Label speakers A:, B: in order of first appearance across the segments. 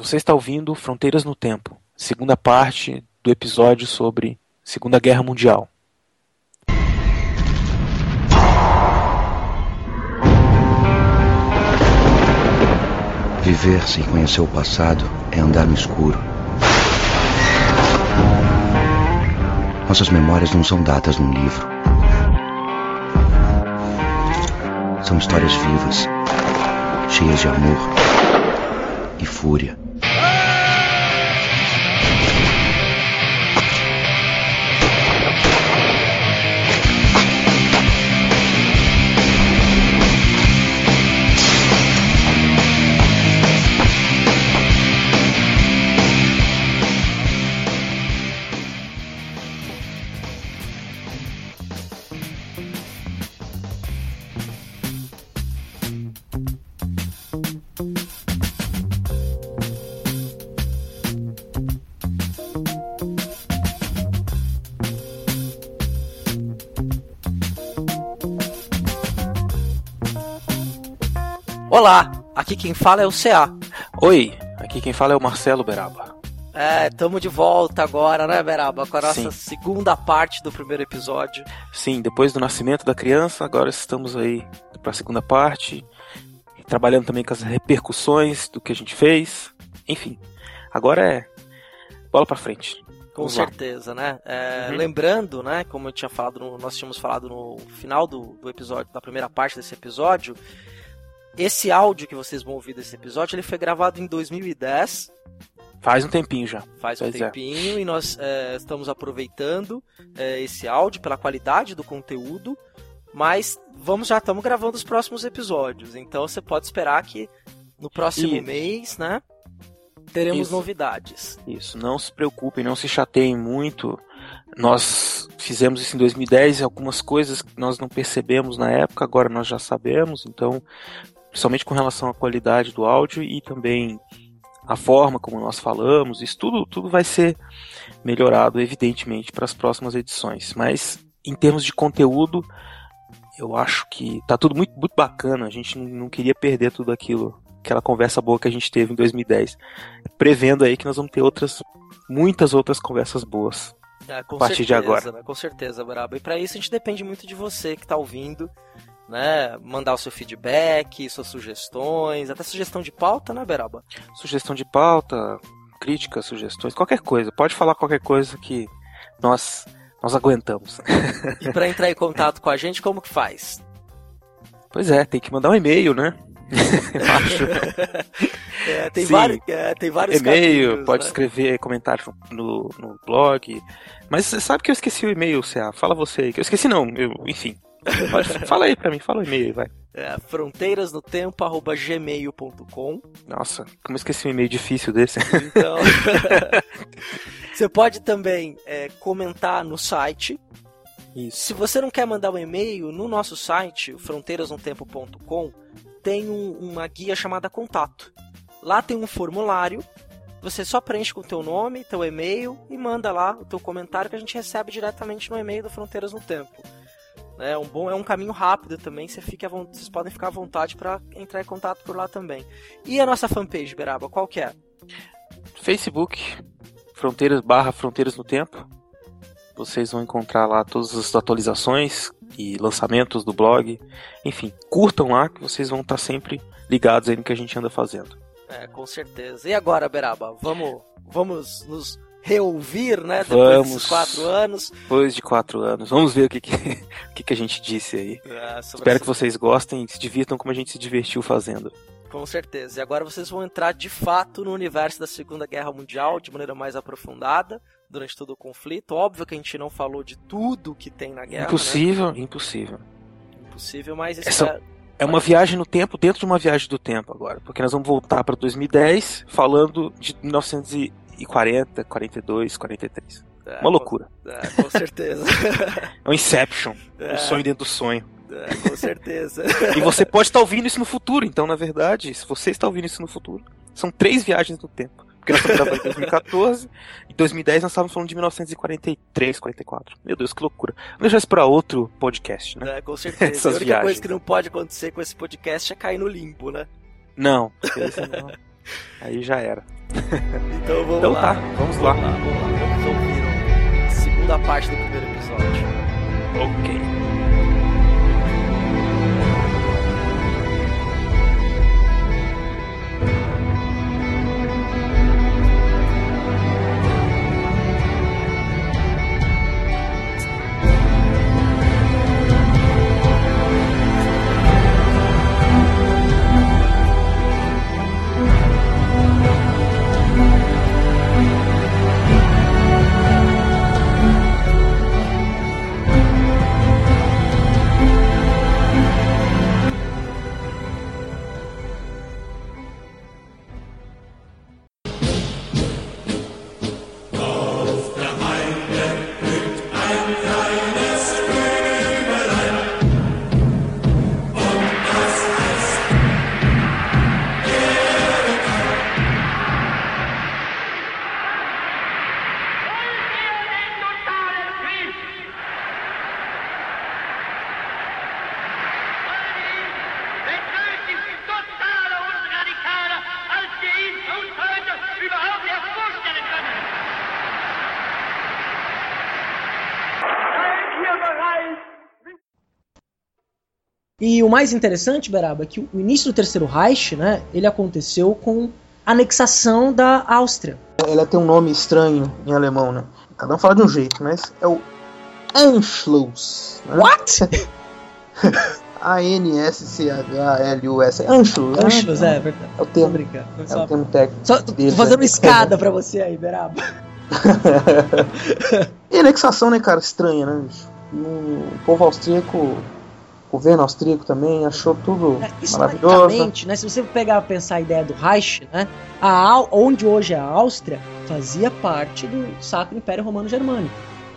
A: Você está ouvindo Fronteiras no Tempo, segunda parte do episódio sobre Segunda Guerra Mundial.
B: Viver sem conhecer o passado é andar no escuro. Nossas memórias não são datas num livro. São histórias vivas, cheias de amor e fúria.
C: Olá, aqui quem fala é o CA.
A: Oi, aqui quem fala é o Marcelo Beraba.
C: É, tamo de volta agora, né, Beraba? Com a nossa
A: Sim.
C: segunda parte do primeiro episódio.
A: Sim, depois do nascimento da criança, agora estamos aí para a segunda parte, trabalhando também com as repercussões do que a gente fez. Enfim, agora é bola para frente.
C: Com
A: Vamos lá.
C: certeza, né? É,
A: Uhum.
C: Lembrando, né, como eu tinha falado, no- nós tínhamos falado no final do, do episódio, da primeira parte desse episódio, esse áudio que vocês vão ouvir desse episódio, ele foi gravado em 2010,
A: Faz um tempinho já.
C: faz um
A: Pois é.
C: tempinho, e nós é, estamos aproveitando é, esse áudio pela qualidade do conteúdo, mas vamos já estamos gravando os próximos episódios, então você pode esperar que no próximo
A: E-
C: mês, né, teremos
A: Isso.
C: novidades.
A: Isso, não se preocupem, não se chateiem muito. Nós fizemos isso em 2010 e algumas coisas que nós não percebemos na época, agora nós já sabemos, então, principalmente com relação à qualidade do áudio e também a forma como nós falamos, isso tudo, tudo vai ser melhorado, evidentemente, para as próximas edições. Mas em termos de conteúdo, eu acho que tá tudo muito, muito bacana. A gente não, queria perder tudo aquilo, aquela conversa boa que a gente teve em 2010 prevendo aí que nós vamos ter outras, muitas outras conversas boas.
C: Com
A: A partir de
C: certeza,
A: agora.
C: né? Com certeza, Brabo. E para isso a gente depende muito de você que tá ouvindo, né? Mandar o seu feedback, suas sugestões, até sugestão de pauta, né, Beraba?
A: Sugestão de pauta, críticas, sugestões, qualquer coisa. Pode falar qualquer coisa que nós nós aguentamos.
C: E para entrar em contato com a gente, como que faz?
A: Pois é, tem que mandar um e-mail, né?
C: É, tem,
A: Sim.
C: vários, é, tem vários
A: e-mail,
C: caminhos,
A: pode
C: né?
A: escrever comentário no, no blog. Mas você sabe que eu esqueci o e-mail, CA. Fala você aí. Que eu esqueci não, eu, enfim. Fala aí pra mim, fala o e-mail aí, vai.
C: É, fronteirasnotempo.gmail.com
A: Nossa, como eu esqueci um e-mail difícil desse.
C: Então, você pode também é, comentar no site.
A: Isso.
C: Se você não quer mandar um e-mail, no nosso site, fronteirasnotempo.com, tem um- uma guia chamada Contato. Lá tem um formulário, você só preenche com o teu nome, teu e-mail e manda lá o teu comentário que a gente recebe diretamente no e-mail do Fronteiras no Tempo. É um bom, é um caminho rápido também, você fica vocês podem ficar à vontade para entrar em contato por lá também. E a nossa fanpage, Beraba, qual que é?
A: Facebook, fronteiras barra fronteiras no tempo. Vocês vão encontrar lá todas as atualizações e lançamentos do blog. Enfim, curtam lá que vocês vão estar sempre ligados aí no que a gente anda fazendo.
C: É, com certeza. E agora, Beraba, vamos, vamos nos reouvir, né? Depois
A: Vamos.
C: desses quatro anos.
A: Depois de quatro anos, vamos ver o que, que, o que, que a gente disse aí.
C: É,
A: Espero que vocês gostem e se divirtam como a gente se divertiu fazendo.
C: Com certeza. E agora vocês vão entrar de fato no universo da Segunda Guerra Mundial de maneira mais aprofundada durante todo o conflito. Óbvio que a gente não falou de tudo que tem na guerra.
A: Impossível, impossível.
C: Né? Impossível, mas
A: Essa-
C: espero-
A: É uma viagem no tempo dentro de uma viagem do tempo agora, porque nós vamos voltar para 2010 falando de 1940, 42, 43.
C: é,
A: Uma loucura.
C: Com, é, com certeza.
A: É um Inception,
C: É.
A: um sonho dentro do sonho.
C: É, com certeza.
A: E você pode estar ouvindo isso no futuro, então, na verdade, se você está ouvindo isso no futuro, são três viagens no tempo. Porque nós estamos gravando em 2014, em 2010 nós estávamos falando de 1943, 44. Meu Deus, que loucura. Vamos deixar isso para outro podcast, né?
C: É, com certeza.
A: Essas
C: a única
A: viagens.
C: coisa que não pode acontecer com esse podcast é cair no limbo, né?
A: Não, senão, aí já era.
D: então vamos
A: Então
D: lá.
A: tá, vamos lá.
D: Vamos lá, vamos lá. Vamos ouvir a segunda parte do primeiro episódio.
A: Ok.
C: E o mais interessante, Beraba, é que o início do Terceiro Reich, né, ele aconteceu com a anexação da Áustria.
E: Ela tem um nome estranho em alemão, né? Cada um fala de um jeito, mas é o Anschluss. Né?
C: What?
E: A-N-S-C-H-L-U-S. Anschluss. né?
C: Anschluss, é verdade.
E: É o termo,
C: brincando.
E: É
C: só,
E: o termo técnico.
C: só tô
E: deles,
C: fazendo
E: né?
C: escada pra você aí, Beraba.
E: e anexação, né, cara? Estranha, né? bicho? O povo austríaco, governo austríaco também achou tudo
C: É,
E: maravilhoso.
C: Né, se você pegar pensar a ideia do Reich, né, a, onde hoje é a Áustria, fazia parte do Sacro Império Romano Germânico.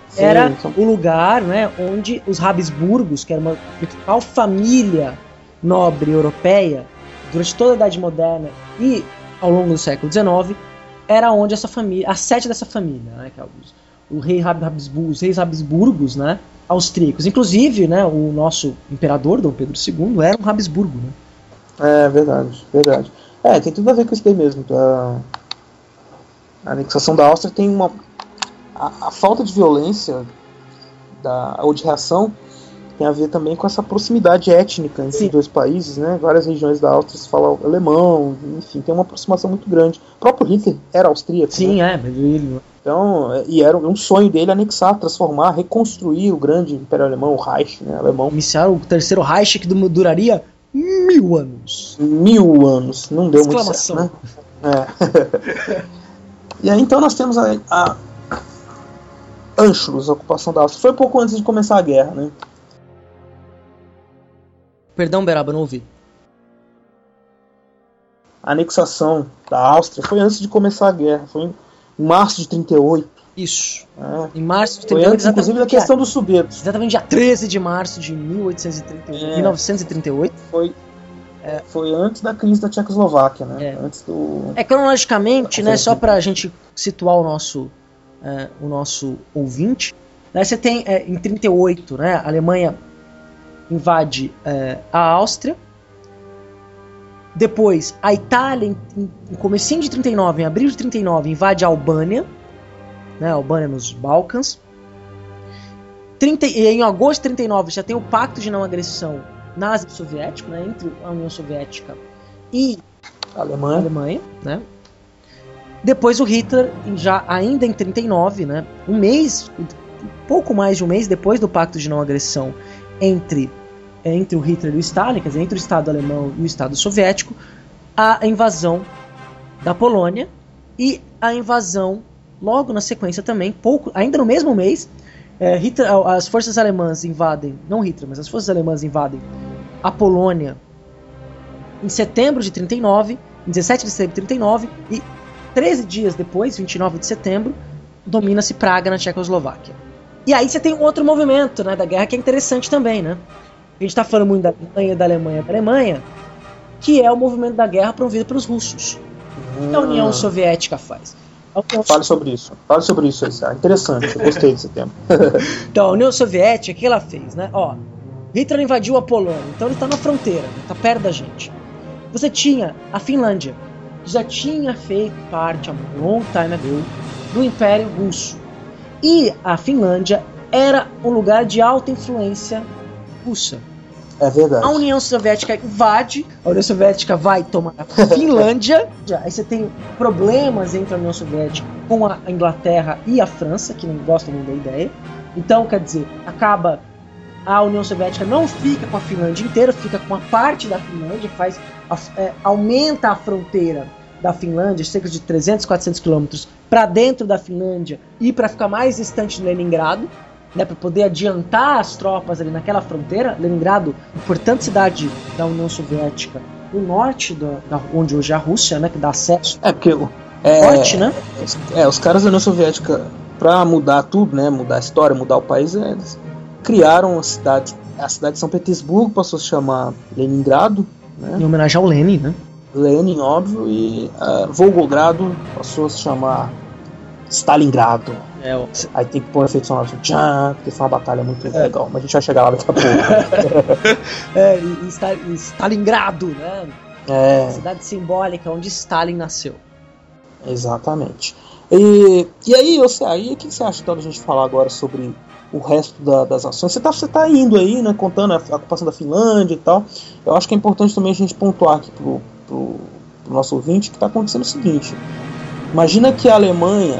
E: Sim,
C: Era
E: são-
C: o lugar né, onde os Habsburgos, que era uma principal família nobre europeia, durante toda a Idade Moderna e ao longo do século XIX, era onde essa família, a sede dessa família, né, que é os, o rei Hab- Habsburgo, os reis Habsburgos, né, austríacos. Inclusive, né, o nosso imperador, Dom Pedro II, era um Habsburgo, né?
E: É verdade, verdade. É, tem tudo a ver com isso daí mesmo. A, a anexação da Áustria tem uma. A, a falta de violência da, ou de reação tem a ver também com essa proximidade étnica entre
C: Sim.
E: os dois países, né? Várias regiões da Áustria se falam alemão, enfim, tem uma aproximação muito grande. O próprio Hitler era austríaco, né?
C: Sim, é, mas ele.
E: Então, e era um sonho dele anexar, transformar, reconstruir o grande Império Alemão, o Reich, né, alemão,
C: Iniciar o terceiro Reich que du- duraria mil anos.
E: mil anos, não deu muito certo, né? É. e aí então nós temos a, a Anschluss, a ocupação da Áustria. Foi pouco antes de começar a guerra, né?
C: Perdão, Beraba, não ouvi.
E: A anexação da Áustria foi antes de começar a guerra, foi em março de 38.
C: Isso.
E: Né?
C: Em março de
E: Foi
C: 38,
E: antes, inclusive, da questão dos Sudetos.
C: exatamente dia 13 de março de 1838,
E: É.
C: 1938.
E: Foi, foi antes da crise da Tchecoslováquia, né?
C: É.
E: Antes do.
C: É cronologicamente, né, só pra gente situar o nosso, é, o nosso ouvinte, né, você tem é, em 38, né, a Alemanha invade é, a Áustria, depois a Itália, em, em, comecinho de 39, em abril de 39, invade a Albânia, né, Albânia nos Balcãs, 30, e em agosto de 39 já tem o Pacto de Não Agressão nazi soviético, né, entre a União Soviética e
E: A
C: a
E: Alemanha.
C: Alemanha, né? Depois o Hitler, já ainda em 39, né? Um mês, um pouco mais de um mês depois do Pacto de Não Agressão entre entre o Hitler e o Stalin, quer dizer, entre o Estado alemão e o Estado soviético, a invasão da Polônia e a invasão logo na sequência também, pouco, ainda no mesmo mês, é, Hitler, as forças alemãs invadem, não Hitler, mas as forças alemãs invadem a Polônia em setembro de 39, em 17 de setembro de 39 e 13 dias depois, 29 de setembro, domina-se Praga na Tchecoslováquia. E aí você tem um outro movimento né, da guerra que é interessante também, né? A gente está falando muito da Alemanha, da Alemanha, da Alemanha, que é o movimento da guerra promovido pelos russos. O que a União
E: Hum.
C: Soviética faz? União
E: Fale sobre isso. Fale sobre isso, Issa. Interessante, eu gostei desse tema.
C: Então, a União Soviética, o que ela fez, né? Ó, Hitler invadiu a Polônia, então ele tá na fronteira, tá perto da gente. Você tinha a Finlândia. já tinha feito parte há um long time ago do Império Russo. E a Finlândia era um lugar de alta influência russa.
E: É verdade.
C: A União Soviética invade, a União Soviética vai tomar a Finlândia. Aí você tem problemas entre a União Soviética com a Inglaterra e a França, que não gostam muito da ideia. Então, quer dizer, acaba a União Soviética não fica com a Finlândia inteira, fica com a parte da Finlândia, faz é, aumenta a fronteira da Finlândia, cerca de 300, 400 quilômetros, para dentro da Finlândia e para ficar mais distante de Leningrado né, para poder adiantar as tropas ali naquela fronteira. Leningrado, importante cidade da União Soviética, no norte do, da, onde hoje é a Rússia, né, que dá acesso.
E: É porque é,
C: forte, né?
E: É, os caras da União Soviética, para mudar tudo, né, mudar a história, mudar o país, eles criaram a cidade, a cidade de São Petersburgo passou a se chamar Leningrado, né?
C: Em homenagem ao Lenin, né?
E: Lenin, óbvio, e uh, Volgogrado passou a se chamar Stalingrado.
C: É.
E: Aí tem que pôr efeito sonoro assim, tchan, porque foi uma batalha muito é. legal, mas a gente vai chegar lá daqui a pouco.
C: é, e, e Stalingrado, né?
E: É.
C: Cidade simbólica onde Stalin nasceu.
E: Exatamente. E, e aí, você, aí, o que você acha então da gente falar agora sobre o resto da, das ações? Você está você tá indo aí, né, contando a, a ocupação da Finlândia e tal. Eu acho que é importante também a gente pontuar aqui pro, pro, pro nosso ouvinte que está acontecendo o seguinte. Imagina que a Alemanha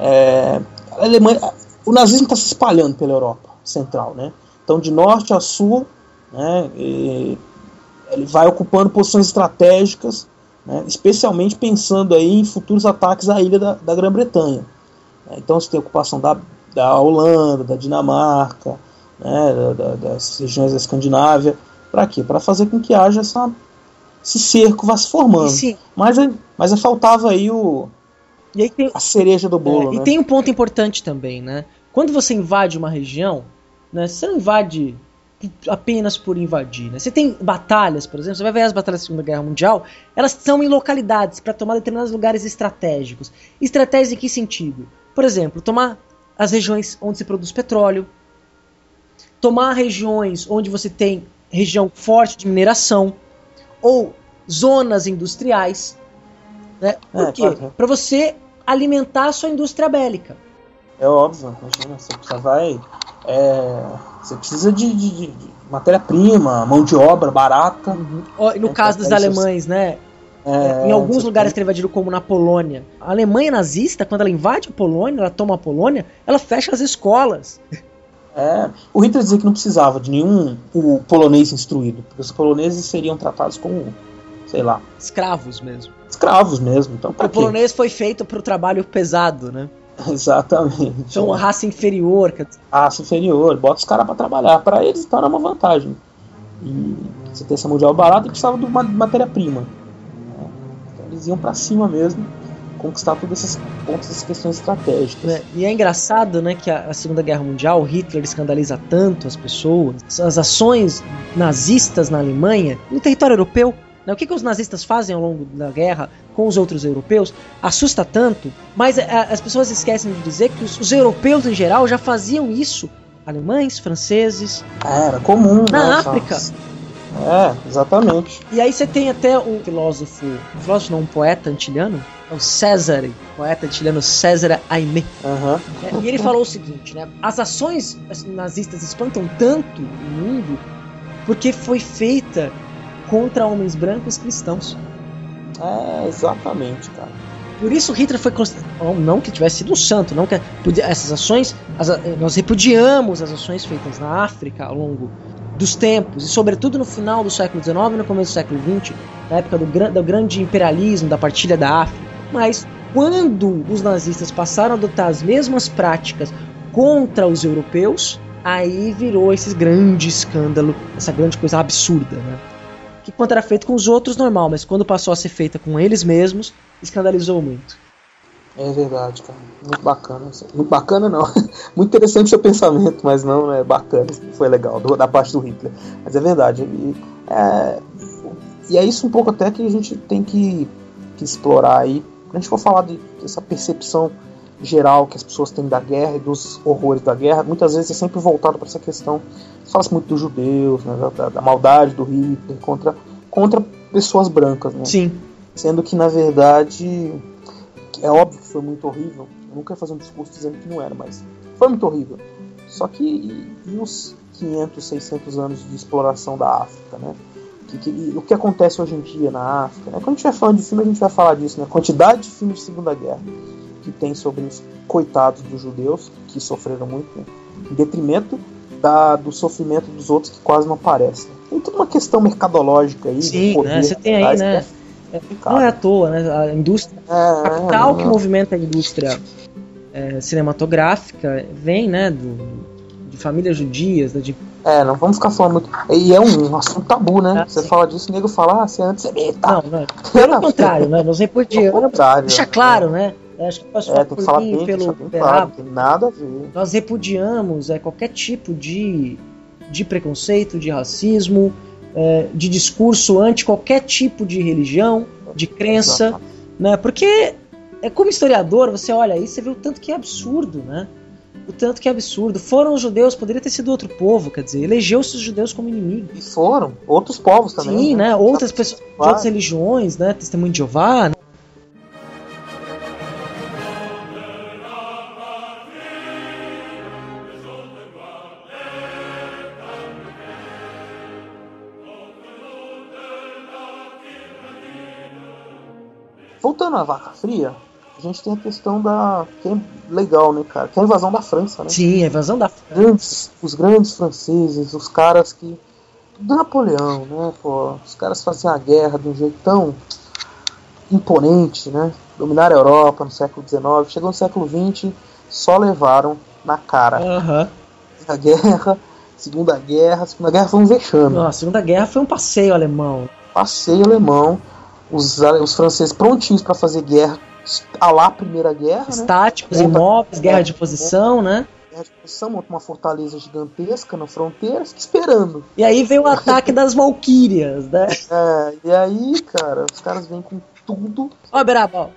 E: é, Alemanha, o nazismo está se espalhando pela Europa Central, né? Então, de norte a sul, né, ele vai ocupando posições estratégicas, né, especialmente pensando aí em futuros ataques à ilha da, da Grã-Bretanha. Então, você tem a ocupação da, da Holanda, da Dinamarca, né, da, da, das regiões da Escandinávia. Para quê? Para fazer com que haja essa, esse cerco vá se formando. Mas, mas faltava aí o,
C: e aí tem,
E: a cereja do bolo.
C: É,
E: né?
C: E tem um ponto importante também, né? Quando você invade uma região, né, você não invade apenas por invadir. Né? Você tem batalhas, por exemplo, você vai ver as batalhas da Segunda Guerra Mundial, elas são em localidades para tomar determinados lugares estratégicos. Estratégicos em que sentido? Por exemplo, tomar as regiões onde se produz petróleo, tomar regiões onde você tem região forte de mineração ou zonas industriais. Né? Por
E: É,
C: quê?
E: claro.
C: Para você alimentar a sua indústria bélica.
E: É óbvio, imagina, você precisa, vai, é, você precisa de, de- de- matéria-prima, mão de obra barata.
C: E no
E: É,
C: caso dos
E: é isso.
C: alemães, né?
E: É,
C: em alguns lugares
E: tem-
C: que ele invadiram, como na Polônia. A Alemanha nazista, quando ela invade a Polônia, ela toma a Polônia, ela fecha as escolas.
E: É, o Hitler dizia que não precisava de nenhum o polonês instruído, porque os poloneses seriam tratados como, sei lá,
C: Escravos mesmo.
E: escravos mesmo. Então,
C: O polonês foi feito para o trabalho pesado, né?
E: Exatamente.
C: Então, a raça inferior.
E: raça inferior, bota os caras pra trabalhar. Pra eles, então era uma vantagem. E você ter essa mundial barata precisava de uma matéria-prima. né? Então eles iam pra cima mesmo, conquistar todas essas pontos, essas questões estratégicas.
C: né? E é engraçado, né, que a, a Segunda Guerra Mundial, Hitler escandaliza tanto as pessoas, as ações nazistas na Alemanha, no território europeu. Né? O que, que os nazistas fazem ao longo da guerra com os outros europeus assusta tanto, mas a- as pessoas esquecem de dizer que os, os europeus em geral já faziam isso. Alemães, franceses.
E: É, era comum,
C: Na
E: né?
C: África.
E: É, exatamente.
C: E aí você tem até um filósofo, um filósofo não, um poeta antilhano, é o César, poeta antilhano César Aimé. É, e ele falou o seguinte, né? As ações nazistas espantam tanto o mundo porque foi feita contra homens brancos cristãos.
E: É, exatamente, cara.
C: Por isso Hitler foi não que tivesse sido um santo, não que essas ações, as- nós repudiamos as ações feitas na África ao longo dos tempos e sobretudo no final do século XIX e no começo do século XX, na época do, do grande imperialismo, da partilha da África. Mas quando os nazistas passaram a adotar as mesmas práticas contra os europeus, aí virou esse grande escândalo, essa grande coisa absurda, né? Que quando era feito com os outros, normal, mas quando passou a ser feita com eles mesmos, escandalizou muito.
E: É verdade, cara. Muito bacana. Muito bacana, não. Muito interessante o seu pensamento, mas não é bacana. Foi legal, da parte do Hitler. Mas é verdade. E é, e é isso um pouco até que a gente tem que, que explorar aí. Quando a gente for falar de- dessa percepção geral que as pessoas têm da guerra e dos horrores da guerra, muitas vezes é sempre voltado para essa questão. Fala-se muito dos judeus, né, da, da- da maldade do Hitler contra, contra pessoas brancas. Né?
C: Sim.
E: Sendo que, na verdade, é óbvio que foi muito horrível. Eu nunca ia fazer um discurso dizendo que não era, mas foi muito horrível. Só que e, e os 500, 600 anos de exploração da África, né? Que, que, o que acontece hoje em dia na África. Né? Quando a gente vai falando de filme, a gente vai falar disso, né? Quantidade de filmes de Segunda Guerra que tem sobre os coitados dos judeus, que sofreram muito, né? em detrimento da, do sofrimento dos outros que quase não aparecem. Tem toda uma questão mercadológica aí.
C: Sim,
E: poder,
C: né? Você tem aí, né?
E: É
C: não é à toa, né? A indústria
E: É,
C: capital
E: é,
C: que movimenta a indústria é, cinematográfica vem, né, do, de famílias judias, né, de
E: é, não vamos ficar falando muito. E é um assunto tabu, né?
C: Ah,
E: Você
C: sim.
E: fala disso, o nego fala, ah, você é antissemita.
C: Não, não. Pelo contrário, né? Nós
E: Pelo
C: repudiamos.
E: contrário.
C: Deixa claro, né? Acho que posso
E: É,
C: falar
E: tem que falar bem,
C: pelo
E: bem claro, tem nada a ver.
C: Nós repudiamos é, qualquer tipo de, de preconceito, de racismo, é, de discurso anti qualquer tipo de religião, de crença,
E: Exato.
C: né? Porque é como historiador, você olha aí, você vê o tanto que é absurdo, né? O tanto que é absurdo. Foram os judeus, poderia ter sido outro povo, quer dizer, elegeu-se os judeus como inimigo.
E: E foram outros povos também.
C: Sim, né? Outras pessoas
E: Claro.
C: outras religiões, né? Testemunho de Jeová, né?
E: Voltando à vaca fria, a gente tem a questão da. que é legal, né, cara? Que é a invasão da França, né?
C: Sim, a invasão da
E: Grandes, os grandes franceses, os caras que. Do Napoleão, né? Pô, os caras faziam a guerra de um jeito tão imponente, né? Dominaram a Europa no século XIX, chegou no século XX, só levaram na cara.
C: Aham.
E: A guerra, Segunda Guerra, Segunda Guerra foi um vexame.
C: Nossa, a Segunda Guerra foi um passeio alemão.
E: passeio alemão, os, os franceses prontinhos para fazer guerra, a lá Primeira Guerra, né?
C: Estáticos,
E: Guerra-
C: imóveis, guerra de posição, né?
E: Guerra de posição, monta uma fortaleza gigantesca na fronteira, fica esperando.
C: E aí veio o ataque das Valquírias, né?
E: É, e aí, cara, os caras vêm com tudo.
C: Ó, Beraba, ó.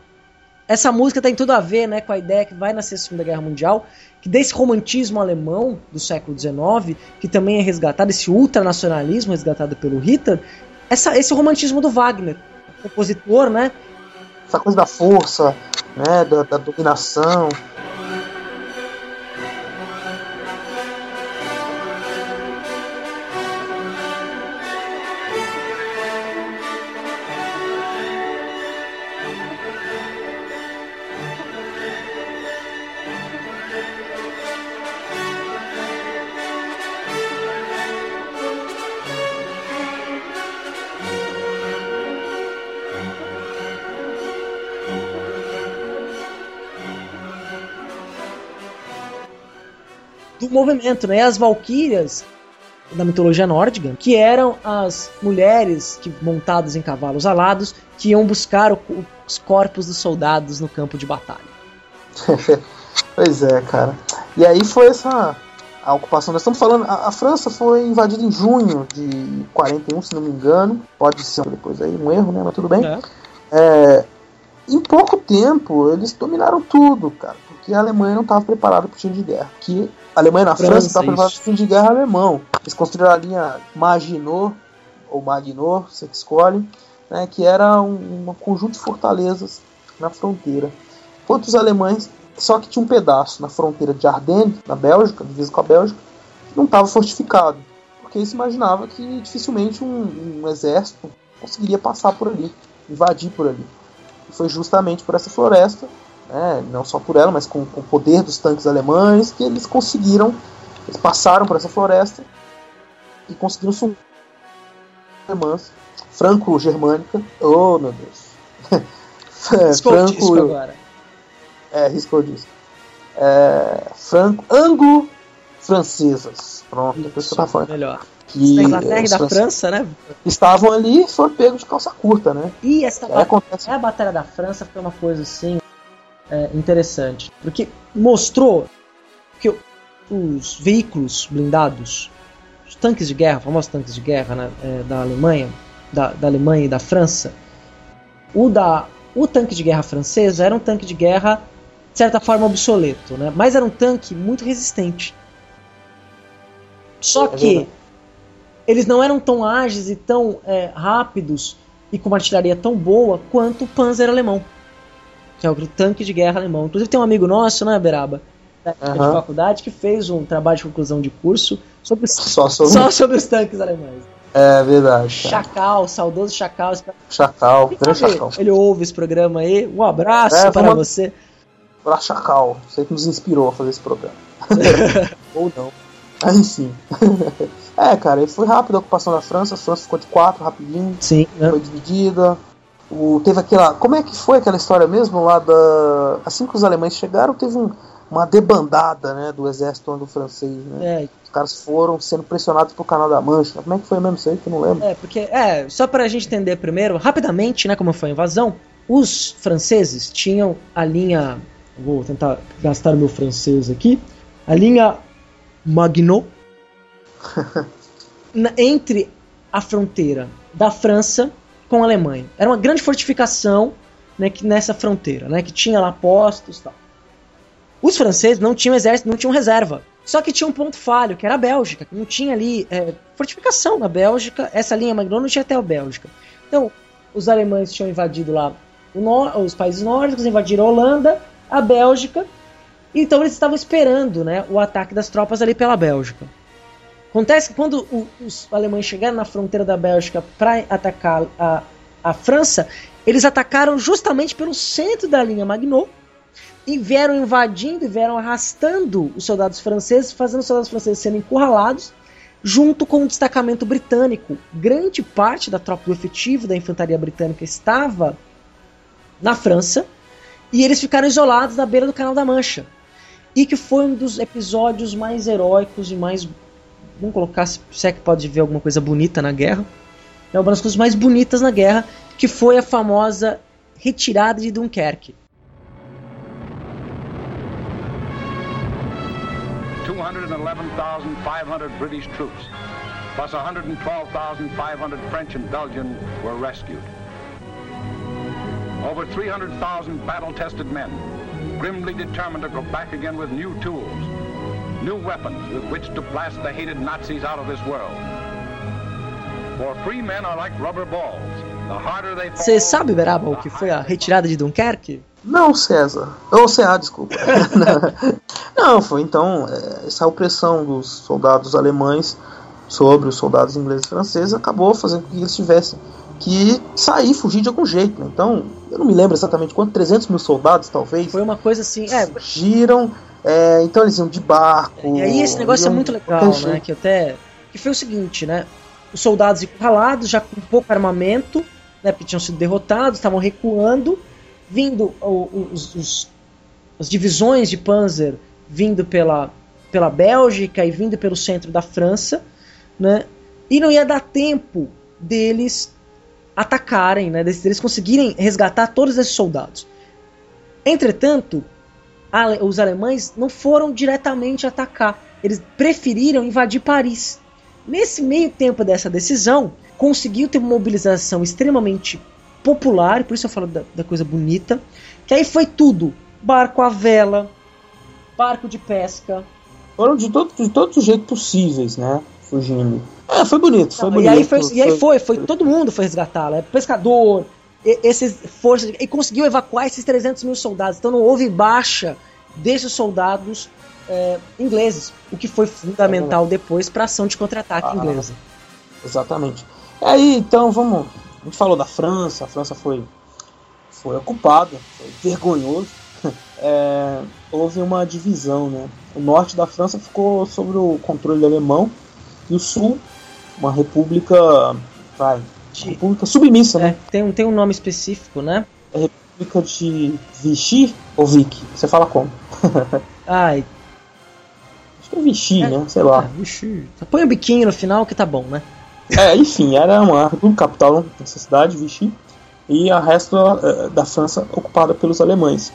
C: Essa música tem tudo a ver, né, com a ideia que vai nascer a Segunda Guerra Mundial, que desse romantismo alemão do século XIX, que também é resgatado, esse ultranacionalismo resgatado pelo Hitler, essa, esse romantismo do Wagner, compositor, né?
E: Essa coisa da força, né? Da, da dominação.
C: Do movimento, né? As Valquírias da mitologia nórdica, que eram as mulheres que montadas em cavalos alados que iam buscar o- os corpos dos soldados no campo de batalha.
E: Pois é, cara. E aí foi essa a ocupação. Nós estamos falando. A, a França foi invadida em junho de 41, se não me engano. Pode ser depois aí um erro, né? Mas tudo bem.
C: né?
E: É, em pouco tempo, eles dominaram tudo, cara. Porque a Alemanha não estava preparada para o fim de guerra. Que a Alemanha na
C: França,
E: estava para o fim de guerra alemão. Eles construíram a linha Maginot, ou Maginot, você que escolhe, né, que era um, um conjunto de fortalezas na fronteira. Enquanto os alemães, só que tinha um pedaço na fronteira de Ardennes, na Bélgica, divisa com a Bélgica, que não estava fortificado. Porque se imaginava que dificilmente um, um exército conseguiria passar por ali, invadir por ali. E foi justamente por essa floresta, né, não só por ela, mas com, com o poder dos tanques alemães, que eles conseguiram, eles passaram por essa floresta e conseguiram sumir alemãs franco-germânica. Oh, meu Deus. É,
C: Escolhe o disco agora.
E: é, riscou disso. É, franco, anglo-francesas. Pronto, é isso que eu tava falando.
C: Melhor.
E: Que
C: da Inglaterra e da França, né?
E: estavam ali e foram pegos de calça curta, né?
C: E essa batalha,
E: acontece.
C: a Batalha da França foi uma coisa assim é, interessante. Porque mostrou que os veículos blindados, os tanques de guerra, famosos tanques de guerra né, é, da Alemanha, da, da Alemanha e da França, o, da, o tanque de guerra francês era um tanque de guerra, de certa forma, obsoleto, né? mas era um tanque muito resistente. Só
E: É
C: que eles não eram tão ágeis e tão é, rápidos e com uma artilharia tão boa quanto o Panzer alemão, que é o tanque de guerra alemão. Inclusive tem um amigo nosso, né, Beraba, da época de faculdade, que fez um trabalho de conclusão de curso sobre os,
E: Só sobre.
C: só sobre os tanques alemães.
E: É verdade.
C: Chacal, saudoso Chacal.
E: Chacal, grande Chacal.
C: Ele ouve esse programa aí. Um abraço
E: É,
C: para
E: vamos-
C: você.
E: Pra Chacal, você que nos inspirou a fazer esse programa. Ou não. Mas enfim. é, cara, foi rápido a ocupação da França, a França ficou de quatro rapidinho,
C: Sim, né?
E: foi dividida. O, teve aquela. Como é que foi aquela história mesmo lá da. Assim que os alemães chegaram, teve um- uma debandada né, do exército anglo-francês. Né?
C: É,
E: Os caras foram sendo pressionados pro Canal da Mancha. Como é que foi mesmo isso aí que eu não lembro?
C: É, porque, é, só pra gente entender primeiro, rapidamente, né, como foi a invasão, os franceses tinham a linha, vou tentar gastar o meu francês aqui, a linha Maginot, entre a fronteira da França com a Alemanha. Era uma grande fortificação né, que, nessa fronteira, né, que tinha lá postos tal. Os franceses não tinham exército, não tinham reserva. Só que tinha um ponto falho, que era a Bélgica, que não tinha ali é, fortificação na Bélgica. Essa linha Maginot não tinha até a Bélgica. Então, os alemães tinham invadido lá os países nórdicos, invadiram a Holanda, a Bélgica. Então eles estavam esperando né, o ataque das tropas ali pela Bélgica. Acontece que quando o- os alemães chegaram na fronteira da Bélgica para atacar a, a França, eles atacaram justamente pelo centro da linha Maginot e vieram invadindo e vieram arrastando os soldados franceses, fazendo os soldados franceses serem encurralados, junto com o destacamento britânico. Grande parte da tropa do efetivo da infantaria britânica estava na França e eles ficaram isolados na beira do Canal da Mancha. E que foi um dos episódios mais heróicos e mais. Vamos colocar se é que pode ver alguma coisa bonita na guerra. É uma das coisas mais bonitas na guerra, que foi a famosa retirada de Dunkerque.
F: 211,500 British troops, plus 112,500 French and Belgian were rescued. Over 300,000 battle-tested men, grimly determined to go back again with new tools, new weapons with which to blast the hated Nazis out of this world. For free men are like rubber balls. The harder they fall,
C: Você sabe, Beraba, o que foi a retirada de Dunkerque?
E: Não, César. Ou CA, desculpa. Não, foi então é, essa opressão dos soldados alemães sobre os soldados ingleses e franceses acabou fazendo com que eles tivessem que sair, fugir de algum jeito. Né? Então, eu não me lembro exatamente quanto, 300 mil soldados talvez,
C: Foi uma coisa assim. É,
E: fugiram. É, então eles iam de barco.
C: E aí esse negócio é muito legal, né?
E: jeito.
C: Que até. Que foi o seguinte, né? Os soldados encurralados, já com pouco armamento, né? Porque tinham sido derrotados, estavam recuando, vindo os, os- as divisões de Panzer vindo pela, pela Bélgica e vindo pelo centro da França, né? E não ia dar tempo deles atacarem, né? Deles, deles conseguirem resgatar todos esses soldados. Entretanto, ale- os alemães não foram diretamente atacar. Eles preferiram invadir Paris. Nesse meio tempo dessa decisão, conseguiu ter uma mobilização extremamente popular, por isso eu falo da, da coisa bonita, que aí foi tudo: barco à vela, barco de pesca.
E: Foram de, todo, de todos os jeitos possíveis, né? Fugindo. É, foi bonito, foi
C: Não,
E: bonito.
C: e aí foi, e aí foi, foi todo mundo foi resgatá-la, é pescador, e- esses forças e conseguiu evacuar esses 300 mil soldados. Então não houve baixa desses soldados é, ingleses, o que foi fundamental depois para a ação de contra-ataque
E: Ah.
C: inglesa.
E: Exatamente. Aí, então, vamos. A gente falou da França, a França foi, foi ocupada, foi vergonhoso. É, houve uma divisão, né? O norte da França ficou sob o controle alemão e o sul, uma república. Vai, uma república submissa, né?
C: É, tem, um, tem um nome específico, né?
E: República de Vichy ou Vic? Você fala como?
C: Ai,
E: Acho que é Vichy,
C: É.
E: né? Sei lá.
C: ah, vixi. põe um biquinho no final que tá bom, né?
E: É, enfim, era uma república capital dessa cidade, Vichy, e a resto eh, da França ocupada pelos alemães.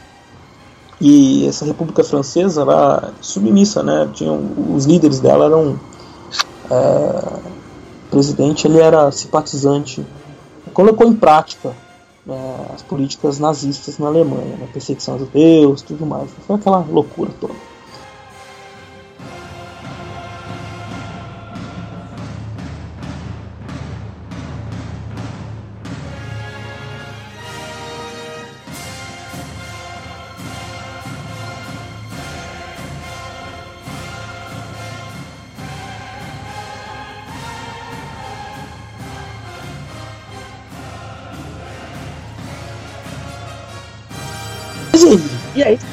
E: E essa república francesa era submissa, né? Tinham, os líderes dela eram. eh, o presidente ele era simpatizante, colocou em prática né, as políticas nazistas na Alemanha, né, perseguição a judeus, tudo mais. Foi aquela loucura toda.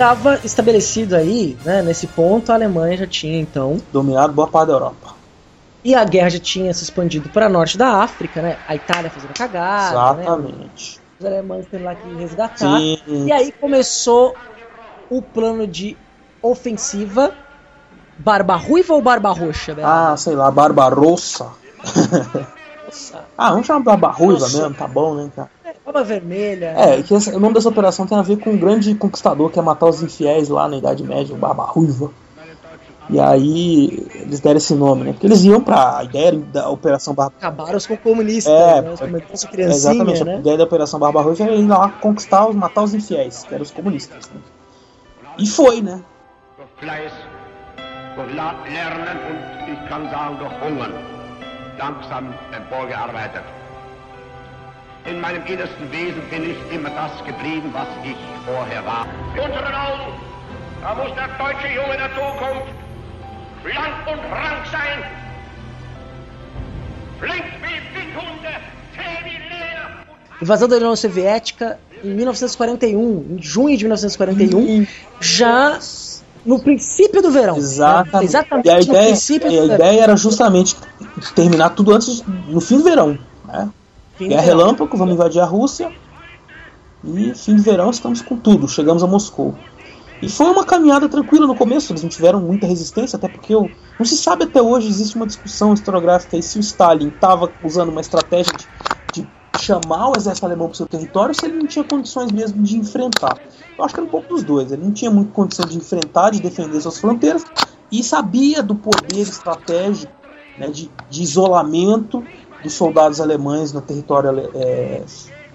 C: Estava estabelecido aí, né, nesse ponto, a Alemanha já tinha então.
E: Dominado boa parte da Europa.
C: E a guerra já tinha se expandido para norte da África, né? A Itália fazendo cagada, né?
E: Exatamente.
C: Os alemães tendo lá que resgatar.
E: Sim.
C: E aí começou o plano de ofensiva Barba Ruiva ou Barba Roxa, velho?
E: Ah, sei lá, Barbarossa. ah, vamos chamar Barba Ruiva mesmo, tá bom, né, cara?
C: Barba Vermelha.
E: É, que essa- o nome dessa operação tem a ver com um grande conquistador que ia matar os infiéis lá na Idade Média, o Barba Ruiva. E aí eles deram esse nome, né? Porque eles iam pra. A ideia da Operação Barba
C: Acabaram os com comunistas,
E: É,
C: né? Os comunistas
E: É, exatamente, a
C: né?
E: ideia da Operação Barba Ruiva era ir lá conquistar, os- matar os infiéis, que eram os comunistas. né? E foi, né?
G: durch Lernen und ich kann sagen durch Hungern langsam emporgearbeitet. In meinem innersten Wesen bin ich immer das geblieben, was ich vorher war.
H: In unseren Augen, da muss der deutsche Junge der Zukunft lang und rank sein. Flink wie Windhunde, zäh wie Leder.
C: Invasão da União Soviética em 1941, em junho de 1941, já no princípio do verão.
E: Exatamente.
C: Exatamente
E: e a
C: no
E: ideia,
C: princípio
E: e
C: do
E: a
C: verão.
E: ideia era justamente terminar tudo antes, no fim do verão. Né? Guerra relâmpago, vamos invadir a Rússia. E fim do verão estamos com tudo, chegamos a Moscou. E foi uma caminhada tranquila no começo, eles não tiveram muita resistência, até porque eu, não se sabe até hoje, existe uma discussão historiográfica aí se o Stalin estava usando uma estratégia de, de chamar o exército alemão para o seu território ou se ele não tinha condições mesmo de enfrentar. Eu acho que era um pouco dos dois, ele não tinha muita condição de enfrentar, de defender suas fronteiras, e sabia do poder estratégico né, de, de isolamento dos soldados alemães no território é,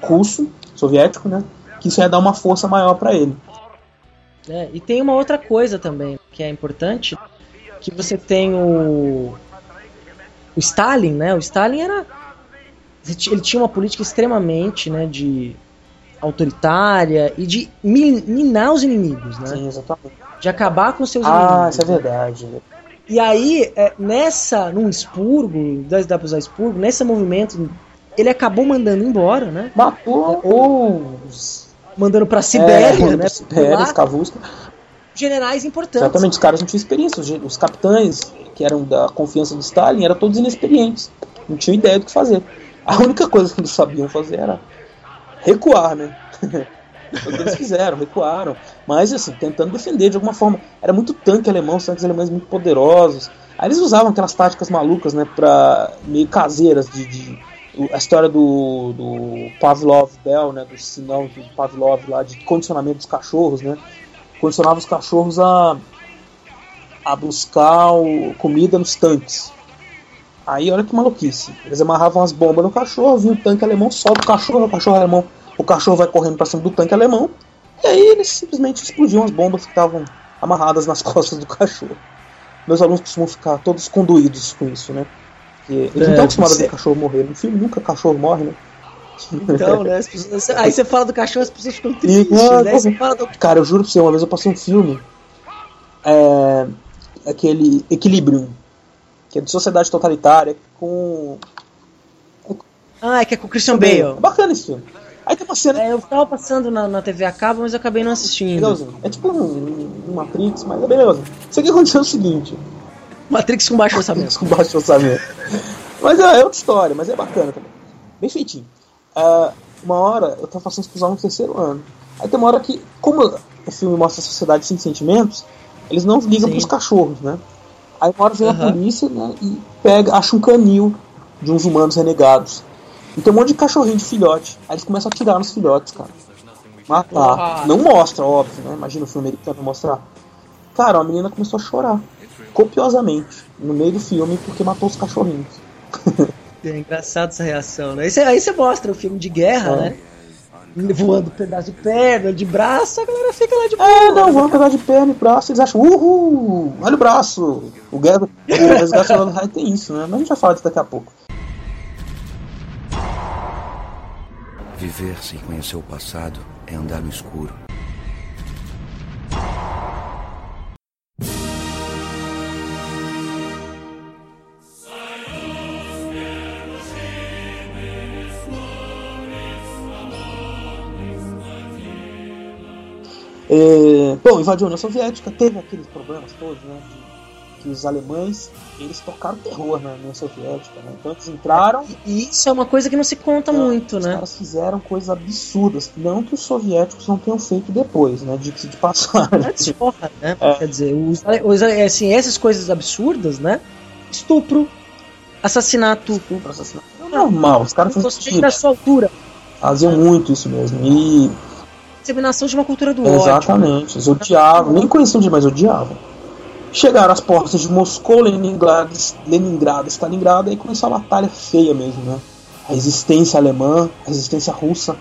E: russo, soviético, né, que isso ia dar uma força maior para ele.
C: né? E tem uma outra coisa também que é importante, que você tem o o Stalin, né? O Stalin era ele tinha uma política extremamente, né, de autoritária e de mi- minar os inimigos, né?
E: Sim, exatamente.
C: De acabar com seus
E: Ah,
C: inimigos.
E: isso é verdade.
C: E aí, é, nessa, num expurgo, dá pra usar expurgo, nesse movimento, ele acabou mandando embora, né?
E: Matou os
C: Mandando pra Sibéria,
E: é,
C: né?
E: os Sibéria, Kavuska.
C: generais importantes.
E: Exatamente, os caras não tinham experiência. Os, os capitães, que eram da confiança do Stalin, eram todos inexperientes. Não tinham ideia do que fazer. A única coisa que eles sabiam fazer era recuar, né? Eles fizeram, recuaram. Mas, assim, tentando defender de alguma forma. Era muito tanque alemão, tanques alemães muito poderosos. Aí eles usavam aquelas táticas malucas, né, pra, meio caseiras, de, de- a história do, do Pavlov Bell, né, do sinal do Pavlov lá, de condicionamento dos cachorros, né, condicionava os cachorros a, a buscar o- comida nos tanques. Aí olha que maluquice. Eles amarravam as bombas no cachorro, vinha o tanque alemão, solta o cachorro, o cachorro alemão, o cachorro vai correndo pra cima do tanque alemão, e aí eles simplesmente explodiam as bombas que estavam amarradas nas costas do cachorro. Meus alunos costumam ficar todos conduídos com isso, né? Porque eles não
C: É,
E: estão acostumados a ver cachorro morrer. No filme nunca cachorro morre, né?
C: Então, né? as pessoas- aí você fala do cachorro, as pessoas ficam
E: E,
C: tristes,
E: ah,
C: né? Você fala do
E: Cara, eu juro pra você, uma vez eu passei um filme. É, aquele Equilibrium. Que é de sociedade totalitária com.
C: Ah, é que é com o Christian Bale.
E: É bacana esse filme. Aí tem uma cena.
C: É, eu tava passando na, na TV a cabo, mas eu acabei não assistindo.
E: Legalzinho. É tipo um, um Matrix, mas é legalzinho. Isso aqui aconteceu o seguinte:
C: Matrix com baixo orçamento.
E: com baixo orçamento. Mas é, é outra história, mas é bacana também. Bem feitinho. Ah, uma hora, eu tava passando os no terceiro ano. Aí tem uma hora que, como o filme mostra a sociedade sem sentimentos, eles não ligam
C: Sim.
E: pros cachorros, né? Aí uma hora vem a
C: Aham.
E: polícia né, e pega, acha um canil de uns humanos renegados. E tem um monte de cachorrinho de filhote. Aí eles começam a atirar nos filhotes, cara. Matar.
C: Ah.
E: Não mostra, óbvio, né? Imagina o filme americano mostrar. Cara, uma menina começou a chorar. Copiosamente. No meio do filme, porque matou os cachorrinhos.
C: É engraçado essa reação, né? Aí você, mostra o filme de guerra,
E: É.
C: né? Voando pedaço de perna, de braço, a galera fica lá de boa.
E: É, não, vamos pegar de perna e braço, eles acham, uhul, olha o braço. O Guerra, o Resgate do Raio tem isso, né? Mas a gente vai falar disso daqui a pouco.
B: Viver sem conhecer o passado é andar no escuro.
E: É, bom, invadiu a União Soviética, teve aqueles problemas todos, né? Que os alemães eles tocaram terror na União Soviética, né? Então eles entraram
C: E isso é uma coisa que não se conta
E: Não,
C: muito,
E: os
C: né?
E: caras fizeram coisas absurdas. Não que os soviéticos não tenham feito depois, né? De, de passagem.
C: Antes porra, né?
E: É.
C: Quer dizer, os, os- assim, essas coisas absurdas, né? Estupro, assassinato.
E: Estupro, assassinato. É normal, os caras faziam,
C: da sua altura.
E: faziam muito isso mesmo. E
C: Disseminação de uma cultura do ódio.
E: exatamente, eles odiavam, nem conheciam de mais odiavam. Chegaram às portas de Moscou, Leningrado, Leningrado, Stalingrado, aí começou a batalha feia mesmo, né? A resistência alemã, a resistência russa,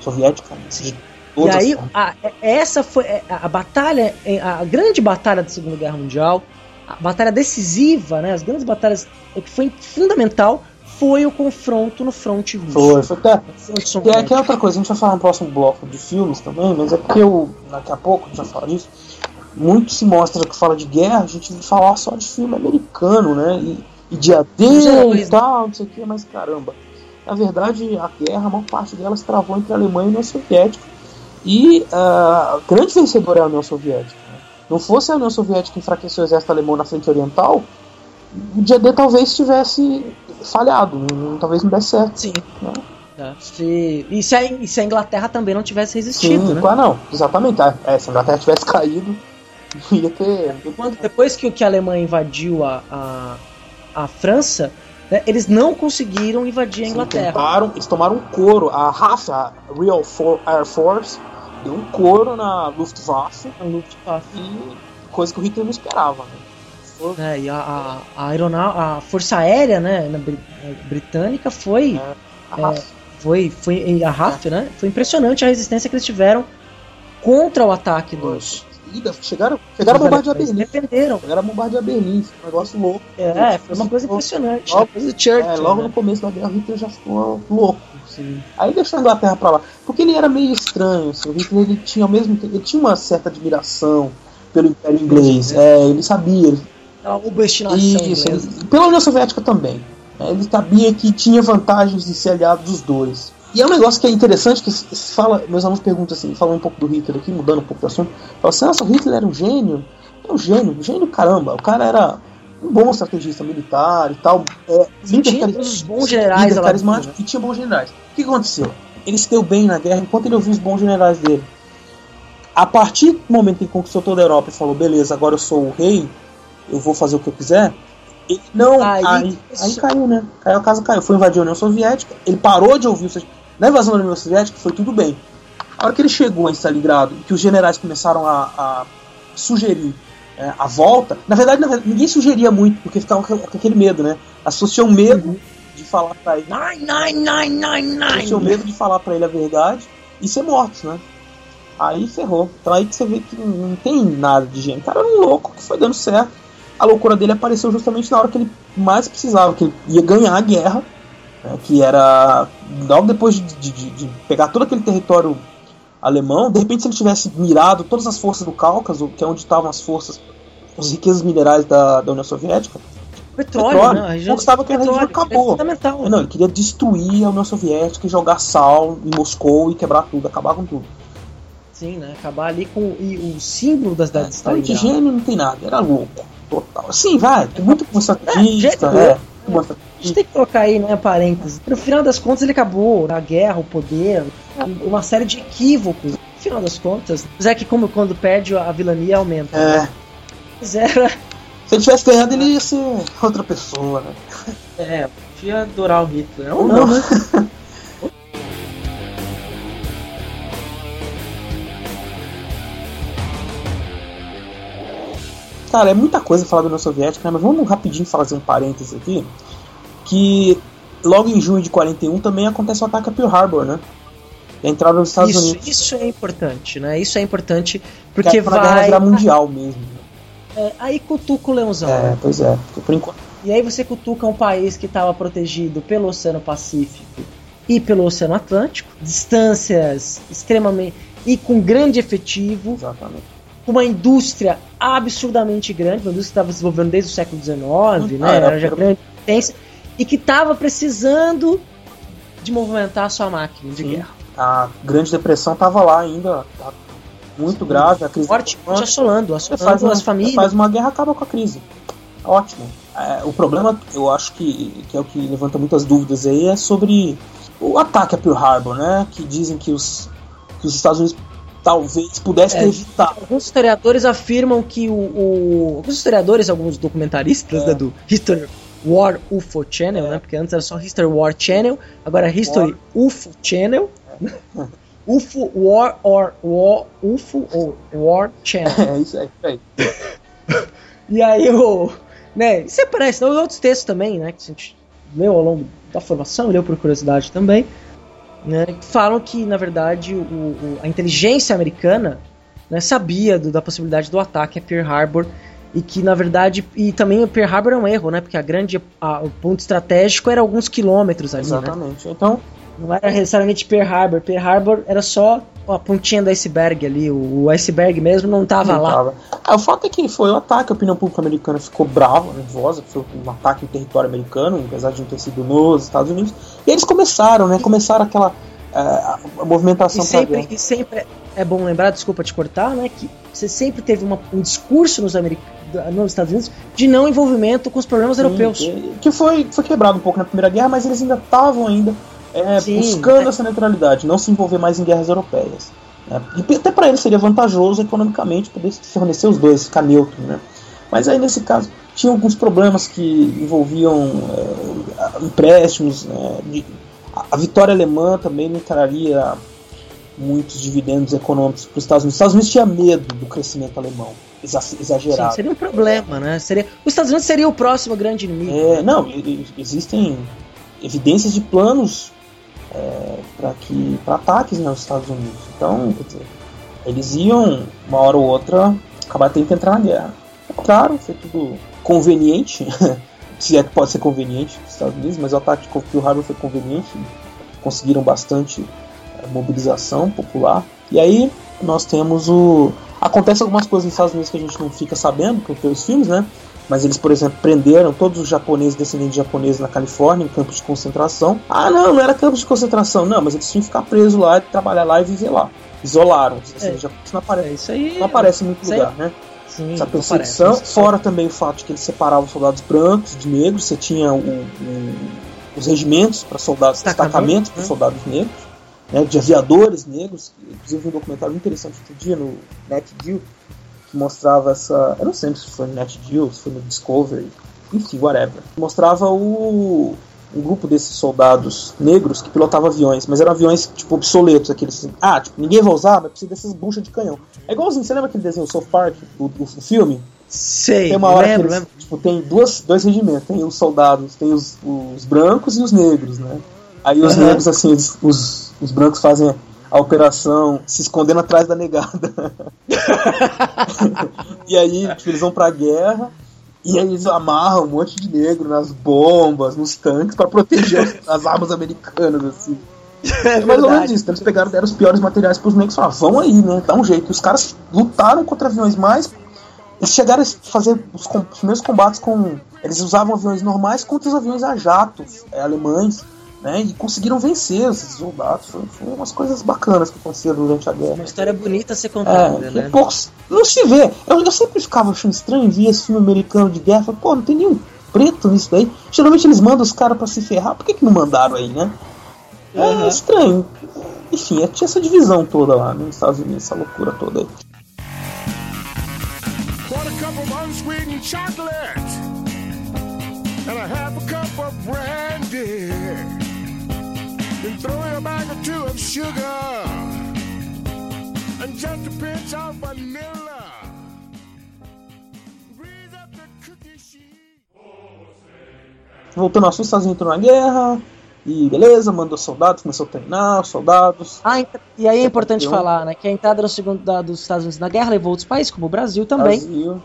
E: soviética, né? de
C: E
E: todas as
C: aí, a- essa foi a, a batalha, a grande batalha da Segunda Guerra Mundial, a batalha decisiva, né? As grandes batalhas, que foi fundamental foi o confronto no fronte russo.
E: Foi, foi até. Que é, que é outra coisa, a gente vai falar no próximo bloco de filmes também, mas é porque eu, daqui a pouco a gente vai falar disso. Muito se mostra que fala de guerra, a gente vai falar só de filme americano, né? E, e de AD
C: Heróis,
E: e tal, não sei o que, mas caramba. Na verdade, a guerra, a maior parte dela se travou entre a Alemanha e a União Soviética. E ah, o grande vencedor é a União Soviética. né? Não fosse a União Soviética que enfraqueceu o exército alemão na frente oriental, o dia D talvez tivesse falhado, não- talvez não desse certo.
C: Sim.
E: Né?
C: Tá. Se, e, se a, e se a Inglaterra também não tivesse resistido,
E: Sim,
C: né?
E: claro, não, exatamente. É, é, se a Inglaterra tivesse caído, ia ter.
C: Quando, depois que, que a Alemanha invadiu a, a, a França, né, eles não conseguiram invadir a Inglaterra.
E: tentaram, eles tomaram um couro. A RAF, a Real For- Air Force, deu um couro na Luftwaffe,
C: A Luftwaffe,
E: e coisa que o Hitler não esperava. Né?
C: né, e a, a, a, aeronau- a Força Aérea né, na a britânica foi,
E: A
C: É, foi, foi a RAF, né? Foi impressionante a resistência que eles tiveram contra o ataque dos.
E: Ida, chegaram, chegaram a bombardear Berlim.
C: defenderam.
E: Chegaram a bombardear Berlim, foi um negócio louco.
C: É, foi uma coisa impressionante.
E: Logo-
C: Uma Churchill.
E: É, logo
C: né?
E: no começo da guerra, o Hitler já ficou louco. Assim. Aí deixou a Inglaterra pra lá. Porque ele era meio estranho. Assim. O Hitler ele tinha, ao mesmo tempo, ele tinha uma certa admiração pelo Império Inglês. É, ele sabia. Ele,
C: Aquela obstinação.
E: isso, ele- pela União Soviética também. né. Ele sabia que tinha vantagens de ser aliado dos dois. E é um negócio que é interessante que se fala, meus alunos perguntam assim, falam um pouco do Hitler aqui, mudando um pouco do assunto. Falam assim, nossa, o Hitler era um gênio. É um gênio, um gênio caramba. O cara era um bom estrategista militar e tal. É, líder
C: tinha
E: cari-
C: bons generais
E: líder carismático
C: dentro,
E: e tinha bons generais. O que aconteceu? Ele se deu bem na guerra enquanto ele ouviu os bons generais dele. A partir do momento que ele conquistou toda a Europa e falou, beleza, agora eu sou o rei, eu vou fazer o que eu quiser. Ele não,
C: Aí-
E: aí, aí, caiu, né? Caiu a casa, caiu. Foi invadir a União Soviética, ele parou de ouvir. Na invasão da União Soviética foi tudo bem. A hora que ele chegou em Stalingrado e que os generais começaram a, a sugerir é, a volta, na verdade, na verdade, ninguém sugeria muito, porque ficava com aquele medo, né? As pessoas tinham medo de falar pra ele.
C: Nine, nine, nine, nine, nine.
E: medo de falar pra ele a verdade e ser mortos, né? Aí ferrou. Então aí que você vê que não- não tem nada de gênio. O cara era um louco que foi dando certo. A loucura dele apareceu justamente na hora que ele mais precisava, que ele ia ganhar a guerra, né? que era logo depois de, de- de- de pegar todo aquele território alemão. De repente, se ele tivesse mirado todas as forças do Cáucaso, que é onde estavam as forças, as riquezas minerais da, da União Soviética,
C: Petróleo,
E: Petróleo.
C: né? A região
E: Conquistava aquela região,
C: petróleo,
E: acabou.
C: É
E: não, ele queria destruir a União Soviética e jogar sal em Moscou e quebrar tudo, acabar com tudo.
C: Sim, né? Acabar ali com e o símbolo da cidade de
E: Então, de
C: Stalingrado.
E: gênio não tem nada, era louco, total. Sim, vai, tem muito
C: gênio,
E: é,
C: né?
E: muito bom
C: A gente tem que colocar aí, né, parênteses. No final das contas, ele acabou na guerra, o poder, uma série de equívocos. No final das contas, mas é que como quando perde a vilania aumenta.
E: É,
C: Mas era.
E: se ele tivesse ganhado, ele ia ser outra pessoa, né?
C: É, podia adorar o Hitler. Ou não,
E: não.
C: né?
E: Cara, é muita coisa falar da União Soviética, né? mas vamos rapidinho fazer um parênteses aqui. Que logo em junho de 41 também acontece o ataque a Pearl Harbor, né? E a entrada dos Estados
C: Isso,
E: Unidos.
C: isso é importante, né? Isso é importante
E: que
C: porque
E: é a guerra
C: vai.
E: virar mundial mesmo.
C: é, aí cutuca o leãozão.
E: É,
C: né?
E: pois é. Por enquanto.
C: E aí você cutuca um país que estava protegido pelo Oceano Pacífico e pelo Oceano Atlântico, distâncias extremamente e com grande efetivo,
E: Exatamente.
C: Uma indústria absurdamente grande, uma indústria que estava se desenvolvendo desde o século XIX, né?
E: era-
C: já grande potência, e que estava precisando de movimentar a sua máquina de
E: Sim.
C: guerra.
E: A Grande Depressão tava lá ainda. muito grave, a crise
C: Morte, morte assolando, assolando
E: faz uma,
C: as famílias.
E: faz uma guerra acaba com a crise. Ótimo. É, o problema, eu acho que, que é o que levanta muitas dúvidas aí, é sobre o ataque a Pearl Harbor, né? Que dizem que os, que os Estados Unidos talvez pudessem
C: É.
E: ter evitado.
C: Alguns historiadores afirmam que o, o- alguns historiadores, alguns documentaristas
E: É.
C: né, do History War UFO Channel, né? Porque antes era só History War Channel, agora é History UFO Channel. UFO War or War UFO ou War Channel.
E: É isso aí. é isso aí.
C: E aí o. Né, isso aparece, não, outros textos também, né? Que a gente leu ao longo da formação, leu por curiosidade também, né? Falam que, na verdade, o, o- a inteligência americana né, sabia do- da possibilidade do ataque a Pearl Harbor e que, na verdade, e também o Pearl Harbor é um erro, né? Porque a grande, a- o ponto estratégico era alguns quilômetros ali, né?
E: Exatamente. Então,
C: Não era necessariamente Pearl Harbor. Pearl Harbor era só a pontinha do iceberg ali. O, iceberg mesmo não tava
E: não
C: lá.
E: tava. Ah, o fato é que foi o ataque, a opinião pública americana ficou brava, nervosa, foi um ataque em território americano, apesar de não ter sido nos Estados Unidos. E eles começaram, né? Começaram aquela a movimentação
C: E sempre, e sempre é bom lembrar, desculpa te cortar, né, que você sempre teve uma- um discurso nos, Americ... nos Estados Unidos de não envolvimento com os problemas
E: Sim,
C: europeus.
E: que- Que foi, foi quebrado um pouco na Primeira Guerra, mas eles ainda estavam ainda é,
C: Sim,
E: buscando
C: é.
E: essa neutralidade, não se envolver mais em guerras europeias. né? E até para eles seria vantajoso economicamente poder fornecer os dois, ficar neutro. Né? Mas aí nesse caso tinha alguns problemas que envolviam é, empréstimos. né, de- a, a vitória alemã também não traria muitos dividendos econômicos para os Estados Unidos. Os Estados Unidos tinha medo do crescimento alemão exa-
C: Sim,
E: exagerado.
C: seria um problema, né? Seria... Os Estados Unidos seria o próximo grande inimigo.
E: É, não, existem evidências de planos é, para que para ataques nos Estados Unidos. Então, dizer, eles iam uma hora ou outra acabar tendo que entrar na guerra. É claro, foi tudo conveniente, se é que pode ser conveniente para os Estados Unidos, mas o ataque de Pearl Harbor foi conveniente, conseguiram bastante é, mobilização popular. E aí nós temos o acontece algumas coisas nos Estados Unidos que a gente não fica sabendo por pelos filmes, né? Mas eles, por exemplo, prenderam todos os japoneses, descendentes de japoneses na Califórnia, em campos de concentração. Ah, não, não era campos de concentração, não, mas eles tinham que ficar presos lá, trabalhar lá e viver lá. Isolaram. Os descendentes
C: É.
E: japoneses não aparece,
C: É isso aí.
E: não aparece em muito
C: Isso aí-
E: lugar, né?
C: Sim,
E: Essa perseguição,
C: parece.
E: fora também o fato de que eles separavam os soldados brancos de negros, você tinha o- o- os regimentos para soldados,
C: Destacamento,
E: destacamentos para
C: né?
E: soldados negros, né, de aviadores negros, inclusive um documentário interessante outro dia no NetGeo, que mostrava essa. Eu não sei se foi no NetGeo, se foi no Discovery, enfim, whatever. Mostrava o. Um grupo desses soldados negros que pilotava aviões, mas eram aviões tipo obsoletos, aqueles assim, ah, tipo, ninguém vai usar, mas precisa dessas buchas de canhão. É igualzinho, você lembra aquele desenho South Park, o, o, o filme?
C: Sei,
E: Tem uma hora
C: lembro,
E: que eles, tipo, tem duas, dois regimentos, tem os soldados, tem os, os brancos e os negros, né? Aí os
C: Aham.
E: negros, assim, os, os brancos fazem a operação se escondendo atrás da negada. e aí, tipo, eles vão pra guerra e aí eles amarram um monte de negro nas bombas, nos tanques, pra proteger as, as armas americanas, assim.
C: É
E: É mais ou menos isso. Então eles pegaram, deram os piores materiais pros negros e falaram, vão aí, né? Dá um jeito. E os caras lutaram contra aviões mais. Eles chegaram a fazer os, com- os primeiros combates com. Eles usavam aviões normais contra os aviões a jato é, alemães, né? E conseguiram vencer esses soldados. Foi, foi umas coisas bacanas que aconteceram durante a guerra.
C: Uma história bonita a ser
E: É,
C: contada,
E: que
C: né?
E: poucos. Não se vê. Eu, eu sempre ficava achando estranho ver esse filme americano de guerra. Falei, pô, não tem nenhum preto nisso daí. Geralmente eles mandam os caras pra se ferrar. Por que, que não mandaram aí, né? É
C: Uhum.
E: estranho. Enfim, tinha essa divisão toda lá nos Estados Unidos, essa loucura toda aí.
I: Chocolate and a half a cup of brandy. Throw in a bag or two of sugar and just a pinch of vanilla. Breathe up the cookie sheet.
E: Voltando ao assunto, os Estados Unidos entrou na guerra. E beleza, mandou soldados, começou a treinar os soldados.
C: Ah, e aí é importante
E: Campeão.
C: falar, né, que a entrada no segundo da- dos Estados Unidos na guerra levou outros países, como o Brasil também.
E: Brasil.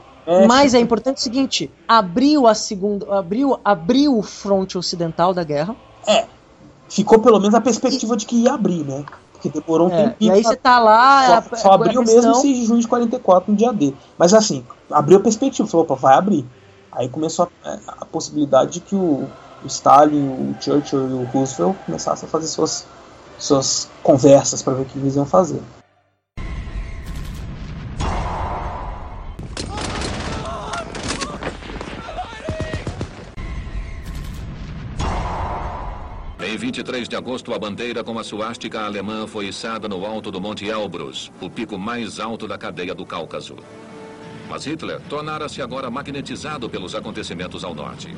C: Mas é importante o seguinte, abriu a segunda, abriu, abriu o fronte ocidental da guerra.
E: Ficou pelo menos a perspectiva de que ia abrir, né? Porque demorou um
C: É,
E: tempinho.
C: e aí
E: pra-
C: você tá lá,
E: Só,
C: a-
E: só
C: a
E: abriu
C: questão-
E: mesmo 6 de junho de 44, no dia D. Mas assim, abriu a perspectiva, falou, opa, vai abrir. Aí começou a, a possibilidade de que o, o Stalin, o Churchill e o Roosevelt começassem a fazer suas, suas conversas para ver o que eles iam fazer.
J: 23 de agosto, a bandeira com a suástica alemã foi içada no alto do Monte Elbrus, o pico mais alto da cadeia do Cáucaso. Mas Hitler tornara-se agora magnetizado pelos acontecimentos ao norte.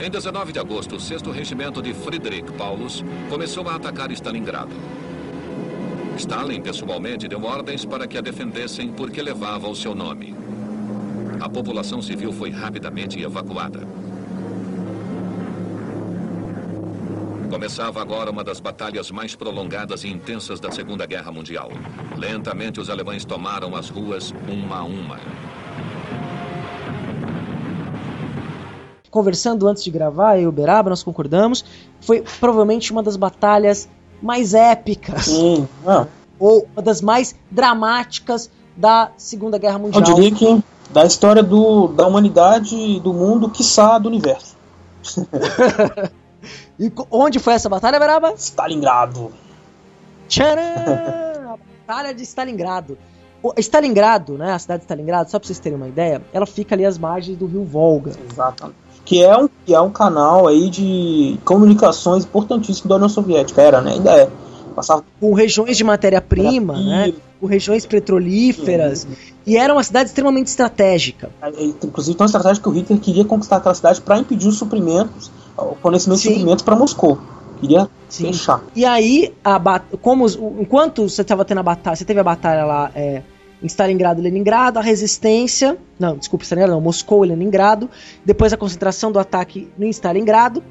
J: Em 19 de agosto, o 6 Regimento de Friedrich Paulus começou a atacar Stalingrado. Stalin pessoalmente deu ordens para que a defendessem porque levava o seu nome. A população civil foi rapidamente evacuada. Começava agora uma das batalhas mais prolongadas e intensas da Segunda Guerra Mundial. Lentamente os alemães tomaram as ruas uma a uma.
C: Conversando antes de gravar, eu e o Beraba, nós concordamos, foi provavelmente uma das batalhas mais épicas.
E: Sim, ah,
C: Ou uma das mais dramáticas da Segunda Guerra
E: eu
C: Mundial.
E: diria que da história do, da humanidade, do mundo, quiçá do universo.
C: E onde foi essa batalha, Beraba?
E: Stalingrado.
C: Tcharam! A Batalha de Stalingrado. O- Stalingrado, né, a cidade de Stalingrado, só pra vocês terem uma ideia, ela fica ali às margens do rio Volga.
E: Exatamente. Que é, um, que é um canal aí de comunicações importantíssimo da União Soviética. Era, né? Ainda é. Passava
C: Com regiões de matéria-prima, né, com regiões petrolíferas, e era uma cidade extremamente estratégica.
E: Inclusive, tem uma estratégia que o Hitler queria conquistar aquela cidade para impedir os suprimentos, o fornecimento
C: Sim.
E: de suprimentos para Moscou. Queria
C: Sim.
E: fechar.
C: E aí, a como os- enquanto você estava tendo a batalha, você teve a batalha lá é, em Stalingrado e Leningrado, a resistência, não, desculpa, Stalingrado não, Moscou e Leningrado, depois a concentração do ataque em Stalingrado,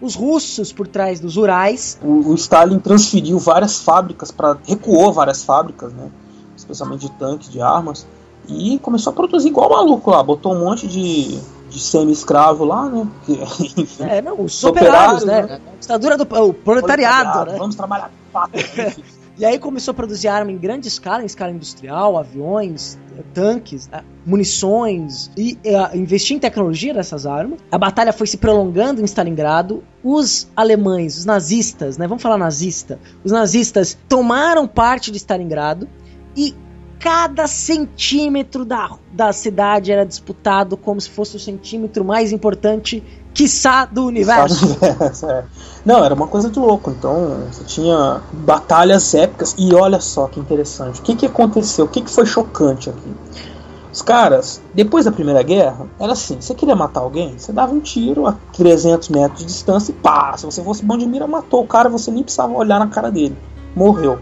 C: os russos por trás dos Urais,
E: O, o Stalin transferiu várias fábricas para recuou várias fábricas, né? Especialmente de tanques, de armas, e começou a produzir igual maluco lá. Botou um monte de, de semi-escravo lá, né? Que, enfim,
C: é, não, os
E: Os
C: operários,
E: operários,
C: né? A ditadura do o proletariado, né?
E: Vamos trabalhar. enfim.
C: E aí começou a produzir arma em grande escala, em escala industrial, aviões, tanques, eh, munições e eh, investir em tecnologia dessas armas. A batalha foi se prolongando em Stalingrado. Os alemães, os nazistas, né? Vamos falar nazista. Os nazistas tomaram parte de Stalingrado e cada centímetro da, da cidade era disputado como se fosse o centímetro mais importante, quiçá, do universo.
E: Não, era uma coisa de louco. Então, você tinha batalhas épicas. E olha só que interessante. O que, que aconteceu? O que, que foi chocante aqui? Os caras, depois da Primeira Guerra, era assim: você queria matar alguém? Você dava um tiro a 300 metros de distância e pá! Se você fosse bom de mira, matou o cara, você nem precisava olhar na cara dele. Morreu.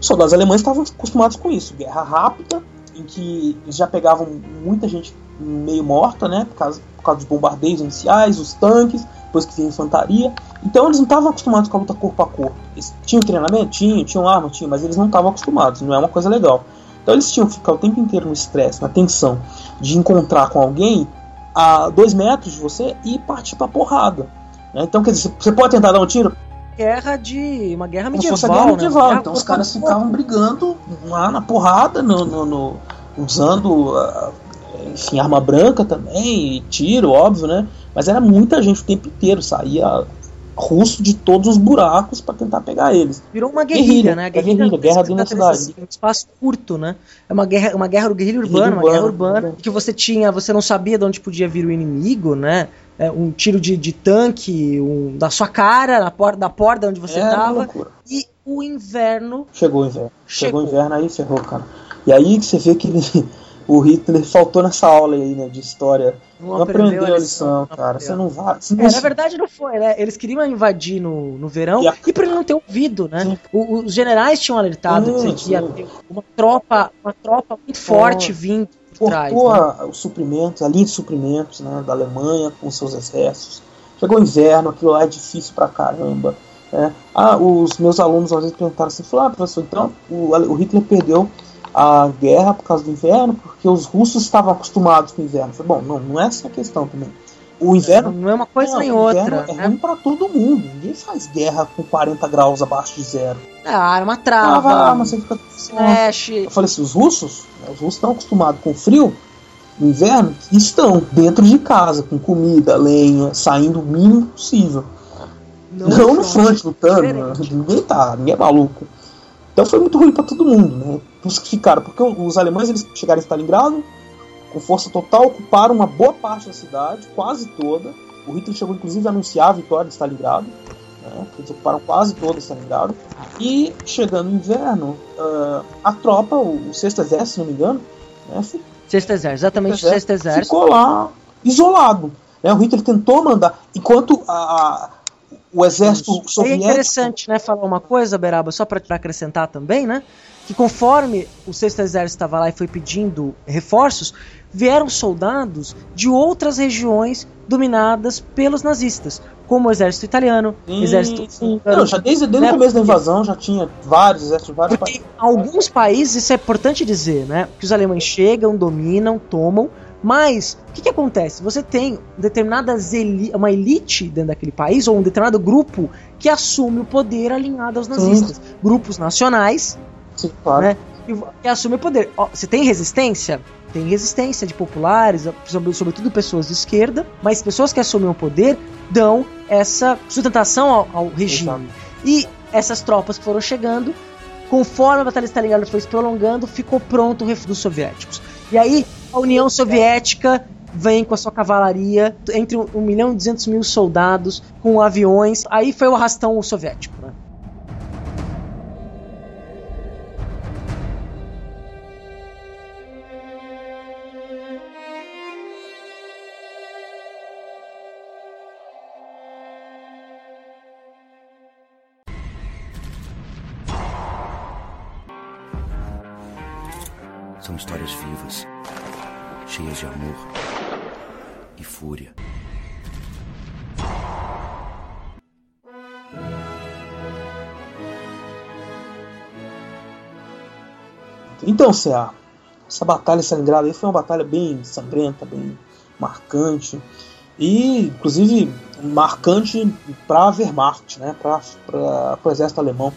E: Os soldados alemães estavam acostumados com isso. Guerra rápida, em que já pegavam muita gente meio morta, né? Por causa, por causa dos bombardeios iniciais, os tanques, depois que vinha a infantaria. Então eles não estavam acostumados com a luta corpo a corpo. Eles tinham treinamento? Tinham, tinham arma? Tinham, mas eles não estavam acostumados, não é uma coisa legal. Então eles tinham que ficar o tempo inteiro no estresse, na tensão de encontrar com alguém a dois metros de você e partir pra porrada. né? Então, quer dizer, você pode tentar dar um tiro?
C: Guerra de. uma guerra
E: Como se
C: medieval.
E: fosse a guerra
C: né?
E: medieval.
C: Guerra
E: então os caras ficavam brigando lá na porrada, no, no- no- usando ah, enfim, arma branca também, e tiro, óbvio, né? Mas era muita gente o tempo inteiro, saía russo de todos os buracos para tentar pegar eles.
C: Virou uma guerrilha,
E: Guerrilha,
C: né?
E: é guerrilha, guerra dentro da cidade.
C: Um espaço curto, né? É uma guerra, uma guerra guerrilha urbana,
E: Guerrilha
C: uma guerra
E: urbana,
C: urbana, que você tinha, você não sabia de onde podia vir o inimigo, né? É, um tiro de, de tanque, um, da sua cara, na porta, da porta onde você estava.
E: loucura.
C: E o inverno
E: Chegou o inverno. Chegou,
C: Chegou.
E: o inverno aí, ferrou, cara. E aí que você vê que ele- o Hitler faltou nessa aula aí, né, de história.
C: não,
E: Não aprendeu a lição,
C: não
E: cara.
C: aprendeu.
E: Você não vai. Você não
C: É, na verdade não foi, né? Eles queriam invadir no, no verão
E: E a-
C: e, por ele não ter ouvido, né? O- os generais tinham alertado
E: Sim,
C: que ia ter uma tropa, uma tropa muito forte vindo por trás. né?
E: os suprimentos, a linha de suprimentos né, da Alemanha com seus exércitos. Chegou o inverno, aquilo lá é difícil pra caramba. né. Ah, os meus alunos às vezes perguntaram assim, falaram, ah, professor, então o, o Hitler perdeu a guerra por causa do inverno, porque os russos estavam acostumados com o inverno. Falei, bom, não, não é essa a questão também. O inverno
C: Não é uma coisa
E: não,
C: nem outra.
E: é
C: né?
E: ruim pra todo mundo. Ninguém faz guerra com 40 graus abaixo de zero.
C: A arma
E: Trava
C: trava,
E: a arma, você fica
C: flash.
E: eu falei assim, os russos, né, os russos estão acostumados com frio no inverno, estão dentro de casa, com comida, lenha, saindo o mínimo possível. Não, no front lutando, né, ninguém tá, ninguém é maluco. Então foi muito ruim para todo mundo, né? Os que ficaram, porque os alemães eles chegaram em Stalingrado, com força total, ocuparam uma boa parte da cidade, quase toda. O Hitler chegou inclusive a anunciar a vitória de Stalingrado. né, eles ocuparam quase todo Stalingrado. E chegando o inverno, uh, a tropa, o, sexto exército, se não me engano, né,
C: Sexto exército, exatamente sexto exército.
E: ficou lá isolado. Né? O Hitler tentou mandar, enquanto a, a- o exército
C: é
E: soviético
C: interessante, né, falar uma coisa, Beraba, só para acrescentar também, né? Que conforme o sexto exército estava lá e foi pedindo reforços, vieram soldados de outras regiões dominadas pelos nazistas, como o exército italiano,
E: Sim,
C: exército
E: sim.
C: húngaro.
E: Não, já desde, desde
C: né,
E: o começo da invasão já tinha vários exércitos, vários
C: Porque alguns países, isso é importante dizer, né? Que os alemães chegam, dominam, tomam, mas o que, que acontece? Você tem determinadas eli uma elite dentro daquele país, ou um determinado grupo que assume o poder alinhado aos nazistas. Grupos nacionais,
E: Sim, claro.
C: né? Que, assume o poder. Ó, você tem resistência? Tem resistência de populares, sobre- sobretudo pessoas de esquerda, mas pessoas que assumem o poder dão essa sustentação ao, ao regime. E essas tropas que foram chegando, conforme a Batalha de Stalingrado foi se prolongando, ficou pronto o refúgio dos soviéticos. E aí a União Soviética vem com a sua cavalaria, entre 1 milhão e 200 mil soldados, com aviões. Aí foi o arrastão soviético. Né?
E: Então, CA, essa batalha de Stalingrado aí foi uma batalha bem sangrenta, bem marcante. E, inclusive, marcante para a Wehrmacht, né, para o exército alemão,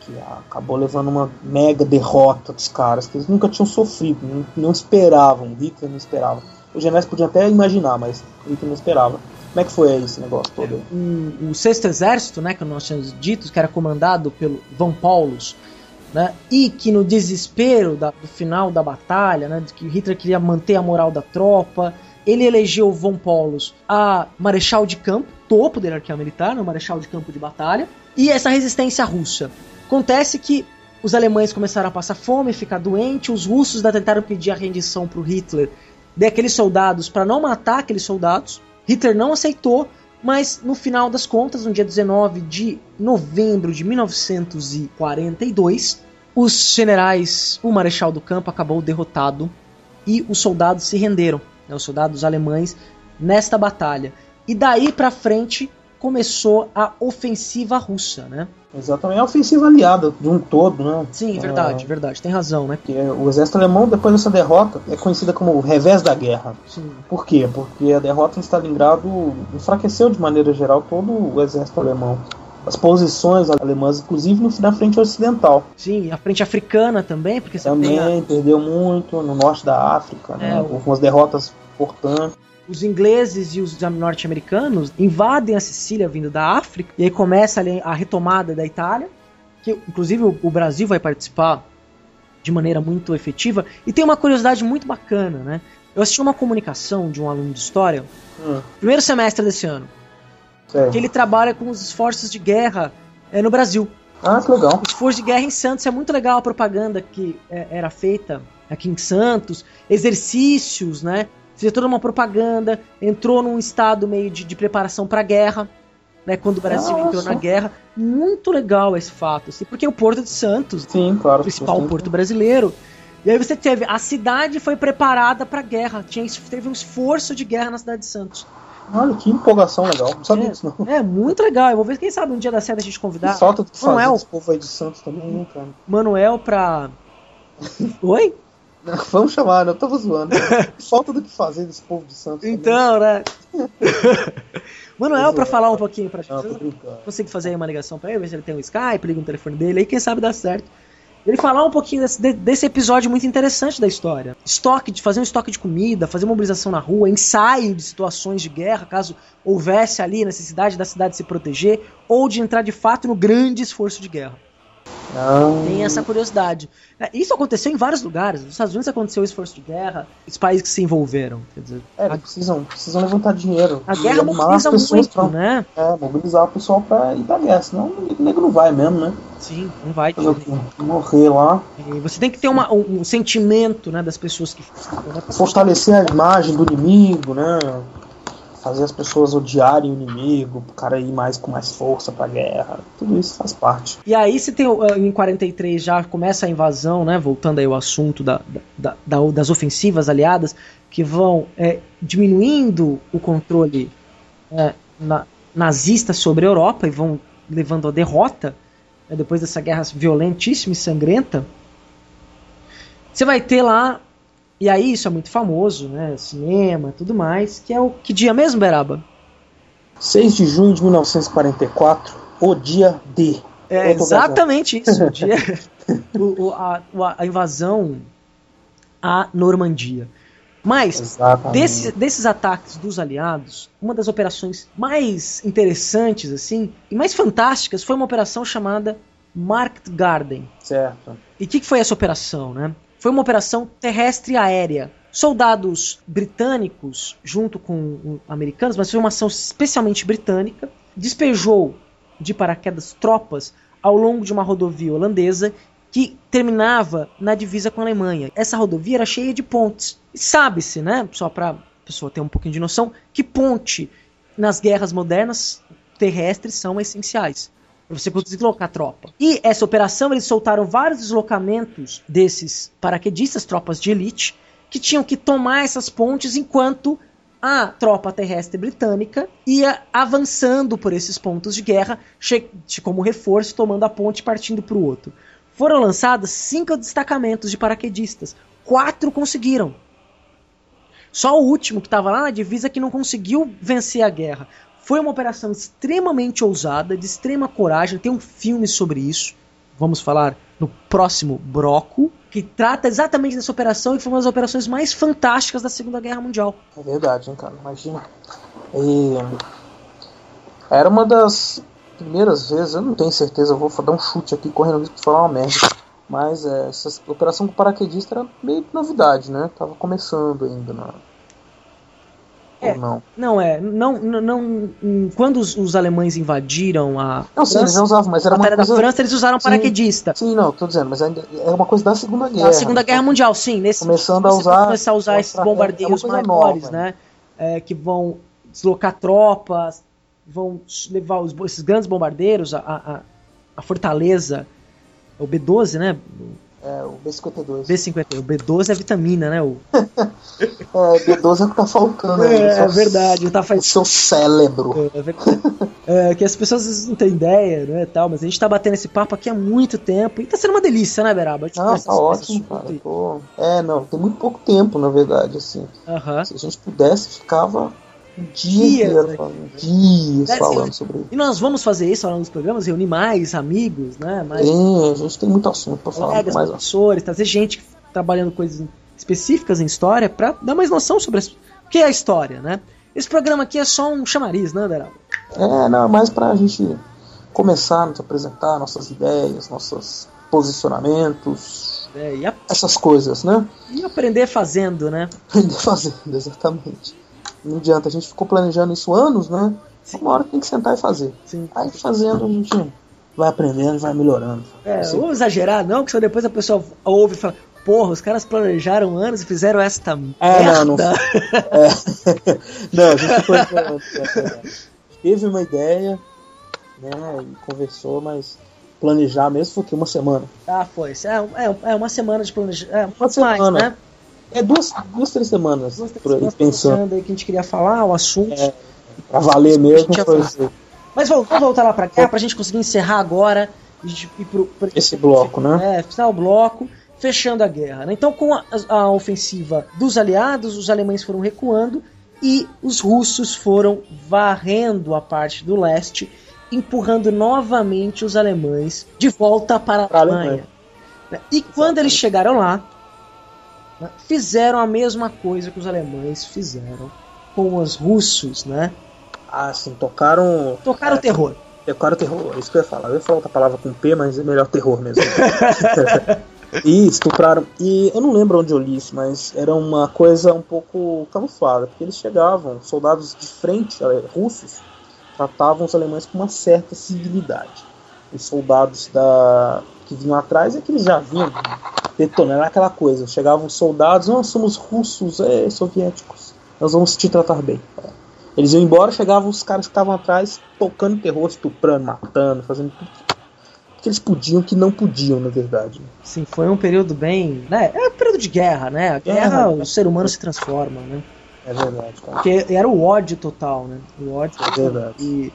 E: que acabou levando uma mega derrota dos caras, que eles nunca tinham sofrido, não, não esperavam, o Hitler não esperava. Os generais podiam até imaginar, mas o Hitler não esperava. Como é que foi esse negócio todo?
C: o, o sexto exército, né, que nós tínhamos dito, que era comandado pelo Von Paulus, né, e que no desespero da- do final da batalha, né, de que Hitler queria manter a moral da tropa, ele elegeu Von Paulus a marechal de campo, topo da hierarquia militar, no marechal de campo de batalha, e essa resistência russa. Acontece que os alemães começaram a passar fome, ficar doentes, os russos tentaram pedir a rendição para o Hitler daqueles soldados para não matar aqueles soldados. Hitler não aceitou, mas no final das contas, no dia 19 de novembro de 1942, os generais, o marechal do campo acabou derrotado e os soldados se renderam, né, os soldados alemães nesta batalha. E daí para frente começou a ofensiva russa, né?
E: Exatamente, é a ofensiva aliada de um todo, né?
C: Sim, verdade, verdade, tem razão, né?
E: Que é- o exército alemão, depois dessa derrota, é conhecida como o revés da guerra.
C: Sim.
E: Por quê? Porque a derrota em Stalingrado enfraqueceu de maneira geral todo o exército alemão. As posições alemãs, inclusive no- na frente ocidental.
C: Sim, a frente africana também, porque você tem a-
E: Também perdeu muito no norte da África, né?
C: É,
E: Houve umas derrotas importantes.
C: os ingleses e os norte-americanos invadem a Sicília vindo da África e aí começa ali a retomada da Itália, que inclusive o, o Brasil vai participar de maneira muito efetiva. E tem uma curiosidade muito bacana, né? Eu assisti uma comunicação de um aluno de história,
E: Hum,
C: primeiro semestre desse ano,
E: certo.
C: que ele trabalha com os esforços de guerra é, no Brasil.
E: Ah, que legal.
C: Os esforços de guerra em Santos é muito legal a propaganda que é, era feita aqui em Santos, exercícios, né? Fez toda uma propaganda, entrou num estado meio de, de preparação para a guerra, né? Quando o Brasil
E: Nossa.
C: entrou na guerra. Muito legal esse fato, assim, porque o Porto de Santos,
E: Sim, claro.
C: o principal porto brasileiro, e aí você teve a cidade foi preparada para a guerra, tinha teve um esforço de guerra na cidade de Santos.
E: Olha que empolgação legal. Não sabia disso, não.
C: É muito legal. Eu vou ver quem sabe um dia da série a gente convidar
E: Que falta de fazer
C: Manuel,
E: esse povo aí de Santos também, né, cara?
C: Manuel pra. Oi?
E: Vamos chamar? Eu tava zoando. falta do que fazer desse povo de Santos. também.
C: Então, né? Manuel, pra falar um pouquinho pra
E: Não,
C: gente. Consigo fazer aí uma ligação pra ele, ver se ele tem um Skype, liga um telefone dele, aí quem sabe dá certo. Ele falar um pouquinho desse, de- desse episódio muito interessante da história. Estoque, de fazer um estoque de comida, fazer mobilização na rua, ensaio de situações de guerra, caso houvesse ali necessidade da cidade se proteger, ou de entrar de fato no grande esforço de guerra.
E: Não.
C: Tem essa curiosidade. É, Isso aconteceu em vários lugares. Nos Estados Unidos aconteceu esforço de guerra, os países que se envolveram. Quer dizer,
E: É, eles precisam, precisam levantar dinheiro.
C: a guerra mobiliza
E: as
C: muito,
E: pra-
C: né?
E: É, mobilizar o pessoal pra ir pra guerra, senão o nego não vai mesmo, né?
C: Sim, não vai.
E: O? Morrer lá,
C: E você tem que ter uma- um, um sentimento né, das pessoas que ficam. Né?
E: fortalecer a imagem do inimigo, né? Fazer as pessoas odiarem o inimigo, o cara ir mais com mais força pra guerra. Tudo isso faz parte.
C: E aí se tem uh, em 43 já começa a invasão, né? Voltando aí ao assunto da, da- da- das ofensivas aliadas que vão é, diminuindo o controle é, na- nazista sobre a Europa e vão levando à derrota né, depois dessa guerra violentíssima e sangrenta. Você vai ter lá e aí isso é muito famoso, né? Cinema, tudo mais, que é o que dia mesmo, Beraba?
E: 6 de junho de 1944, o dia D.
C: É exatamente isso. O dia, o- o- a, a invasão à Normandia. Mas, desse- desses ataques dos aliados, uma das operações mais interessantes assim e mais fantásticas foi uma operação chamada Market Garden.
E: Certo.
C: E o que, que foi essa operação, né? Foi uma operação terrestre aérea. Soldados britânicos, junto com americanos, mas foi uma ação especialmente britânica, despejou de paraquedas tropas ao longo de uma rodovia holandesa que terminava na divisa com a Alemanha. Essa rodovia era cheia de pontes. Sabe-se, né, só para a pessoa ter um pouquinho de noção, que ponte nas guerras modernas terrestres são essenciais para você deslocar a tropa. E essa operação eles soltaram vários deslocamentos desses paraquedistas, tropas de elite, que tinham que tomar essas pontes enquanto a tropa terrestre britânica ia avançando por esses pontos de guerra, como reforço, tomando a ponte e partindo para o outro. Foram lançados cinco destacamentos de paraquedistas. Quatro conseguiram. Só o último, que estava lá na divisa, que não conseguiu vencer a guerra. Foi uma operação extremamente ousada, de extrema coragem. Tem um filme sobre isso. Vamos falar no próximo bloco. Que trata exatamente dessa operação e foi uma das operações mais fantásticas da Segunda Guerra Mundial.
E: É verdade, hein, cara? Imagina. E era uma das primeiras vezes, eu não tenho certeza, eu vou dar um chute aqui correndo risco de falar uma merda. Mas é, essa operação com paraquedista era meio novidade, né? Tava começando ainda, não.
C: É.
E: Ou não?
C: Não é, não, não, não- quando os, os alemães invadiram a
E: Não, sim, eles já usavam, mas era uma coisa...
C: da França, eles usaram
E: Sim.
C: paraquedista.
E: Sim, não, tô dizendo, mas ainda é uma coisa da Segunda Guerra.
C: Na Segunda Guerra Mundial, sim. Nesse,
E: Começando a usar-
C: começar a usar esses
E: é
C: bombardeios
E: coisa
C: maiores,
E: nova,
C: né? É, que vão deslocar tropas, vão levar os, esses grandes bombardeiros, a, a, a fortaleza, o B-12, né?
E: É, o B-52.
C: B-51. O B-12 é vitamina, né? O,
E: É, B-12 é o que tá faltando. aí,
C: é, é verdade, tá
E: O
C: faz...
E: seu cérebro.
C: É verdade. É, que as pessoas às vezes não têm ideia, né, tal, mas a gente tá batendo esse papo aqui há muito tempo e tá sendo uma delícia, né, Beraba? A gente
E: Não,
C: conversa
E: tá ótimo, cara. Pô, é, não, tem muito pouco tempo, na verdade, assim.
C: Aham.
E: Se a gente pudesse, ficava um dia
C: Dias,
E: inteiro
C: né?
E: falando, dias
C: É,
E: falando sobre isso.
C: E nós vamos fazer isso ao longo dos programas, reunir mais amigos, né? Mais
E: Tem, a gente tem muito assunto pra falar,
C: colegas,
E: mas
C: professores, trazer gente trabalhando coisas específicas em história pra dar mais noção sobre as- o que é a história, né? Esse programa aqui é só um chamariz, né, Beraba?
E: é, não, é mais pra gente começar a nos apresentar nossas ideias, nossos posicionamentos,
C: É, a-
E: essas coisas, né?
C: e aprender fazendo, né?
E: Aprender fazendo, exatamente. Não adianta, a gente ficou planejando isso anos, né? Uma hora tem que sentar e fazer.
C: Sim.
E: Aí fazendo a gente vai aprendendo, vai melhorando.
C: É,
E: Assim,
C: vamos exagerar, não, que só depois a pessoa ouve e fala, porra, os caras planejaram anos e fizeram esta
E: É,
C: merda.
E: não, não. É. não, a gente foi. é, Teve uma ideia, né? E conversou, mas planejar mesmo foi que uma semana.
C: Ah, foi. É, é, é uma semana de planejamento. É,
E: Uma
C: mais,
E: semana.
C: né?
E: É duas, duas três semanas
C: Duas, três
E: por
C: semanas
E: pensando.
C: pensando aí que a gente queria falar, o assunto.
E: É, pra valer mesmo.
C: Mas vamos, vamos voltar lá pra cá pra gente conseguir encerrar agora e pro, pro-
E: esse bloco, né?
C: É, final o bloco, fechando a guerra. né? Então, com a, a ofensiva dos aliados, os alemães foram recuando e os russos foram varrendo a parte do leste, empurrando novamente os alemães de volta para a
E: Alemanha.
C: Alemanha. E quando eles chegaram lá, né, fizeram a mesma coisa que os alemães fizeram com os russos, né?
E: Ah, sim, tocaram.
C: Tocaram o terror.
E: É claro, terror, é isso que eu ia falar. Eu ia falar outra palavra com P, mas é melhor terror mesmo. e estupraram. E eu não lembro onde eu li isso, mas era uma coisa um pouco camuflada, porque eles chegavam, soldados de frente, eh, russos, tratavam os alemães com uma certa civilidade. Os soldados da que vinham atrás é que eles já vinham detonando aquela coisa. Chegavam soldados, nós somos russos, é, soviéticos, nós vamos te tratar bem. Eles iam embora, chegavam os caras que estavam atrás tocando terror, estuprando, matando, fazendo tudo que eles podiam que não podiam, na verdade.
C: Sim, foi um período bem. Né? É um período de guerra, né? A guerra, o ser humano se transforma, né?
E: É verdade, cara.
C: Porque era o ódio total, né? O ódio
E: É verdade.
C: E,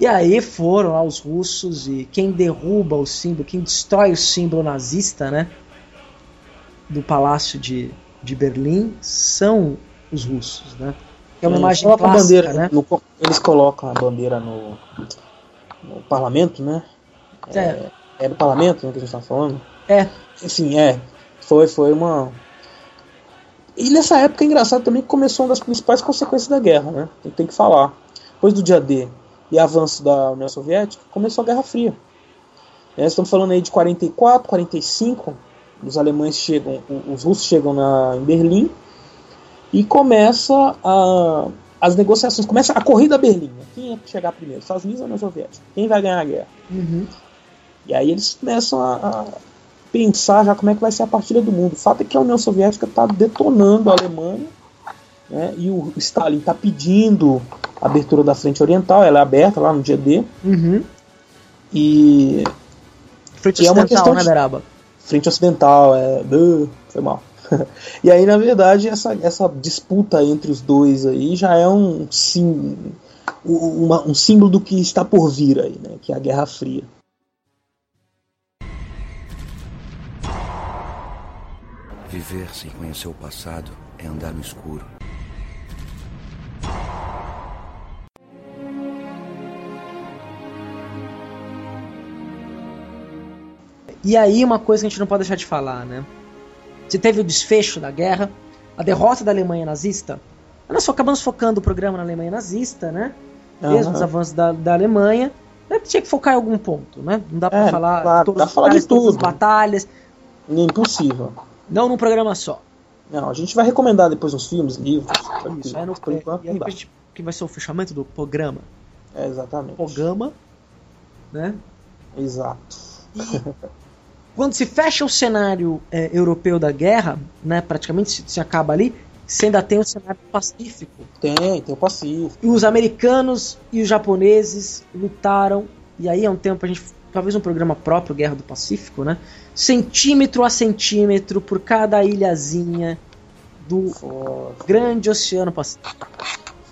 C: e aí foram lá os russos e quem derruba o símbolo, quem destrói o símbolo nazista, né? Do palácio de, de Berlim são os russos, né? É uma
E: Eles
C: imagem
E: colocam a
C: clássica,
E: bandeira,
C: né?
E: no- eles colocam a bandeira no, no parlamento, né?
C: É.
E: É do parlamento né, que a gente tá falando?
C: É.
E: Enfim, é. Foi, foi uma. E nessa época é engraçado também que começou uma das principais consequências da guerra, né? Tem que falar. Depois do dia D e avanço da União Soviética, começou a Guerra Fria. É, estamos falando aí de 44, 45. Os alemães chegam, os russos chegam na, em Berlim e começa a, as negociações, começa a corrida a Berlim. né? Quem ia chegar primeiro? Estados Unidos ou União Soviética? Quem vai ganhar a guerra?
C: Uhum.
E: E aí eles começam a, a pensar já como é que vai ser a partida do mundo. O fato é que a União Soviética está detonando a Alemanha né, e o Stalin está pedindo a abertura da frente oriental, ela é aberta lá no dia D.
C: Uhum.
E: E
C: Frente
E: E é uma
C: ocidental,
E: questão
C: né,
E: de-
C: Beraba?
E: frente ocidental, é. Duh, foi mal. e aí, na verdade, essa, essa disputa entre os dois aí já é um, sim, um, uma- um símbolo do que está por vir aí, né? Que é a Guerra Fria.
B: Viver sem conhecer o passado é andar no escuro.
C: E aí uma coisa que a gente não pode deixar de falar, né? Você teve o desfecho da guerra, a derrota da Alemanha nazista. Nós só acabamos focando o programa na Alemanha nazista, né? Mesmo
E: Aham.
C: os avanços da, da Alemanha. né? Tinha que focar em algum ponto, né? Não dá pra
E: É,
C: falar
E: claro,
C: todos
E: dá falar de
C: detalhes, todas as
E: tudo.
C: batalhas,
E: É impossível.
C: não num programa só.
E: Não, a gente vai recomendar depois uns filmes, livros. tranquilo.
C: Isso, é no,
E: Por enquanto não dá.
C: a gente- que vai ser o fechamento do programa.
E: É, exatamente.
C: Programa, né?
E: Exato.
C: Quando se fecha o cenário é, europeu da guerra, né, praticamente se, se acaba ali, você ainda tem o cenário pacífico.
E: Tem, tem o Pacífico.
C: E os americanos e os japoneses lutaram, e aí é um tempo a gente talvez um programa próprio Guerra do Pacífico, né? Centímetro a centímetro por cada ilhazinha do grande Oceano Pacífico.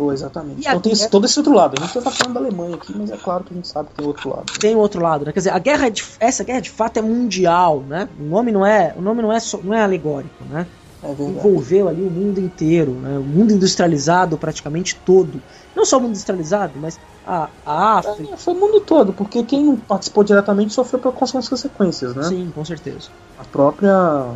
E: Foi exatamente.
C: E
E: então tem
C: é-
E: todo esse outro lado. A gente já tá falando da Alemanha aqui, mas é claro que a gente sabe que tem outro lado.
C: Tem o outro lado, né? Quer dizer, a guerra de, essa guerra de fato é mundial, né? O nome não é, o nome não é, só- não é alegórico, né?
E: É
C: envolveu ali o mundo inteiro, né? o mundo industrializado praticamente todo. Não só o mundo industrializado, mas a, a África.
E: É, foi o mundo todo, porque quem não participou diretamente sofreu com as consequências, né?
C: Sim, com certeza.
E: A própria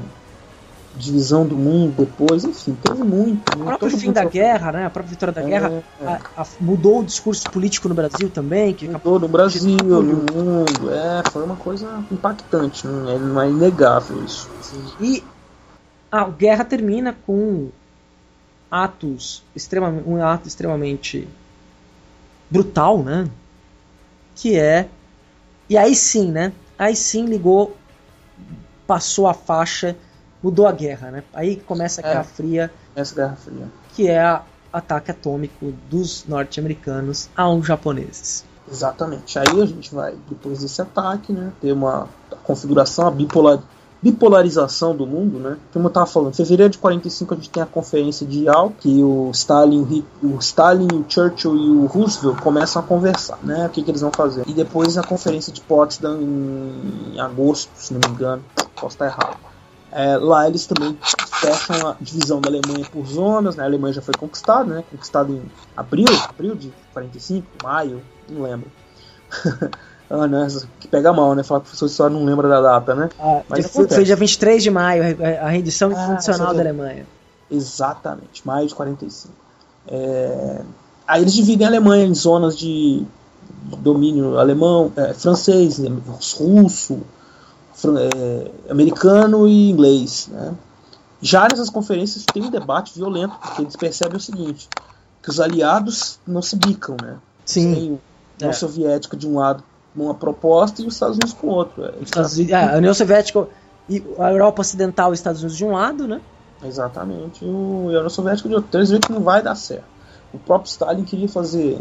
E: divisão do mundo depois, enfim, teve muito.
C: O
E: né?
C: próprio
E: Todo
C: fim da guerra, né? A própria vitória da
E: É,
C: guerra
E: é.
C: a- a- mudou o discurso político no Brasil também, que
E: Mudou no Brasil, no mundo. É, foi uma coisa impactante, né? É- não é inegável isso.
C: E a guerra termina com atos extremamente, um ato extremamente brutal, né? Que é e aí sim, né? Aí sim ligou, passou a faixa, mudou a guerra, né? Aí começa a
E: É.
C: Guerra Fria,
E: Essa Guerra Fria.
C: que é o ataque atômico dos norte-americanos aos japoneses.
E: Exatamente. Aí a gente vai, depois desse ataque, né, ter uma configuração, a bipolar, bipolarização do mundo, né? Como eu estava falando, em fevereiro de 45 a gente tem a conferência de Yalta, que o Stalin, o Stalin, o Churchill e o Roosevelt começam a conversar, né? O que, que eles vão fazer. E depois a conferência de Potsdam em, em agosto, se não me engano, posso estar errado. É, lá eles também fecham a divisão da Alemanha por zonas, né? A Alemanha já foi conquistada, né? Conquistada em abril, abril de 45, maio, não lembro. ah, né? Que pega mal, né? Falar que o professor história não lembra da data, né?
C: Ah,
E: Mas
C: foi,
E: acontece.
C: dia 23 de maio, a- rendição
E: Ah, você
C: da
E: vê.
C: Alemanha.
E: Exatamente, maio de 45. É, Aí eles dividem a Alemanha em zonas de domínio alemão, é, francês, russo, fran- é, americano e inglês. Né? Já nessas conferências tem um debate violento, porque eles percebem o seguinte, que os aliados não se bicam, né?
C: Sim.
E: Tem a União
C: É.
E: Soviética de um lado com uma proposta e os Estados Unidos com outro. É,
C: Estados Unidos- é, a União Soviética e a Europa Ocidental e os Estados Unidos de um lado, né?
E: Exatamente. E o- e a União Soviética de outro. Então eles veem que não vai dar certo. O próprio Stalin queria fazer.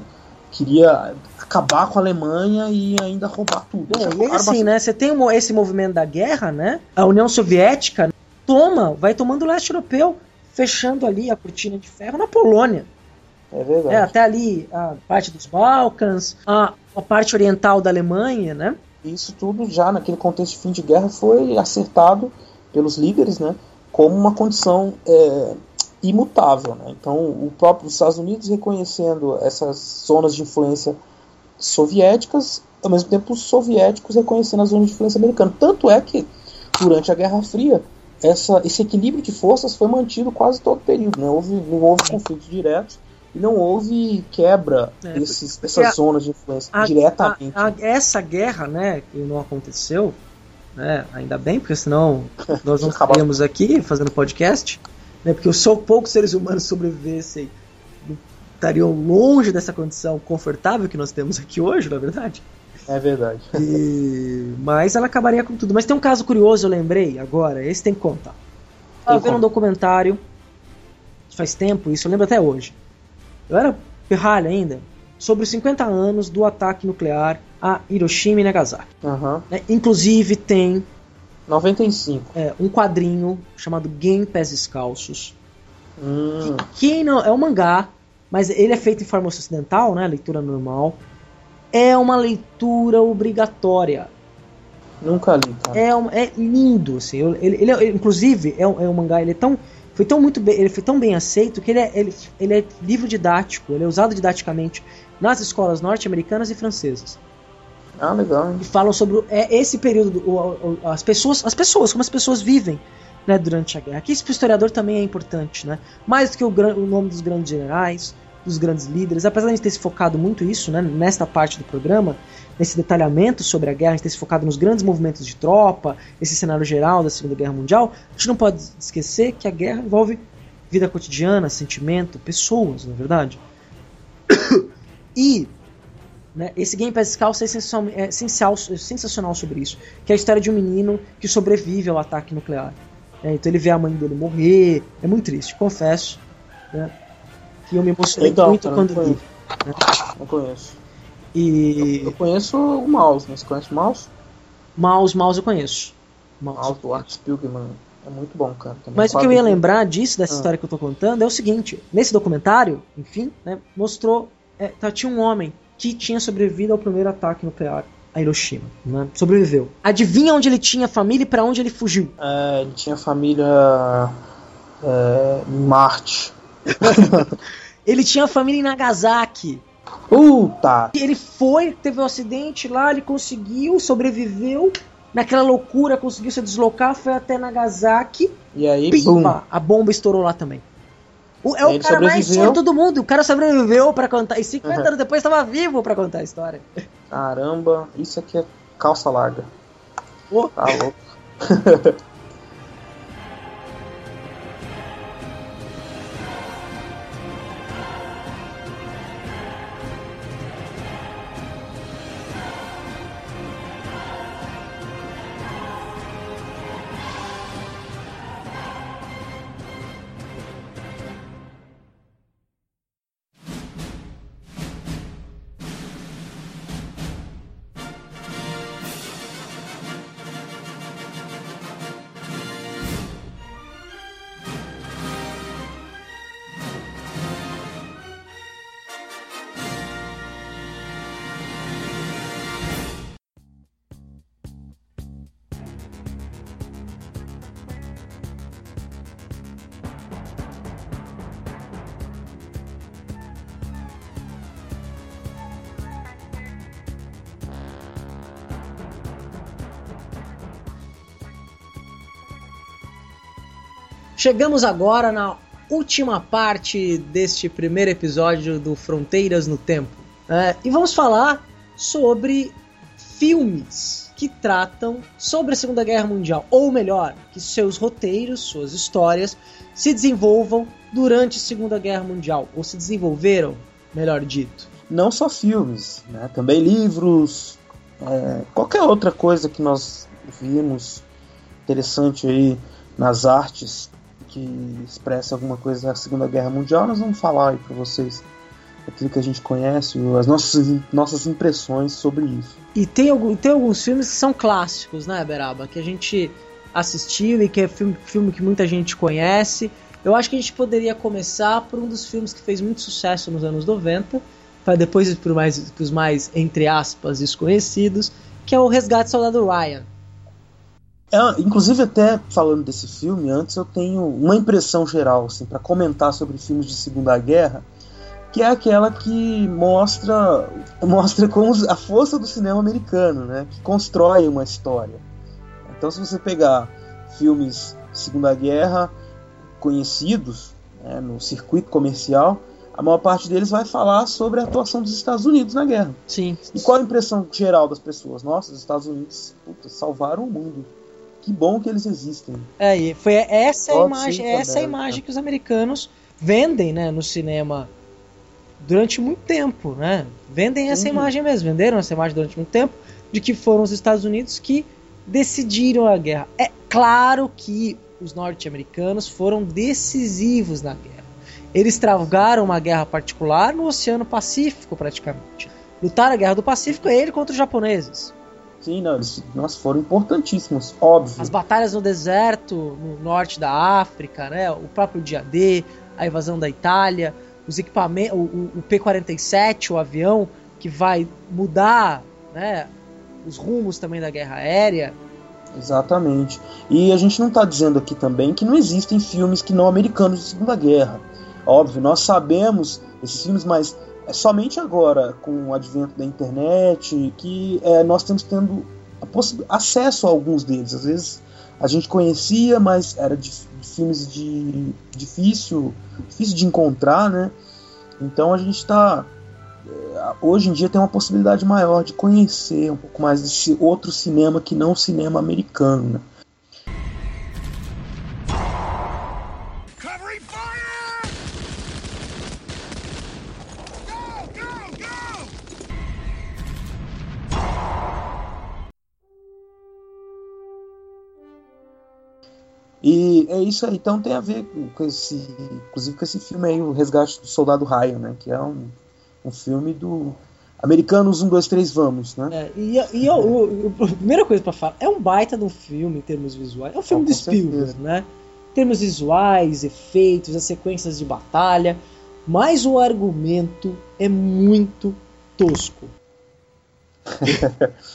E: Queria acabar com a Alemanha e ainda roubar tudo. Já
C: e assim, né? Você tem esse movimento da guerra, né? A União Soviética toma, vai tomando o leste europeu, fechando ali a cortina de ferro na Polônia.
E: É verdade.
C: É, até ali a parte dos Balcãs, a, a parte oriental da Alemanha, né?
E: Isso tudo já naquele contexto de fim de guerra foi acertado pelos líderes, né? Como uma condição é, imutável, né? Então, o próprio Estados Unidos reconhecendo essas zonas de influência soviéticas, ao mesmo tempo os soviéticos reconhecendo as zonas de influência americana. Tanto é que durante a Guerra Fria essa, esse equilíbrio de forças foi mantido quase todo o período, né? Houve, não houve conflitos diretos e não houve quebra
C: É,
E: desses, dessas
C: a-
E: zonas de influência
C: A-
E: diretamente.
C: a- essa guerra, né, que não aconteceu, né, ainda bem, porque senão nós não estaríamos aqui fazendo podcast, né, porque só poucos seres humanos sobrevivessem estariam longe dessa condição confortável que nós temos aqui hoje, na verdade.
E: É verdade.
C: E- Mas ela acabaria com tudo. Mas tem um caso curioso, eu lembrei agora, esse tem que contar. Estava vendo um documentário faz tempo, isso eu lembro até hoje. Eu era pirralho ainda, sobre os 50 anos do ataque nuclear a Hiroshima e Nagasaki. Né? Inclusive tem
E: 95.
C: é, um quadrinho chamado Game Pés Descalços,
E: Hum,
C: que não é um mangá, mas ele é feito em forma ocidental, né, leitura normal. É uma leitura obrigatória.
E: nunca li, cara.
C: É, um- é lindo, assim. Ele, ele é- inclusive, é um, é um mangá, ele é tão. Foi tão muito bem, ele foi tão bem aceito que ele é, ele, ele é livro didático, ele é usado didaticamente nas escolas norte-americanas e francesas.
E: Ah, legal, hein?
C: E falam sobre o- é, esse período, do- o- o- as pessoas, as pessoas, como as pessoas vivem né, durante a guerra. Aqui isso pro historiador também é importante, né? Mais do que o, o nome dos grandes generais, dos grandes líderes, apesar de a gente ter se focado muito isso, né, nesta parte do programa, nesse detalhamento sobre a guerra, a gente ter se focado nos grandes movimentos de tropa, esse cenário geral da Segunda Guerra Mundial, a gente não pode esquecer que a guerra envolve vida cotidiana, sentimento, pessoas, na é verdade. E né, esse Game Pass Descalço é, essencial, é essencial- é sensacional sobre isso, que é a história de um menino que sobrevive ao ataque nuclear. É, então ele vê a mãe dele morrer, é muito triste, confesso, né, que eu me emocionei
E: Legal,
C: muito
E: cara,
C: quando
E: não
C: li.
E: Não conheço.
C: E
E: Eu conheço o Mouse, né? Você conhece o Mouse?
C: Mouse, Mouse eu conheço. Mouse.
E: Mouse do Art Spiegelman. É muito bom, cara. Também
C: Mas o que eu ia
E: de-
C: lembrar disso, dessa
E: Ah.
C: história que eu tô contando, é o seguinte: nesse documentário, enfim, né, mostrou. é, tá, tinha um homem que tinha sobrevivido ao primeiro ataque nuclear a Hiroshima. Né, sobreviveu. Adivinha onde ele tinha família e pra onde ele fugiu?
E: É, ele tinha família é, em Marte.
C: Ele tinha família em Nagasaki.
E: Puta!
C: Ele foi, teve um acidente lá, ele conseguiu, sobreviveu. Naquela loucura, conseguiu se deslocar, foi até Nagasaki.
E: E aí.
C: Pimba! A bomba estourou lá também. O- é o
E: Ele
C: cara mais sortudo do mundo. O cara sobreviveu pra contar. E 50
E: Uhum.
C: anos depois estava vivo pra contar a história.
E: Caramba, isso aqui é calça larga.
C: Ô.
E: Tá louco.
C: Chegamos agora na última parte deste primeiro episódio do Fronteiras no Tempo. É, e vamos falar sobre filmes que tratam sobre a Segunda Guerra Mundial, ou melhor, que seus roteiros, suas histórias se desenvolvam durante a Segunda Guerra Mundial, ou se desenvolveram, melhor dito.
E: Não só filmes, né? também livros, é, qualquer outra coisa que nós vimos interessante aí nas artes que expressa alguma coisa da Segunda Guerra Mundial, nós vamos falar aí para vocês aquilo que a gente conhece, as nossas, nossas impressões sobre isso.
C: E tem, algum, tem alguns filmes que são clássicos, né, Beraba? Que a gente assistiu e que é filme, filme que muita gente conhece. Eu acho que a gente poderia começar por um dos filmes que fez muito sucesso nos anos 90, para depois ir para os mais, entre aspas, desconhecidos, que é o Resgate Soldado Ryan.
E: É, inclusive, até falando desse filme, antes eu tenho uma impressão geral, assim, para comentar sobre filmes de Segunda Guerra que é aquela que mostra mostra como a força do cinema americano, né? Que constrói uma história. Então, se você pegar filmes de Segunda Guerra conhecidos né, no circuito comercial, a maior parte deles vai falar sobre a atuação dos Estados Unidos na guerra.
C: Sim.
E: E qual a impressão geral das pessoas? Nossa, os Estados Unidos puta, salvaram o mundo. Que bom que eles existem.
C: É, e foi essa a imagem, essa a imagem que os americanos vendem, né, no cinema durante muito tempo, né? Vendem essa uhum. imagem mesmo, venderam essa imagem durante muito tempo de que foram os Estados Unidos que decidiram a guerra. É claro que os norte-americanos foram decisivos na guerra. Eles travaram uma guerra particular no Oceano Pacífico, praticamente. Lutaram a Guerra do Pacífico é ele contra os japoneses.
E: Sim, não, eles nós foram importantíssimos, óbvio.
C: As batalhas no deserto, no norte da África, né? O próprio dia D, a invasão da Itália, os equipamentos, o, o P-47, o avião, que vai mudar né, os rumos também da guerra aérea.
E: Exatamente. E a gente não está dizendo aqui também que não existem filmes que não americanos de Segunda Guerra. Óbvio, nós sabemos esses filmes, mas é somente agora, com o advento da internet, que é, nós estamos tendo acesso a alguns deles. Às vezes a gente conhecia, mas era de, de filmes de difícil, difícil de encontrar, né? Então a gente está é, hoje em dia tem uma possibilidade maior de conhecer um pouco mais desse outro cinema que não o cinema americano, né? E é isso aí, então tem a ver com esse, inclusive com esse filme aí, O Resgate do Soldado Ryan, né? Que é um, um filme do Americanos 1, 2, 3, vamos, né?
C: É, e e o, o, a primeira coisa para falar, é um baita um filme em termos visuais. É um filme oh, do Spielberg, né? Em termos visuais, efeitos, as sequências de batalha, mas o argumento é muito tosco.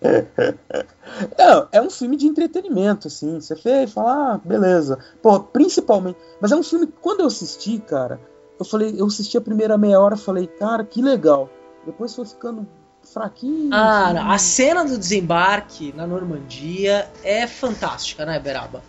E: É, é um filme de entretenimento, assim. Você fez, fala, ah, beleza. Pô, principalmente. Mas é um filme que, quando eu assisti, cara, eu falei, eu assisti a primeira meia hora, falei, cara, que legal. Depois foi ficando fraquinho.
C: Ah, assim. a cena do desembarque na Normandia é fantástica, né, Beraba?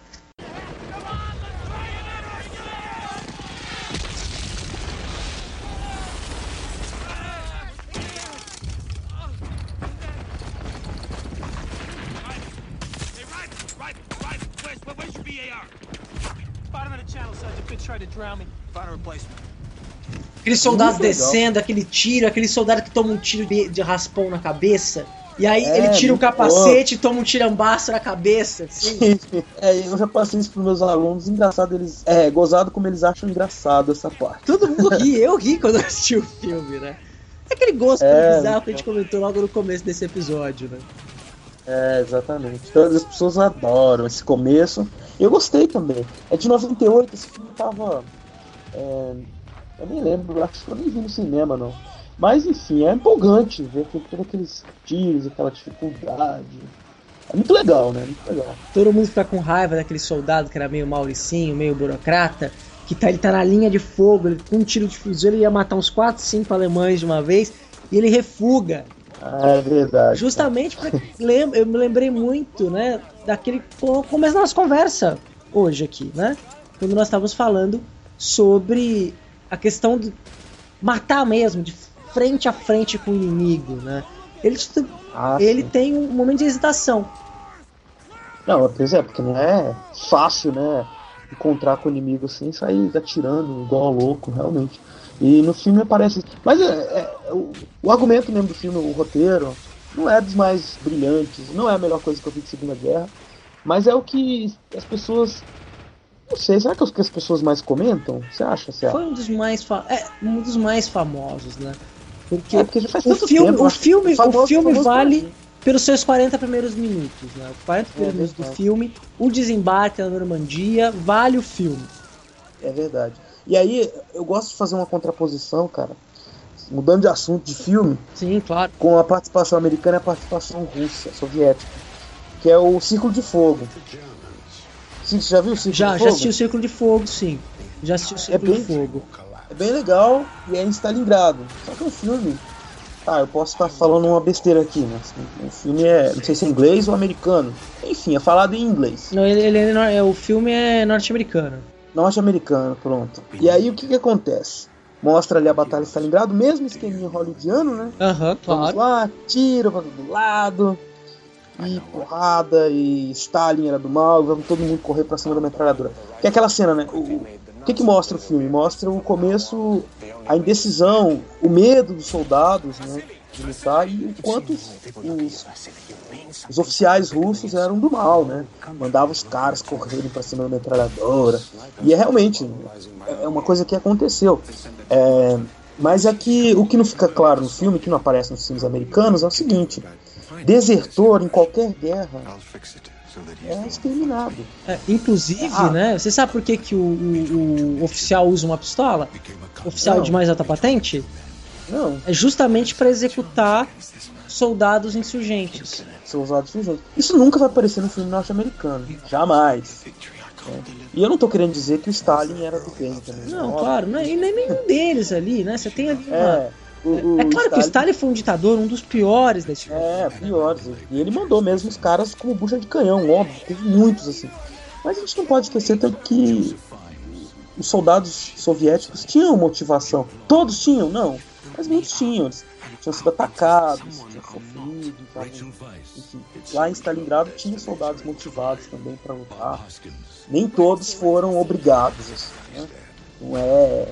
C: Aqueles soldados descendo, aquele tiro, aquele soldado que toma um tiro de raspão na cabeça. E aí é, ele tira o capacete e toma um tirambaço na cabeça. Assim.
E: é, eu já passei isso pros meus alunos. Engraçado, eles. É, gozado como eles acham engraçado essa parte.
C: Todo mundo ri, eu ri quando eu assisti o filme, né? É aquele gosto é, bizarro que a gente comentou logo no começo desse episódio, né?
E: É, exatamente. Todas as pessoas adoram esse começo. Eu gostei também. É de 98, esse filme tava. É, eu nem lembro, acho que eu nem vi no cinema, não. Mas enfim, é empolgante ver todos aqueles tiros, aquela dificuldade. É muito legal, né? Muito legal.
C: Todo mundo fica com raiva daquele soldado que era meio mauricinho, meio burocrata, que tá, ele tá na linha de fogo, ele, com um tiro de fuzil ele ia matar uns 4, 5 alemães de uma vez, e ele refuga.
E: É verdade.
C: Justamente porque eu me lembrei muito, né, daquele começo da nossa conversa hoje aqui, né? Quando nós estávamos falando sobre a questão de matar mesmo, de frente a frente com o inimigo, né? ele,
E: Ah,
C: ele
E: sim.
C: tem um momento de hesitação.
E: Não, pois é, porque não é fácil, né? Encontrar com o inimigo assim e sair atirando igual louco, realmente. E no filme aparece. Mas é, é- o, o argumento mesmo do filme, o roteiro, não é dos mais brilhantes, não é a melhor coisa que eu vi de Segunda Guerra, mas é o que as pessoas. Não sei, será que é o que as pessoas mais comentam? Você acha, Cé?
C: Foi um dos mais, fa- é, um dos mais famosos, né? Porque,
E: É, porque
C: o filme,
E: tempo,
C: o filme,
E: famoso-
C: o filme vale
E: pra mim.
C: pelos seus 40 primeiros minutos, né? Os 40 primeiros
E: É
C: minutos do filme, o desembarque na Normandia vale o filme.
E: É verdade. E aí, eu gosto de fazer uma contraposição, cara, mudando de assunto de filme,
C: Sim, claro.
E: com a participação americana e a participação russa, soviética, que é o Círculo de Fogo. Sim, você já viu o Círculo
C: Já,
E: de
C: já
E: Fogo?
C: assisti o Círculo de Fogo, sim. Já assisti o Círculo
E: bem-
C: de Fogo.
E: É bem legal e é em Stalingrado. Só que é um filme. Ah, eu posso estar falando uma besteira aqui, né? O filme é. Não sei se é inglês ou americano. Enfim, é falado em inglês.
C: Não, ele, ele é, é, o filme é norte-americano.
E: Norte-americano, pronto. E aí o que, que acontece? Mostra ali a Batalha de Stalingrado, mesmo esqueminha hollywoodiano, né?
C: Aham,
E: Vamos
C: claro.
E: lá, tiro pra todo lado, e porrada, e Stalin era do mal, vamos todo mundo correr pra cima da metralhadora. Que é aquela cena, né? O que, que mostra o filme? Mostra o começo, a indecisão, o medo dos soldados, né? De lutar e o quanto os, os, os oficiais russos eram do mal, né? Mandavam os caras correrem pra cima da metralhadora. E é realmente, é uma coisa que aconteceu. É, mas é que o que não fica claro no filme, que não aparece nos filmes americanos, é o seguinte: desertor em qualquer guerra é exterminado.
C: É, inclusive,
E: Ah.
C: né? Você sabe por que, que o, o- o oficial usa uma pistola? Oficial
E: Não.
C: de mais alta patente?
E: Não,
C: É justamente para executar soldados insurgentes.
E: de jeito. Isso nunca vai aparecer no filme norte-americano. Jamais. É. E eu não tô querendo dizer que o Stalin era do bem também.
C: Não, claro, não é, e nem nenhum deles ali, né? Você tem ali uma.
E: É, o, o
C: É claro que o Stalin foi um ditador, um dos piores da história.
E: É, piores. E ele mandou mesmo os caras como bucha de canhão, óbvio. Teve muitos assim. Mas a gente não pode esquecer tanto que os soldados soviéticos tinham motivação. Todos tinham, não. Mas muitos tinham. Eles tinham sido atacados, tinham sofrido. estavam- Enfim, lá em Stalingrado tinha soldados motivados também para lutar. Nem todos foram obrigados. assim, né? Não é.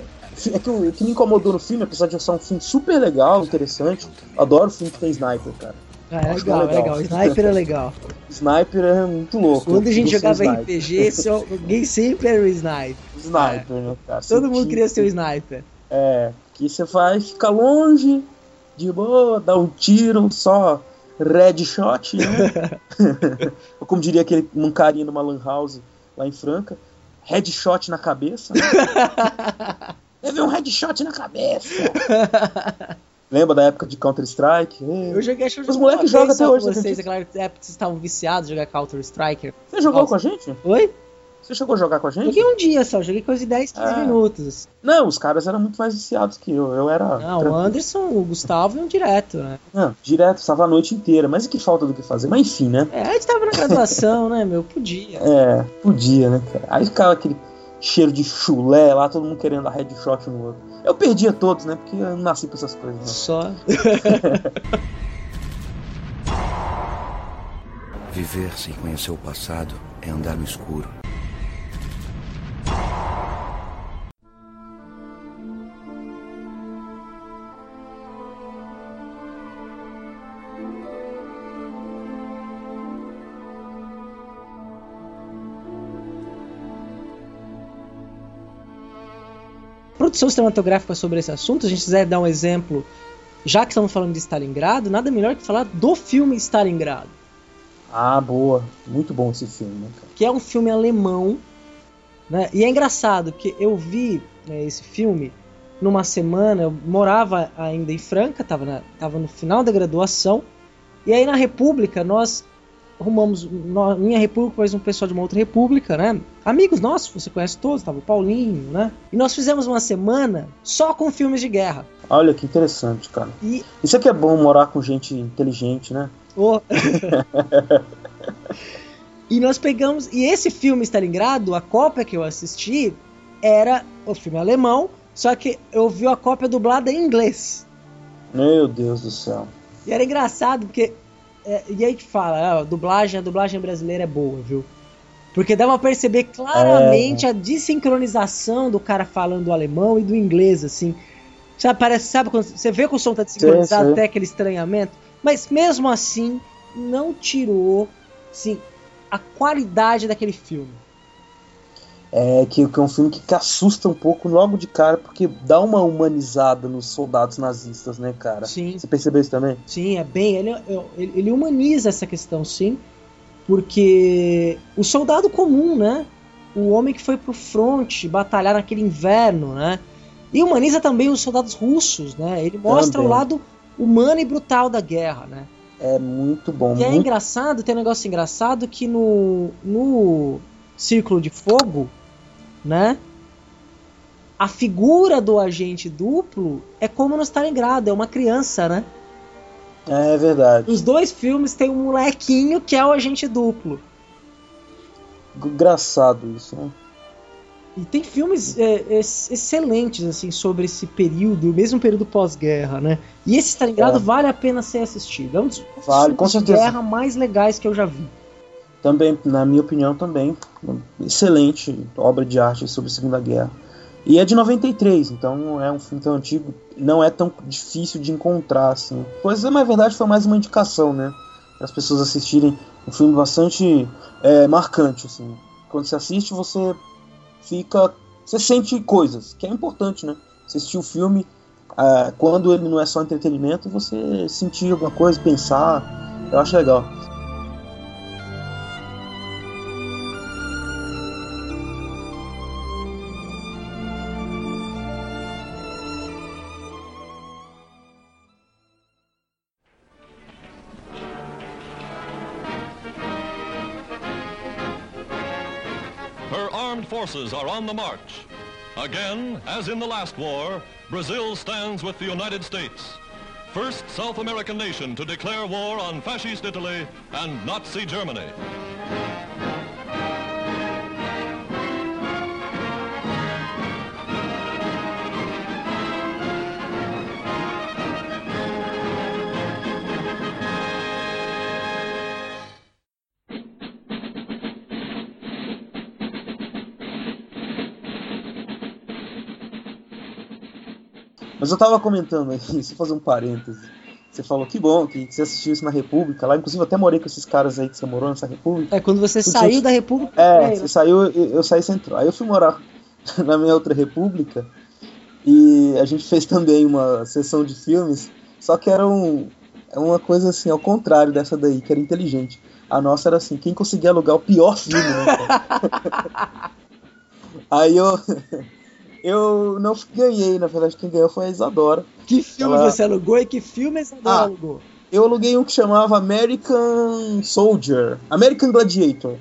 E: É que o, que me incomodou no filme, apesar de ser um filme super legal, interessante, adoro filme que tem sniper, cara.
C: Ah, é
E: Acho
C: legal, é
E: legal.
C: legal. Sniper é legal.
E: Sniper é muito louco.
C: Quando a gente jogava. RPG, só, alguém sempre era o sniper.
E: Sniper, né, cara?
C: Todo mundo queria ser o sniper.
E: É, que você vai ficar longe, de boa, dar um tiro, só red shot, né? Ou como diria aquele um carinha numa lan house lá em Franca, headshot na cabeça. Né? Levei um headshot na cabeça. Lembra da época de Counter-Strike?
C: Eu joguei, acho que
E: Os moleques jogam até hoje, você
C: vocês, aquela época que vocês estavam viciados em jogar Counter Striker.
E: Você jogou
C: Nossa.
E: com a gente?
C: Oi?
E: Você chegou a jogar com a gente?
C: Joguei um dia só, joguei coisa de 10, 15
E: Ah.
C: minutos.
E: Não, os caras eram muito mais viciados que eu. Eu era.
C: Não, o
E: tranquilo.
C: Anderson, o Gustavo e um direto, né?
E: Não, direto, estava a noite inteira. Mas e que falta do que fazer? Mas enfim, né?
C: É, a gente tava na graduação, né, meu? Podia.
E: É, podia, né, cara? Aí ficava aquele cheiro de chulé lá, todo mundo querendo dar headshot no outro. Eu perdia todos, né? Porque eu não nasci pra essas coisas, né?
C: Só.
B: Viver sem conhecer o passado é andar no escuro.
C: Produção cinematográfica sobre esse assunto, a gente quiser dar um exemplo, já que estamos falando de Stalingrado, nada melhor que falar do filme Stalingrado,
E: Ah, boa. Muito bom esse filme, né, cara?
C: que é um filme alemão, né? E é engraçado, porque eu vi né, esse filme numa semana, eu morava ainda em Franca, tava, na- tava no final da graduação, e aí na República nós arrumamos, minha República, mais um pessoal de uma outra República, né? Amigos nossos, você conhece todos, tava o Paulinho, né? E nós fizemos uma semana só com filmes de guerra.
E: Olha que interessante, cara.
C: E
E: Isso aqui é bom morar com gente inteligente, né?
C: Ô. e nós pegamos. E esse filme Stalingrado, a cópia que eu assisti, era o filme alemão, só que eu vi a cópia dublada em inglês.
E: Meu Deus do céu.
C: E era engraçado porque. É, e aí te fala, a dublagem, a dublagem brasileira é boa, viu? Porque dá pra perceber claramente a desincronização do cara falando alemão e do inglês, assim. Sabe, parece, sabe quando você vê que o som tá desincronizado,
E: Sim, sim.
C: até aquele estranhamento. Mas mesmo assim, não tirou, assim, a qualidade daquele filme.
E: É que, que é um filme que, que assusta um pouco logo de cara, porque dá uma humanizada nos soldados nazistas, né, cara?
C: Sim.
E: Você percebeu isso também?
C: Sim, é bem. Ele, ele, ele humaniza essa questão, sim. Porque o soldado comum, né? O homem que foi pro front batalhar naquele inverno, né? E humaniza também os soldados russos, né? Ele mostra
E: Também.
C: o lado humano e brutal da guerra, né?
E: É muito bom.
C: E é
E: muito...
C: engraçado, tem um negócio engraçado que no, no Círculo de Fogo, né? A figura do agente duplo é como no Stalingrado, é uma criança, né?
E: É verdade.
C: Nos dois filmes tem um molequinho que é o agente duplo.
E: Engraçado isso, né?
C: E tem filmes é, ex- excelentes assim sobre esse período, mesmo período pós-guerra, né? E esse Stalingrado
E: É.
C: vale a pena ser assistido. É um dos
E: Vale,
C: filmes de guerra mais legais que eu já vi.
E: Também, na minha opinião, também. Excelente obra de arte sobre a Segunda Guerra. E é de 93, então é um filme tão antigo, não é tão difícil de encontrar, assim. Pois é, na verdade foi mais uma indicação, né? Para as pessoas assistirem um filme bastante é, marcante, assim. Quando você assiste, você fica. Você sente coisas, que é importante, né? Assistir o filme, ah, quando ele não é só entretenimento, você sentir alguma coisa, pensar. Eu acho legal.
K: Forces are on the march. Again, as in the last war, Brazil stands with the United States. First South American nation to declare war on fascist Italy and Nazi Germany.
E: Mas eu tava comentando aqui, eu fazer um parêntese. Você falou que bom que você assistiu isso na República. Lá, inclusive, eu até morei com esses caras aí que você morou nessa República.
C: É quando você saiu da República.
E: É,
C: né?
E: você saiu, eu, eu saí central. Aí eu fui morar na minha outra República e a gente fez também uma sessão de filmes, só que era um, é uma coisa assim, ao contrário dessa daí, que era inteligente. A nossa era assim, quem conseguia alugar o pior filme, né? Aí eu. Eu não ganhei, na verdade, quem ganhou foi a Isadora.
C: Que filme
E: Ela-
C: você alugou e que filme você
E: Ah.
C: alugou?
E: Eu aluguei um que chamava American Soldier, American Gladiator,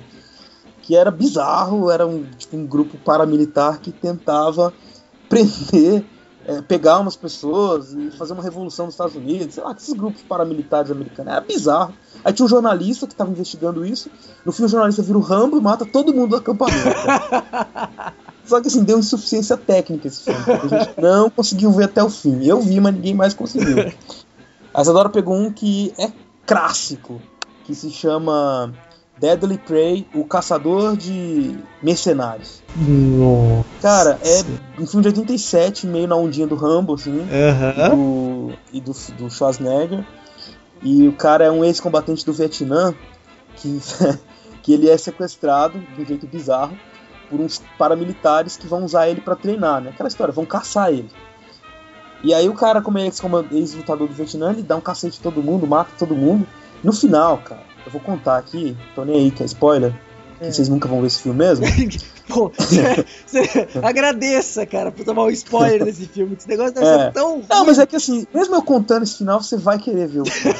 E: que era bizarro, era um, tipo, um grupo paramilitar que tentava prender, é, pegar umas pessoas e fazer uma revolução nos Estados Unidos, sei lá, esses grupos paramilitares americanos, era bizarro. Aí tinha um jornalista que estava investigando isso, no fim o jornalista vira o Rambo e mata todo mundo do acampamento. Só que assim, deu insuficiência técnica esse filme, a gente não conseguiu ver até o fim. Eu vi, mas ninguém mais conseguiu. A Isadora pegou um que é clássico, que se chama Deadly Prey, o caçador de mercenários.
C: Nossa.
E: Cara, é um filme de 87, meio na ondinha do Rambo, assim,
C: Aham.
E: do, e do, do Schwarzenegger. E o cara é um ex-combatente do Vietnã que, que ele é sequestrado de um jeito bizarro por uns paramilitares que vão usar ele pra treinar, né? Aquela história, vão caçar ele. E aí o cara, como é ex-lutador do Vietnã, ele dá um cacete em todo mundo, mata todo mundo. No final, cara, eu vou contar aqui, tô nem aí que é spoiler, que
C: É.
E: vocês nunca vão ver esse filme mesmo.
C: Pô, agradeça, cara, por tomar um spoiler desse filme. que Esse negócio deve
E: É.
C: ser tão.
E: Não, mas é que assim, mesmo eu contando esse final, você vai querer ver o filme.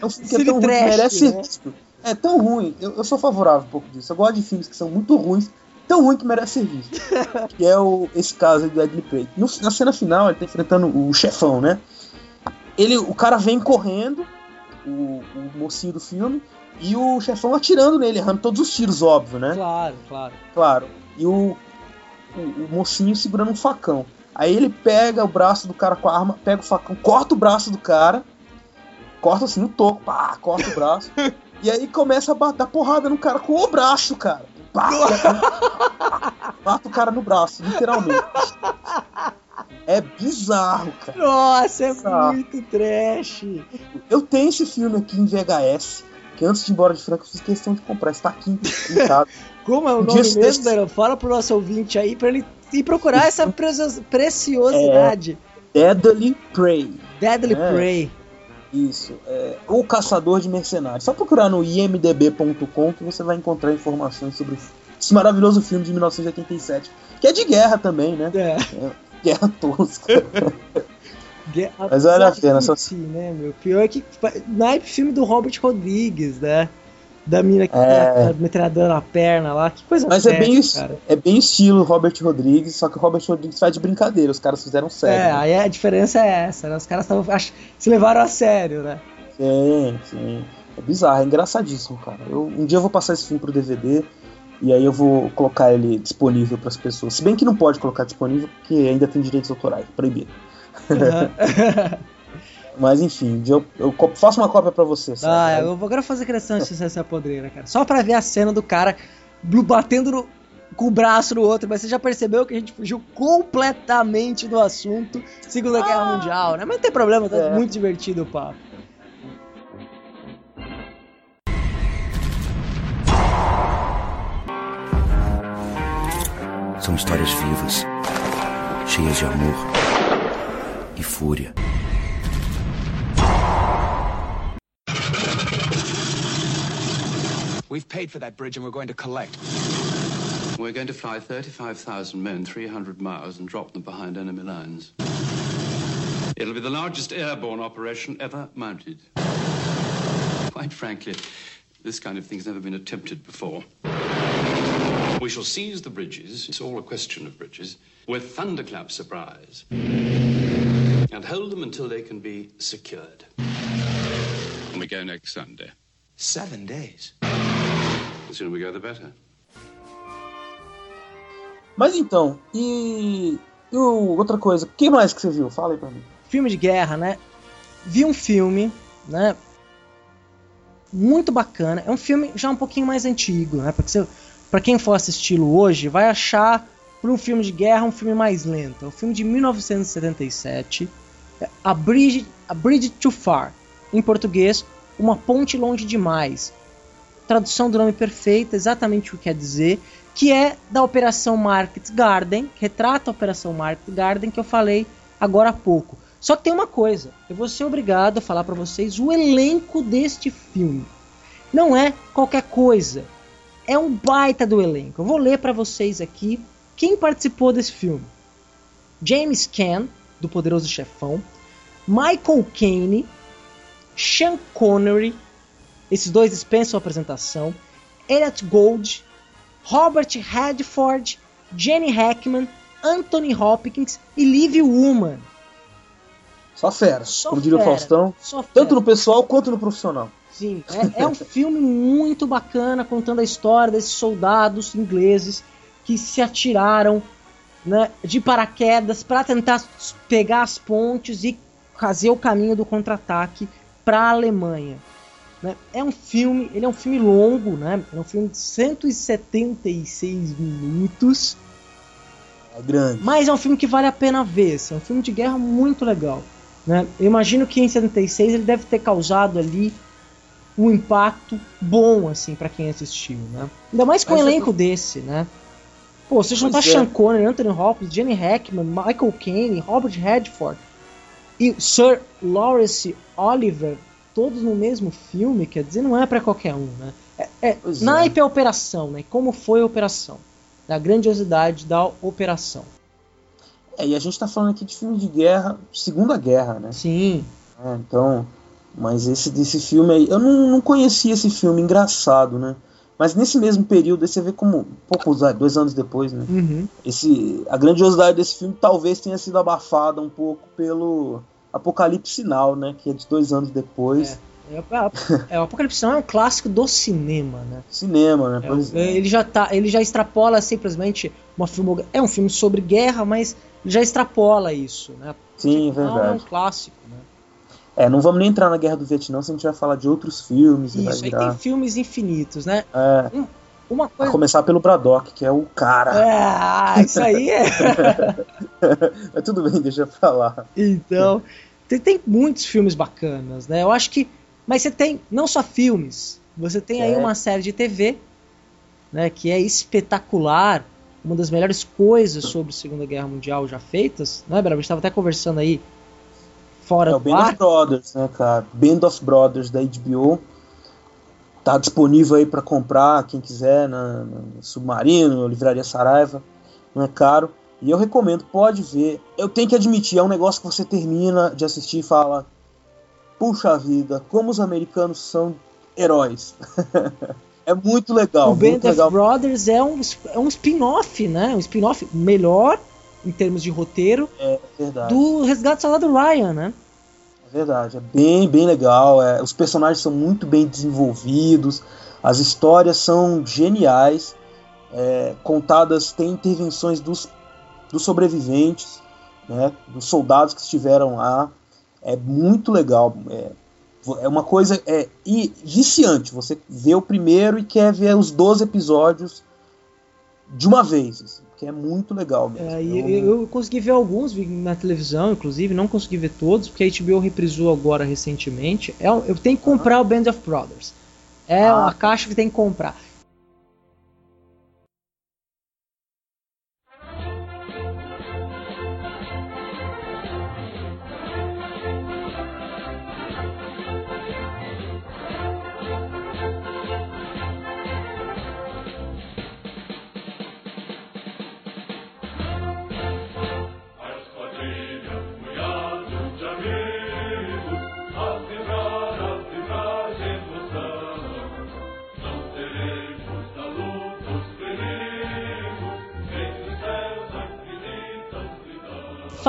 E: É, um filme que é tão ruim que
C: trash,
E: merece ser
C: né?
E: É tão ruim, eu, eu sou favorável um pouco disso. Eu gosto de filmes que são muito ruins, tão ruim que merece ser visto. que é o, esse caso aí do Deadly Prey. No- na cena final, ele tá enfrentando o chefão, né? Ele, o cara vem correndo, o, o mocinho do filme, e o chefão atirando nele, errando todos os tiros, óbvio, né?
C: Claro, claro.
E: Claro. E o, o, o mocinho segurando um facão. Aí ele pega o braço do cara com a arma, pega o facão, corta o braço do cara corta assim no toco, pá, corta o braço. e aí começa a dar porrada no cara com o braço, cara. Pá, mata o cara no braço, literalmente. É bizarro, cara.
C: Nossa, é
E: Bizarro.
C: muito trash.
E: Eu tenho esse filme aqui em VHS, que antes de ir embora de Franca eu fiz questão de comprar. Está aqui em casa.
C: Como é o
E: Um
C: nome mesmo,
E: desses-
C: Daron? Fala pro nosso ouvinte aí pra ele ir procurar essa precio- preciosidade.
E: Deadly Prey.
C: Deadly
E: É.
C: Prey.
E: Isso. É, o Caçador de Mercenários. Só procurar no imdb.com que você vai encontrar informações sobre esse maravilhoso filme de 1987. Que é de guerra também, né?
C: É.
E: Guerra tosca.
C: Gue-
E: Mas vale a pena, só-
C: né, meu? Pior é que. Naipe filme do Robert Rodrigues, né? Da mina que
E: É.
C: tá metralhadora na perna lá. Que coisa
E: Mas é bem,
C: cara.
E: é bem estilo Robert Rodrigues, só que o Robert Rodrigues faz de brincadeira, os caras fizeram sério.
C: É,
E: né?
C: aí a diferença é essa, né? Os caras tavam, ach- se levaram a sério, né?
E: Sim, sim. É bizarro, é engraçadíssimo, cara. Eu, um dia eu vou passar esse filme pro DVD e aí eu vou colocar ele disponível pras pessoas. Se bem que não pode colocar disponível porque ainda tem direitos autorais, proibido. Mas enfim, eu, eu faço uma cópia pra você.
C: Ah, eu vou agora fazer questão de essa podreira, cara. Só pra ver a cena do cara batendo no- com o braço no outro, mas você já percebeu que a gente fugiu completamente do assunto Segunda Guerra Mundial, né? Mas não tem problema, tá
E: É.
C: muito divertido o papo.
B: São histórias vivas, cheias de amor e fúria.
L: We've paid for that bridge and we're going to collect.
M: We're going to fly 35,000 men 300 miles and drop them behind enemy lines. It'll be the largest airborne operation ever mounted. Quite frankly, this kind of thing's never been attempted before. We shall seize the bridges, it's all a question of bridges, with thunderclap surprise. And hold them until they can be secured. And we go next Sunday.
L: Seven days.
E: Mas então, e, e outra coisa, o que mais que você viu? Fala aí pra mim.
C: Filme de guerra, né? Vi um filme, né? Muito bacana. É um filme já um pouquinho mais antigo, né? Porque pra quem for assisti-lo hoje, vai achar por um filme de guerra um filme mais lento. É um filme de 1977. é A Bridge, A Bridge Too Far. Em português, Uma Ponte Longe Demais. Tradução do nome perfeita, exatamente o que quer dizer. Que é da Operação Market Garden, retrata a Operação Market Garden que eu falei agora há pouco. Só que tem uma coisa, eu vou ser obrigado a falar para vocês o elenco deste filme. Não é qualquer coisa. É um baita do elenco. Eu vou ler para vocês aqui quem participou desse filme. James Caan, do Poderoso Chefão, Michael Caine, Sean Connery, esses dois dispensam a apresentação, Elliot Gold, Robert Redford, Jenny Hackman, Anthony Hopkins e Liv Ullmann.
E: Só feras,
C: Só
E: como diria o
C: fera,
E: Faustão.
C: só fera.
E: Tanto no pessoal quanto no profissional.
C: Sim, é, é um filme muito bacana contando a história desses soldados ingleses que se atiraram né, de paraquedas para tentar pegar as pontes e fazer o caminho do contra-ataque para a Alemanha. Né. É um filme, ele é um filme longo, né? É um filme de 176 minutos.
E: É grande.
C: Mas é um filme que vale a pena ver. assim, É um filme de guerra muito legal. Né? Eu imagino que em 76 ele deve ter causado ali um impacto bom assim para quem assistiu, né? Ainda mais com um
E: Mas eu-
C: elenco desse, né? Pô, você juntar
E: é.
C: Sean Connery, Anthony Hopkins, Jenny Hackman, Michael Caine, Robert Redford e Sir Lawrence Oliver, todos no mesmo filme, quer dizer, não é para qualquer um, né? É, é,
E: Pois é.
C: naipe é a operação, né? Como foi a operação? Da grandiosidade da operação.
E: É, e a gente tá falando aqui de filme de guerra, Segunda Guerra, né?
C: Sim.
E: É, então, mas esse desse filme aí, eu não, não conhecia esse filme, engraçado, né? Mas nesse mesmo período, aí você vê como, poucos dois anos depois, né?
C: Uhum.
E: Esse, a grandiosidade desse filme talvez tenha sido abafada um pouco pelo Apocalipse Sinal, né? Que é de dois anos depois.
C: É, é, o Apocalipse Now é um clássico do cinema, né?
E: Cinema, né?
C: É,
E: Pois é.
C: ele já tá, ele já extrapola simplesmente uma é um filme sobre guerra, mas ele já extrapola isso, né?
E: Sim, é
C: Não, é um
E: verdade.
C: clássico, né?
E: É, não vamos nem entrar na Guerra do Vietnã se a gente vai falar de outros filmes.
C: Isso, aí
E: virar-
C: tem filmes infinitos, né?
E: É,
C: Um- uma
E: a
C: coisa.
E: começar pelo Braddock, que é o cara.
C: Ah, isso aí é.
E: Mas tudo bem, deixa eu falar.
C: Então, tem, tem muitos filmes bacanas, né? Eu acho que. Mas você tem não só filmes, você tem aí
E: É.
C: uma série de TV, né? Que é espetacular, uma das melhores coisas sobre a Segunda Guerra Mundial já feitas, né, Brabo? A gente estava até conversando aí fora
E: É o
C: do
E: Band
C: ar.
E: of Brothers, né, cara? Band of Brothers da HBO. Tá disponível aí pra comprar, quem quiser, na, no Submarino, Livraria Saraiva. Não é caro. E eu recomendo, pode ver. Eu tenho que admitir, é um negócio que você termina de assistir e fala: Puxa vida, como os americanos são heróis. é muito legal.
C: o Band of
E: legal.
C: Brothers é um, é um spin-off, né? Um spin-off melhor em termos de roteiro
E: É
C: do Resgate do Soldado Ryan, né?
E: É verdade, é bem, bem legal. é, os personagens são muito bem desenvolvidos, as histórias são geniais, é, contadas, tem intervenções dos, dos sobreviventes, né, dos soldados que estiveram lá. É muito legal. É, é uma coisa é, e viciante. Você vê o primeiro e quer ver os 12 episódios de uma vez. assim, que é muito legal mesmo.
C: É, e
E: É
C: eu, eu consegui ver alguns na televisão, inclusive, não consegui ver todos, porque a HBO reprisou agora recentemente. É, eu tenho que comprar o Band of Brothers. É
E: Ah.
C: uma caixa que tem que comprar.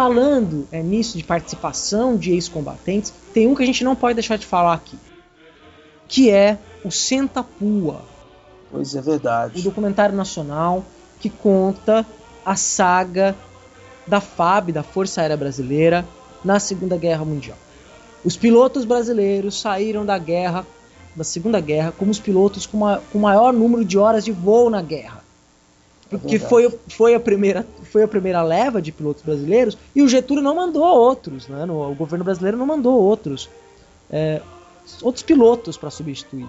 C: Falando é, nisso de participação de ex-combatentes, tem um que a gente não pode deixar de falar aqui, que é o Senta Pua,
E: Pois é
C: o
E: verdade.
C: documentário nacional que conta a saga da FAB, da Força Aérea Brasileira, na Segunda Guerra Mundial. Os pilotos brasileiros saíram da guerra, da Segunda Guerra, como os pilotos com, ma- com maior número de horas de voo na guerra. Porque foi, foi, a primeira, foi a primeira leva de pilotos brasileiros e o Getúlio não mandou outros, né? O governo brasileiro não mandou outros, é, outros pilotos para substituir.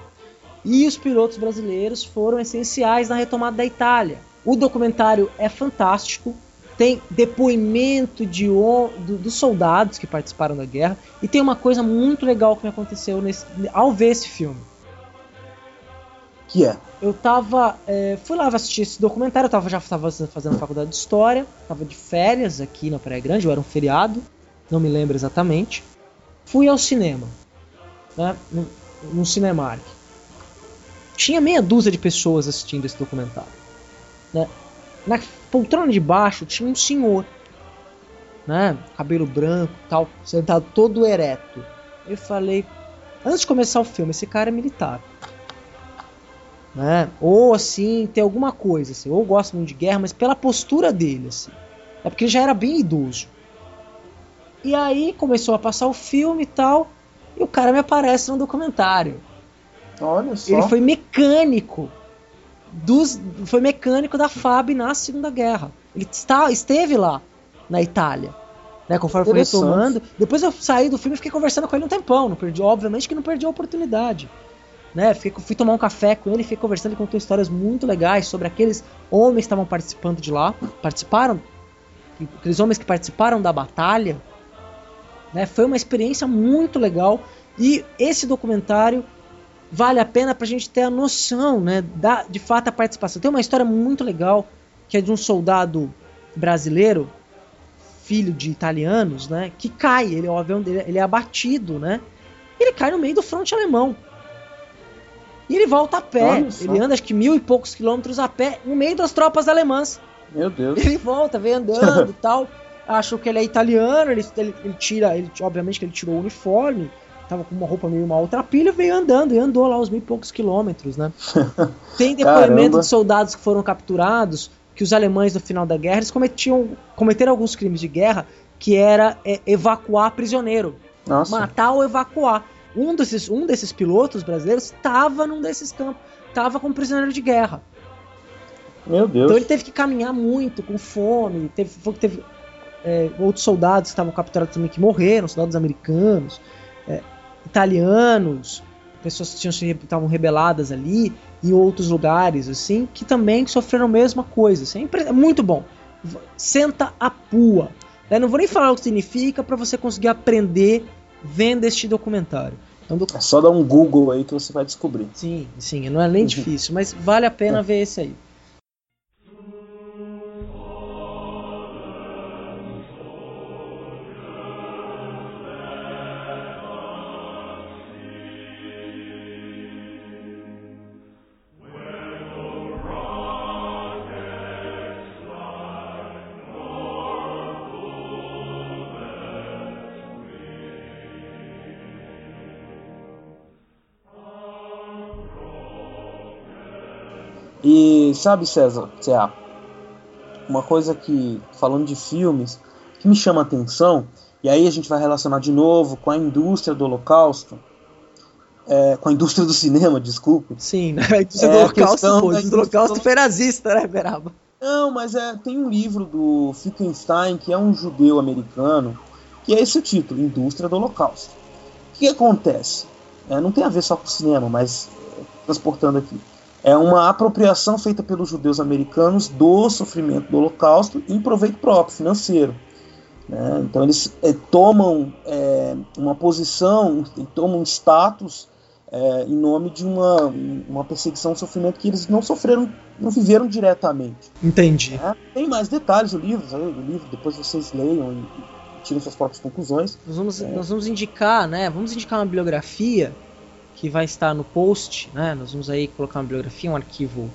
C: E os pilotos brasileiros foram essenciais na retomada da Itália. O documentário é fantástico, tem depoimento de, o- do- dos soldados que participaram da guerra e tem uma coisa muito legal que me aconteceu nesse- ao ver esse filme.
E: Que é.
C: Eu tava. é, fui lá assistir esse documentário, eu tava, já estava fazendo faculdade de história, tava de férias aqui na Praia Grande, ou era um feriado, não me lembro exatamente. Fui ao cinema, né, no, no Cinemark. Tinha meia dúzia de pessoas assistindo esse documentário. né. Na poltrona de baixo tinha um senhor, né, cabelo branco tal, sentado todo ereto. Eu falei, antes de começar o filme, esse cara é militar né? Ou assim, tem alguma coisa, assim, ou gosta muito de guerra, mas pela postura dele, assim. É porque ele já era bem idoso. E aí começou a passar o filme e tal, e o cara me aparece no documentário.
E: Olha só.
C: Ele foi mecânico dos, foi mecânico da FAB na Segunda Guerra. Ele está, esteve lá na Itália, né? Conforme foi retomando. Depois eu saí do filme e fiquei conversando com ele um tempão. Não perdi, obviamente que não perdi a oportunidade. Né? Fiquei, fui tomar um café com ele, fiquei conversando, ele contou histórias muito legais sobre aqueles homens que estavam participando de lá, participaram, aqueles homens que participaram da batalha. Né? Foi uma experiência muito legal e esse documentário vale a pena pra gente ter a noção, né, da, de fato a participação. Tem uma história muito legal que é de um soldado brasileiro, filho de italianos, né, que cai, ele, ele é abatido, né, ele cai no meio do fronte alemão. E ele volta a pé, ele anda acho que mil e poucos quilômetros a pé, no meio das tropas alemãs.
E: Meu Deus.
C: Ele volta, vem andando e tal. Achou que ele é italiano, ele, ele, ele tira, ele, obviamente que ele tirou o uniforme, tava com uma roupa meio maltrapilha, veio andando e andou lá uns mil e poucos quilômetros, né? Tem depoimento
E: Caramba.
C: de soldados que foram capturados que os alemães no final da guerra eles cometiam, cometeram alguns crimes de guerra que era é, evacuar prisioneiro.
E: Nossa.
C: matar ou evacuar. Um desses, um desses pilotos brasileiros estava num desses campos, estava como prisioneiro de guerra.
E: Meu Deus.
C: Então ele teve que caminhar muito, com fome. Teve, teve é, outros soldados que estavam capturados também que morreram, soldados americanos, é, italianos, pessoas que tinham se- estavam rebeladas ali, e outros lugares, assim, que também sofreram a mesma coisa. Assim, é muito bom. Senta a pua. né? Não vou nem falar o que significa para você conseguir aprender vendo este documentário. É um
E: É só dar um Google aí que você vai descobrir.
C: Sim, sim, não é nem difícil, mas vale a pena ver esse aí.
E: E sabe, César, C.A., uma coisa que, falando de filmes, que me chama a atenção, e aí a gente vai relacionar de novo com a indústria do Holocausto, é, com a indústria do cinema, desculpe.
C: Sim, né? A indústria
E: É,
C: do Holocausto, pô, a indústria do Holocausto foi nazista, né, Beraba?
E: Não, mas é, tem um livro do Finkelstein, que é um judeu americano, que é esse o título, Indústria do Holocausto. O que acontece? É, não tem a ver só com o cinema, mas é, transportando aqui. É uma apropriação feita pelos judeus americanos do sofrimento do Holocausto em proveito próprio, financeiro. né? Então eles é, tomam é, uma posição, tomam um status é, em nome de uma, uma perseguição, um sofrimento que eles não sofreram, não viveram diretamente.
C: Entendi.
E: né? Tem mais detalhes do livro, sabe? do livro, depois vocês leiam e, e tirem suas próprias conclusões.
C: Nós vamos, nós vamos indicar, né? Vamos indicar uma bibliografia que vai estar no post, né? Nós vamos aí colocar uma bibliografia, um arquivo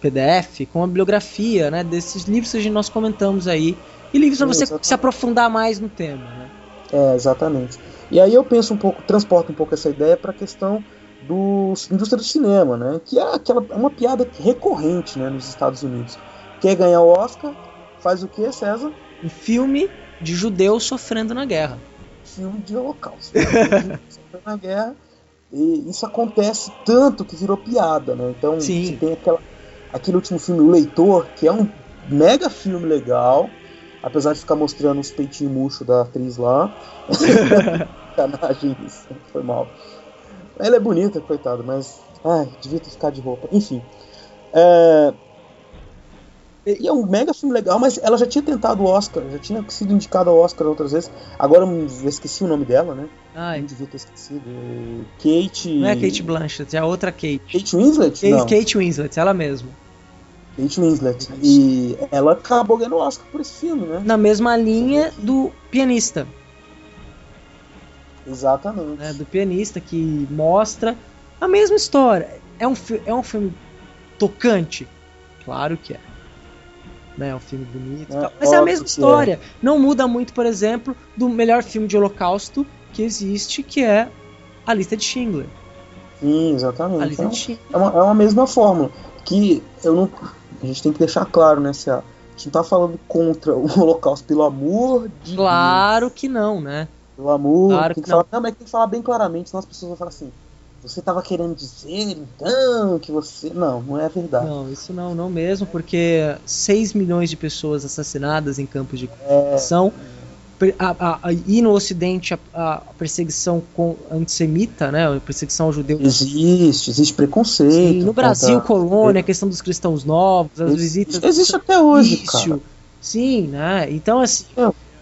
C: PDF com uma bibliografia, né? Desses livros que a nós comentamos aí e livros para você
E: Exatamente.
C: se aprofundar mais no tema, né?
E: É, exatamente. E aí eu penso um pouco, transporto um pouco essa ideia para a questão do indústria do cinema, né? Que é aquela é uma piada recorrente, né, nos Estados Unidos. Quer ganhar o Oscar, faz o que, César?
C: Um filme de judeus sofrendo na guerra.
E: Filme de holocausto. Sofrendo na guerra. E isso acontece tanto que virou piada, né? Então
C: Sim.
E: você tem aquela, aquele último filme, O Leitor, que é um mega filme legal, apesar de ficar mostrando os peitinhos murchos da atriz lá. Sacanagem isso, foi mal. Ela é bonita, coitada, mas. Ai, devia ter ficado de roupa. Enfim. É, E é um mega filme legal, mas ela já tinha tentado o Oscar, já tinha sido indicada ao Oscar outras vezes. Agora eu esqueci o nome dela, né?
C: Ai,
E: Não devia ter esquecido. Kate.
C: não é Kate Blanchett, é a outra Kate.
E: Kate Winslet?
C: Kate,
E: Não.
C: Kate Winslet, ela mesma.
E: Kate Winslet. E ela acabou ganhando o Oscar por esse filme, né?
C: Na mesma linha do pianista.
E: Exatamente.
C: né, do pianista que mostra a mesma história. É um, é um filme tocante? Claro que é. Né, é um filme bonito. e
E: É,
C: tal, mas é a mesma
E: que
C: história. Não muda muito, por exemplo, do melhor filme de holocausto que existe, que é A Lista de Schindler.
E: Sim,
C: A
E: exatamente.
C: Lista
E: É,
C: de
E: um-
C: Schindler.
E: é uma, é uma mesma fórmula. Que eu não. A gente tem que deixar claro, né, Cia? A gente não tá falando contra o Holocausto, pelo amor de
C: Claro que não, né?
E: Deus. Pelo amor.
C: Claro
E: tem
C: que
E: que falar, não, mas tem que falar bem claramente, senão as pessoas vão falar assim. Você tava querendo dizer, então, que você. Não, não é verdade.
C: Não, isso não, não mesmo, porque 6 milhões de pessoas assassinadas em campos de
E: É.
C: concentração. Per- a- a- e no Ocidente a, a perseguição com, antissemita, né? A perseguição ao judeu.
E: Existe, existe preconceito.
C: Sim, no Brasil, colônia, a questão dos cristãos novos, as
E: Existe-
C: visitas.
E: existe até hoje,
C: Isso.
E: cara.
C: Sim, né? Então, assim,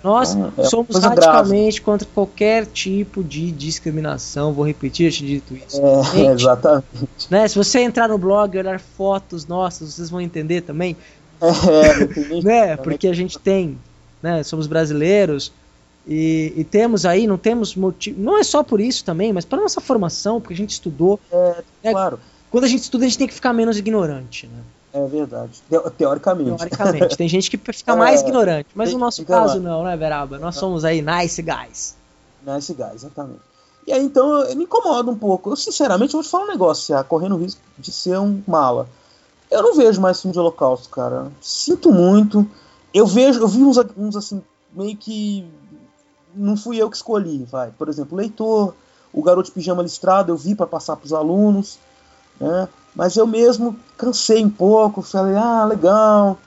C: nós
E: é
C: somos radicalmente contra qualquer tipo de discriminação. Vou repetir, eu te dito isso.
E: É,
C: Gente,
E: exatamente.
C: né? Se você entrar no blog e olhar fotos nossas, vocês vão entender também.
E: É, nem-
C: né? Porque a gente tem, né? Somos brasileiros e, e temos aí, não temos motivo. Não é só por isso também, mas para nossa formação, porque a gente estudou.
E: É, claro.
C: Quando a gente estuda, a gente tem que ficar menos ignorante, né?
E: É verdade. Teo- teoricamente.
C: Teoricamente. Tem gente que fica
E: É,
C: mais ignorante, mas no nosso caso
E: lá.
C: não, né, Veraba? Nós somos aí nice guys.
E: Nice guy, exatamente. E aí, então, eu- me incomoda um pouco. Eu, sinceramente, vou te falar um negócio, já, correndo o risco de ser um mala. Eu não vejo mais filme de holocausto, cara. Sinto muito. Eu vejo, eu vi uns, uns assim, meio que não fui eu que escolhi, vai. Por exemplo, Leitor, o Garoto de Pijama Listrado eu vi para passar para os alunos, né? Mas eu mesmo cansei um pouco, falei, ah, legal,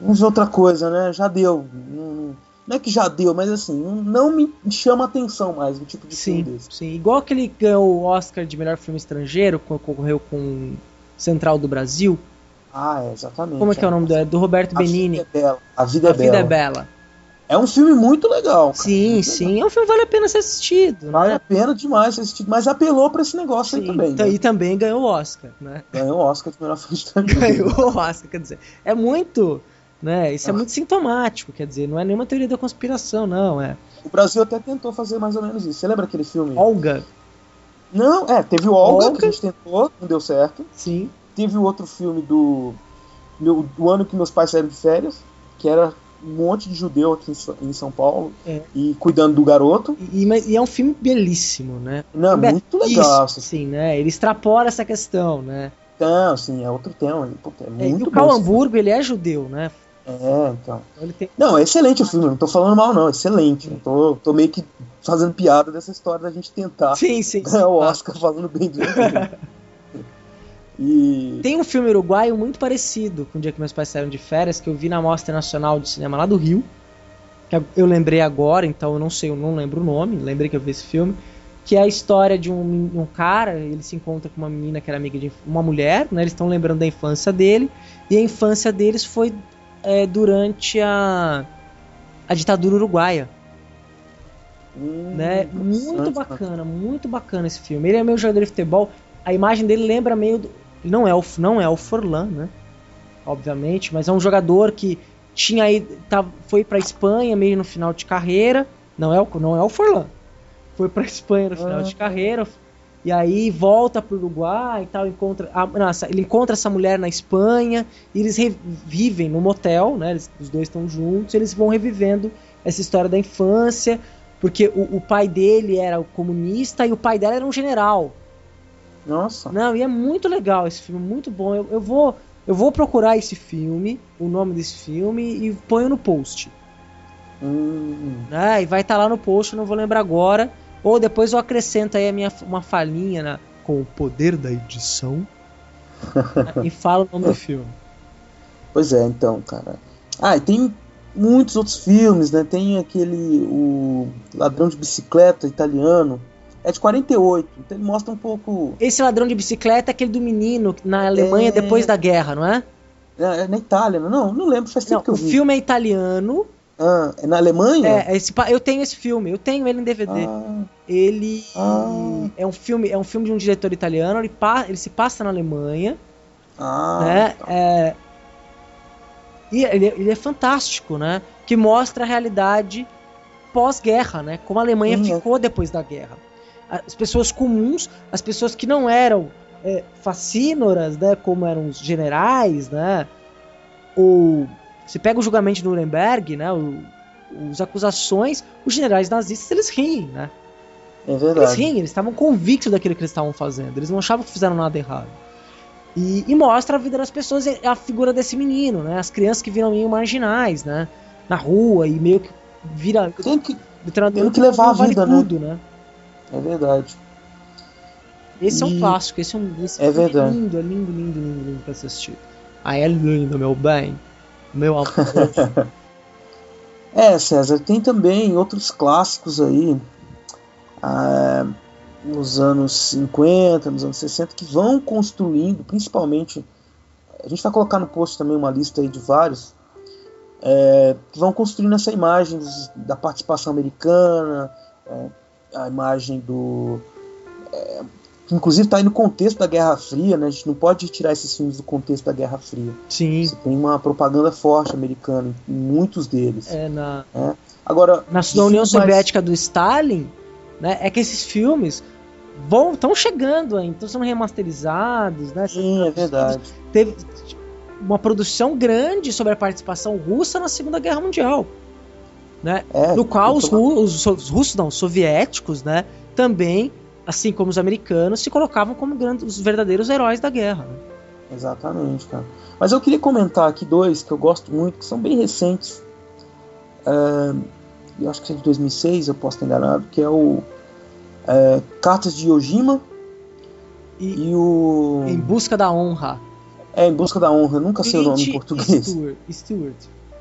E: vamos ver outra coisa, né? Já deu. Não, não é que já deu, mas assim, não, me chama atenção mais um tipo de
C: Sim,
E: filme desse.
C: sim. Igual aquele que ganhou o Oscar de melhor filme estrangeiro, que concorreu com Central do Brasil.
E: Ah, é, exatamente.
C: Como é que é o nome dele? Do Roberto
E: A
C: Benini.
E: Vida é Bela. A Vida é
C: A Vida
E: Bela.
C: é Bela.
E: É um filme muito legal. cara.
C: Sim, sim. É um filme que vale a pena ser assistido.
E: Vale
C: né?
E: a pena demais assistir, mas apelou pra esse negócio aí
C: Sim,
E: também.
C: tá-
E: né?
C: E também ganhou o Oscar, né?
E: Ganhou o Oscar de melhor filme estrangeiro.
C: Ganhou o Oscar, quer dizer. É muito. Né? Isso é muito sintomático, quer dizer, não é nenhuma teoria da conspiração, não. É.
E: O Brasil até tentou fazer mais ou menos isso. Você lembra aquele filme?
C: Olga.
E: Não, é, teve o Olga,
C: Olga.
E: que a gente tentou, não deu certo.
C: Sim.
E: Teve o outro filme do, meu, do ano que meus pais saíram de férias, que era um monte de judeu aqui em, São Paulo
C: É.
E: e cuidando do garoto.
C: E, e é um filme belíssimo, né?
E: Não, é muito legal.
C: Isso, sim, né? Ele extrapola essa questão, né?
E: Não, assim, é outro tema. É
C: É, e
E: muito
C: o
E: filme.
C: Hamburgo, ele é judeu, né?
E: É, então.
C: Ele tem...
E: Não, é excelente o filme, não tô falando mal, não, é excelente. Não tô, tô meio que fazendo piada dessa história da gente tentar
C: Sim, sim. sim.
E: o Oscar falando bem do filme. E.
C: Tem um filme uruguaio muito parecido com o dia que meus pais saíram de férias, que eu vi na Mostra Nacional de Cinema lá do Rio. Que eu lembrei agora, então eu não sei, eu não lembro o nome, lembrei que eu vi esse filme. Que é a história de um, um cara, ele se encontra com uma menina que era amiga de uma mulher, né? Eles estão lembrando da infância dele. E a infância deles foi é, durante a, a ditadura uruguaia.
E: Hum,
C: né? Muito
E: interessante,
C: bacana, muito bacana esse filme. Ele é meio jogador de futebol. A imagem dele lembra meio. Do... Não é o não é o Forlan, né? Obviamente, mas é um jogador que tinha aí tá, foi para Espanha meio no final de carreira. Não é o não é o Forlan. Foi para Espanha no final
E: Ah.
C: de carreira. E aí volta pro Uruguai e tal, encontra, não, essa- ele encontra essa mulher na Espanha, e eles revivem no motel, né? Eles- os dois estão juntos, eles vão revivendo essa história da infância, porque o, o pai dele era o comunista e o pai dela era um general.
E: Nossa.
C: Não, e é muito legal esse filme, muito bom. Eu, eu vou eu vou procurar esse filme, o nome desse filme e ponho no post.
E: Hum,
C: né? E vai estar lá no post, eu não vou lembrar agora. Ou depois eu acrescento aí a minha, uma falinha na- com o poder da edição e falo o nome do filme.
E: Pois é, então, cara. Ah, e tem muitos outros filmes, né? Tem aquele. O Ladrão de Bicicleta italiano. É de 48, então ele mostra um pouco.
C: Esse ladrão de bicicleta é aquele do menino na Alemanha
E: É.
C: depois da guerra, não é?
E: É, é na Itália, não? Não lembro, faz tempo
C: Não,
E: que eu
C: o
E: vi.
C: filme é italiano.
E: Ah, é na Alemanha?
C: É, esse, eu tenho esse filme, eu tenho ele em DVD.
E: Ah,
C: Ele
E: Ah.
C: é um filme, é um filme de um diretor italiano. Ele, pa- ele se passa na Alemanha,
E: ah,
C: né? É, e ele, ele é fantástico, né? Que mostra a realidade pós-guerra, né? Como a Alemanha
E: é.
C: ficou depois da guerra. As pessoas comuns, as pessoas que não eram é, fascínoras, né? Como eram os generais, né? Ou se pega o julgamento de Nuremberg, né? O, os acusações, os generais nazistas eles riem, né?
E: é
C: Eles
E: verdade.
C: riem, eles estavam convictos daquilo que eles estavam fazendo. Eles não achavam que fizeram nada errado. E, e mostra a vida das pessoas a figura desse menino, né? As crianças que viram meio marginais, né? Na rua e meio que vira.
E: Tem que, tem que levar a
C: vale
E: vida, né?
C: tudo, né?
E: É verdade.
C: Esse é um
E: E-
C: clássico, esse é um esse
E: É verdade.
C: lindo, é lindo, lindo, lindo, lindo pra assistir. Ah, é lindo, meu bem. Meu amor.
E: É, César, tem também outros clássicos aí, ah, nos anos 50, nos anos 60, que vão construindo, principalmente, a gente vai colocar no post também uma lista aí de vários, é, que vão construindo essa imagem da participação americana, é, a imagem do. é, que inclusive está aí no contexto da Guerra Fria, né? A gente não pode tirar esses filmes do contexto da Guerra Fria.
C: Sim.
E: Você tem uma propaganda forte americana em muitos deles.
C: É, na,
E: né? Agora,
C: na, União
E: mais-
C: Soviética do Stalin, né? É que esses filmes vão estão chegando ainda, estão sendo remasterizados, né?
E: Sim, é verdade.
C: Teve uma produção grande sobre a participação russa na Segunda Guerra Mundial, né?
E: É,
C: no qual os, ru- os os russos, não, os soviéticos, né? Também, assim como os americanos, se colocavam como grandes, os verdadeiros heróis da guerra. né?
E: Exatamente, cara. Mas eu queria comentar aqui dois que eu gosto muito, que são bem recentes. É, eu acho que é de 2006, eu posso estar enganado, que é o é, Cartas de Yojima
C: e,
E: e o.
C: Em Busca da Honra.
E: É, Em Busca da Honra, eu nunca sei o nome em português.
C: Eastwood. Eastwood.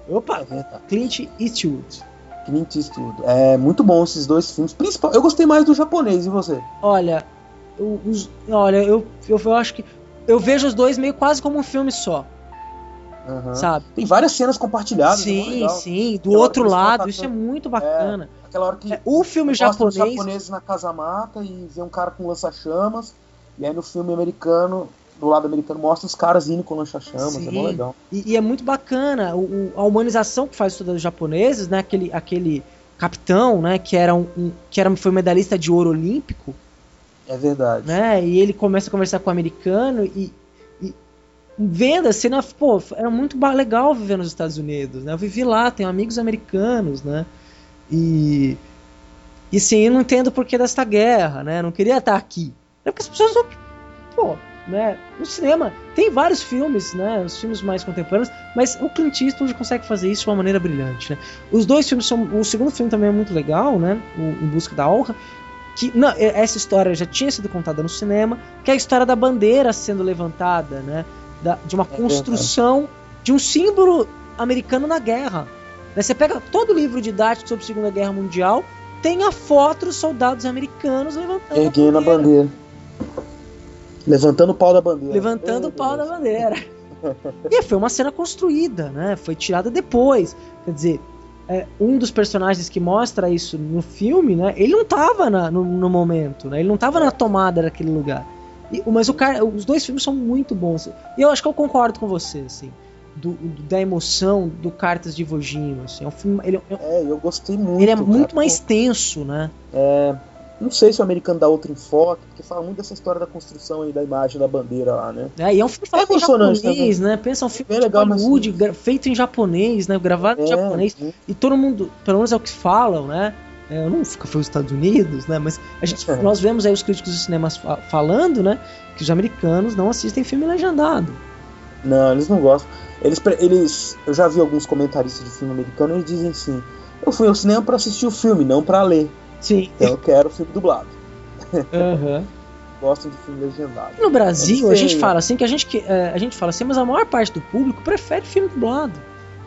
C: Opa! Clint Eastwood.
E: Clint Eastwood. É muito bom esses dois filmes. Principal, eu gostei mais do japonês, e você?
C: Olha, eu, os- olha, eu, eu, eu acho que. Eu vejo os dois meio quase como um filme só.
E: Aham.
C: Sabe?
E: Tem várias cenas compartilhadas. é
C: Sim,
E: legal.
C: sim. Do
E: Aquela
C: outro lado, isso é muito bacana.
E: Aquela hora que
C: É, o filme
E: mostra os
C: japonês.
E: japoneses na casa mata e vê um cara com lança-chamas. E aí no filme americano, do lado americano, mostra os caras indo com lança-chamas. É mó legal.
C: E, e é muito bacana o, o- a humanização que faz isso dos japoneses, né? Aquele, aquele capitão, né? Que era um, um- que era foi medalhista de ouro olímpico,
E: É verdade.
C: né? E ele começa a conversar com o americano e, e vendo a cena, pô, era muito legal viver nos Estados Unidos, né? Eu vivi lá, tenho amigos americanos, né? E e sim, eu não entendo o porquê desta guerra, né? Eu não queria estar aqui. É porque as pessoas não pô, né? No cinema tem vários filmes, né? Os filmes mais contemporâneos, mas o Clint Eastwood consegue fazer isso de uma maneira brilhante, né? Os dois filmes são, o segundo filme também é muito legal, né? O Em Busca da Honra, que não, é- essa história já tinha sido contada no cinema, que é a história da bandeira sendo levantada, né? Da- de uma construção de um símbolo americano na guerra. Né? Você pega todo livro didático sobre a Segunda Guerra Mundial, tem a foto dos soldados americanos levantando
E: Erguendo a bandeira. Levantando o pau da bandeira.
C: levantando o pau da bandeira. E foi uma cena construída, né? Foi tirada depois. Quer dizer, é, um dos personagens que mostra isso no filme, né? Ele não tava na- no, no momento, né? Ele não tava na tomada daquele lugar. E- mas o cara, os dois filmes são muito bons. E eu acho que eu concordo com você, assim. do- do- da emoção do Cartas de Iwo Jima, assim. É um filme, ele, é-
E: É, eu gostei muito.
C: ele é
E: cara.
C: muito mais tenso, né?
E: É, não sei se o americano dá outro enfoque, porque fala muito dessa história da construção aí da imagem da bandeira lá, né?
C: É, e é um filme em
E: emocionante,
C: japonês,
E: né?
C: né? Pensa um filme
E: Bem
C: de
E: legal,
C: Hollywood, feito em japonês, né? Gravado em
E: É,
C: japonês.
E: sim.
C: E todo mundo, pelo menos é o que falam, né? É, Eu não nunca fui aos Estados Unidos, né? Mas a gente, nós vemos aí os críticos de cinemas fa- falando, né? Que os americanos não assistem filme legendado.
E: Não, eles não gostam. Eles, eles, eu já vi alguns comentaristas de filme americano e eles dizem assim: eu fui ao cinema pra assistir o filme, não pra ler.
C: Sim.
E: Então eu quero o filme dublado.
C: Aham.
E: Gostam de filme legendado.
C: No Brasil, a gente fala assim que a gente, que- é, a gente fala assim, mas a maior parte do público prefere filme dublado.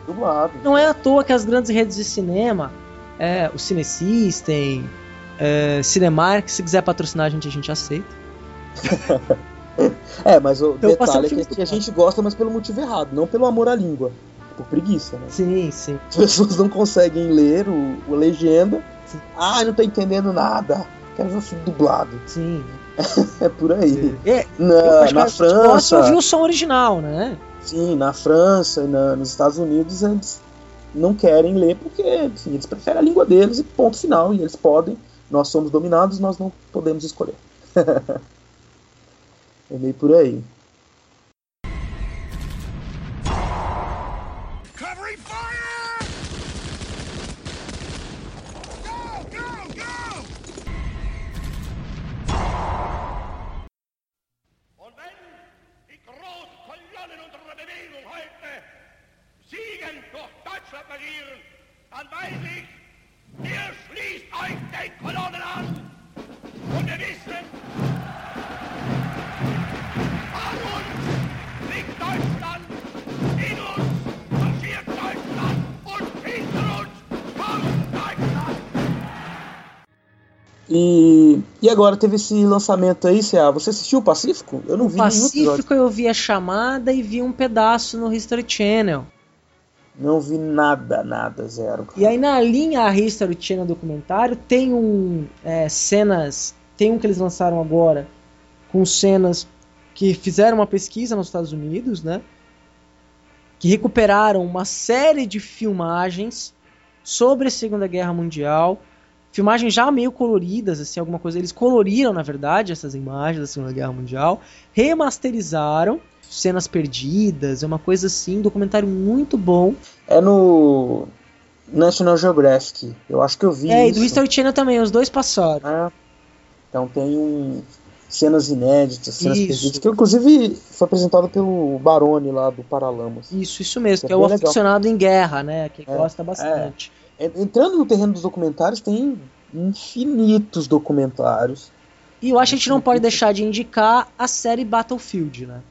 E: Dublado.
C: Não é à toa que as grandes redes de cinema, é, o Cinesystem, é, Cinemark, se quiser patrocinar a gente, a gente aceita.
E: É, mas o
C: Então,
E: detalhe é que, que a gente gosta, mas pelo motivo errado, não pelo amor à língua. Por preguiça, né?
C: Sim, sim.
E: As pessoas não conseguem ler o, o legenda. Ah, não tô entendendo nada. Quero ver o filme dublado.
C: Sim.
E: é por aí.
C: É,
E: Na,
C: eu acho que
E: na França.
C: ouvir o som original, né?
E: Sim, na França e na- nos Estados Unidos eles não querem ler porque enfim, eles preferem a língua deles e ponto final. E eles podem, nós somos dominados, nós não podemos escolher. é meio por aí. E, agora teve esse lançamento aí, Cea. Você assistiu o Pacífico? Eu não vi.
C: Pacífico eu vi a chamada e vi um pedaço no History Channel.
E: Não vi nada, nada, zero.
C: E aí na linha History Channel documentário tem um é, cenas, tem um que eles lançaram agora com cenas que fizeram uma pesquisa nos Estados Unidos, né? Que recuperaram uma série de filmagens sobre a Segunda Guerra Mundial, filmagens já meio coloridas, assim, alguma coisa. Eles coloriram, na verdade, essas imagens da Segunda Guerra Mundial, remasterizaram cenas perdidas, é uma coisa assim, um documentário muito bom.
E: É no National Geographic. Eu acho que eu vi
C: É, e
E: isso.
C: do History Channel também, os dois passaram.
E: Ah, então tem um cenas inéditas, cenas
C: Isso.
E: perdidas, que inclusive foi apresentado pelo Barone lá do Paralamas.
C: Isso, isso mesmo,
E: É
C: que é o
E: bem legal.
C: aficionado em guerra, né? Que
E: É,
C: gosta bastante.
E: é, entrando no terreno dos documentários, tem infinitos documentários.
C: E eu acho que a gente não pode deixar de indicar a série Battlefield, né?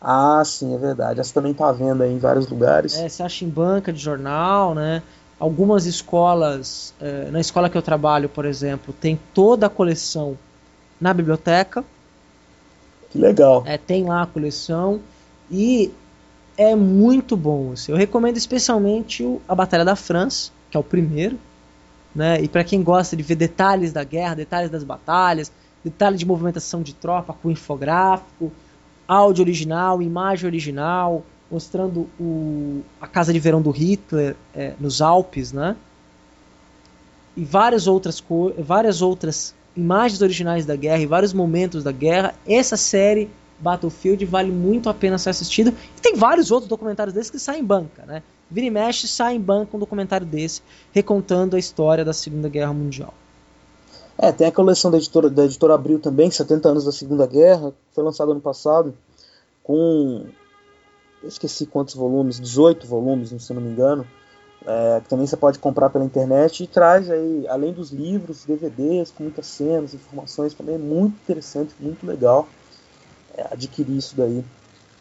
E: Ah, sim, é verdade. Essa também tá vendo aí em vários lugares.
C: É, você acha em banca de jornal, né? Algumas escolas, é, na escola que eu trabalho, por exemplo, tem toda a coleção na biblioteca.
E: Que legal.
C: É, tem lá a coleção e é muito bom. Assim. Eu recomendo especialmente o, a Batalha da França, que é o primeiro. Né? E para quem gosta de ver detalhes da guerra, detalhes das batalhas, detalhes de movimentação de tropa com infográfico, áudio original, imagem original, mostrando o, a casa de verão do Hitler é, nos Alpes, né? E várias outras, várias outras imagens originais da guerra e vários momentos da guerra. Essa série Battlefield vale muito a pena ser assistido. E tem vários outros documentários desses que saem em banca, né? Vira e mexe, sai em banca um documentário desse, recontando a história da Segunda Guerra Mundial.
E: É, tem a coleção da editora, da editora Abril também, 70 anos da Segunda Guerra, foi lançada ano passado, com. Eu esqueci quantos volumes, 18 volumes, se não me engano. É, que também você pode comprar pela internet e traz aí, além dos livros, DVDs com muitas cenas, informações, também é muito interessante, muito legal adquirir isso daí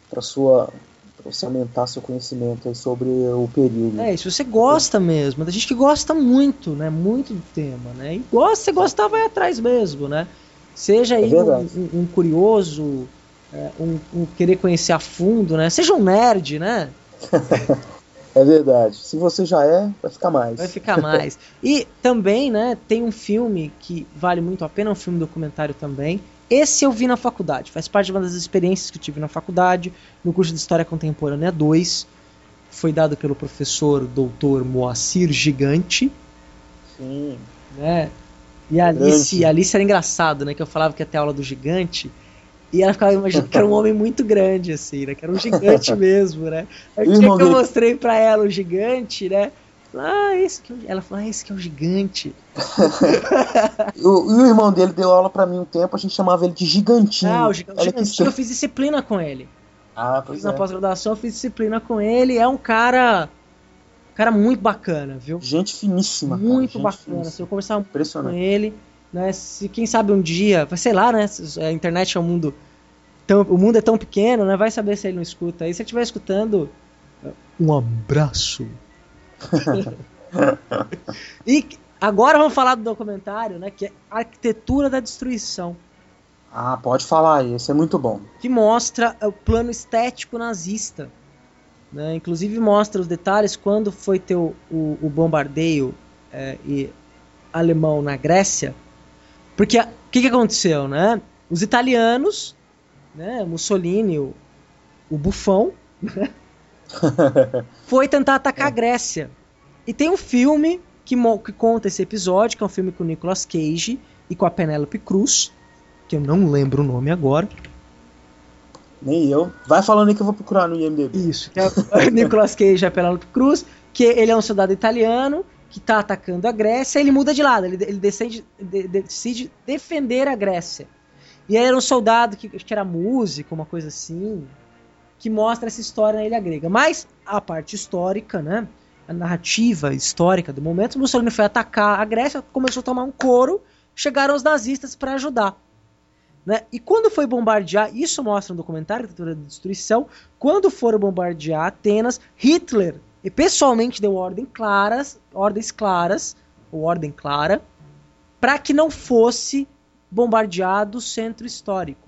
E: para sua pra você aumentar seu conhecimento aí sobre o período.
C: É, se você gosta mesmo, da gente que gosta muito, né, muito do tema, né, e gosta, você gostar, vai atrás mesmo, né, seja aí é um, um, um, curioso, é, um, um, querer conhecer a fundo, né, seja um nerd, né.
E: É verdade. Se você já é, vai ficar mais.
C: Vai ficar mais. e também, né, tem um filme que vale muito a pena, um filme documentário também, esse eu vi na faculdade, faz parte de uma das experiências que eu tive na faculdade, no curso de História Contemporânea 2. Foi dado pelo professor doutor Moacir Gigante.
E: Sim.
C: Né? E a Alice, a Alice era engraçado, né? Que eu falava que ia ter aula do gigante. E ela ficava imaginando que era um homem muito grande, assim, né? Que era um gigante mesmo, né? Aí que eu mostrei pra ela o gigante, né? Ah, esse que é o... Ela falou, ah, esse que é o gigante.
E: o, e o irmão dele deu aula para mim um tempo, a gente chamava ele de gigantinho.
C: Ah, o, gig... o gigantinho eu fiz disciplina com ele.
E: Ah, pois
C: fiz
E: é.
C: Na pós-graduação eu fiz disciplina com ele. É um cara. Cara muito bacana, viu?
E: Gente finíssima.
C: Muito
E: cara,
C: bacana.
E: Finíssima.
C: Se eu conversar com ele, né? Se quem sabe um dia, sei lá, né? A internet é um mundo. Tão, o mundo é tão pequeno, né? Vai saber se ele não escuta. Aí se ele estiver escutando, um abraço. e agora vamos falar do documentário, né? Que é Arquitetura da Destruição.
E: Ah, pode falar aí, esse é muito bom.
C: Que mostra o plano estético nazista. Né? Inclusive mostra os detalhes quando foi ter o, o, o bombardeio é, e alemão na Grécia. Porque o que, que aconteceu, né? Os italianos, né? Mussolini, o, o bufão, né? foi tentar atacar a Grécia. E tem um filme que, que, conta esse episódio, que é um filme com o Nicolas Cage e com a Penélope Cruz, que eu não lembro o nome agora.
E: Nem eu. Vai falando aí que eu vou procurar no IMDb.
C: Isso, é Nicolas Cage e a Penélope Cruz, que ele é um soldado italiano que está atacando a Grécia, ele muda de lado, ele, ele decide, de, decide defender a Grécia. E aí era um soldado que, que era músico, uma coisa assim, que mostra essa história na Ilha Grega. Mas a parte histórica, né, a narrativa histórica do momento, Mussolini foi atacar a Grécia, começou a tomar um couro, chegaram os nazistas para ajudar. Né? E quando foi bombardear, isso mostra no documentário Arquitetura da Destruição, quando foram bombardear Atenas, Hitler e pessoalmente deu ordem claras, ordens claras, ou ordem clara, para que não fosse bombardeado o centro histórico.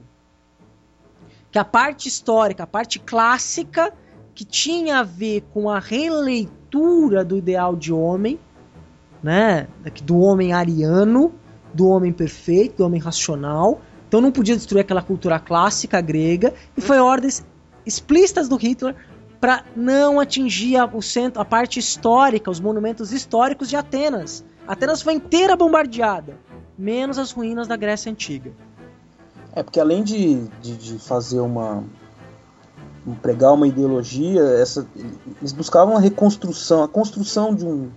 C: Que a parte histórica, a parte clássica, que tinha a ver com a releitura do ideal de homem, né, do homem ariano, do homem perfeito, do homem racional. Então não podia destruir aquela cultura clássica grega e foi ordens explícitas do Hitler para não atingir a, o centro, a parte histórica, os monumentos históricos de Atenas. Atenas foi inteira bombardeada, menos as ruínas da Grécia antiga.
E: É porque além de, de, de fazer uma pregar uma ideologia, essa, eles buscavam a reconstrução, a construção de um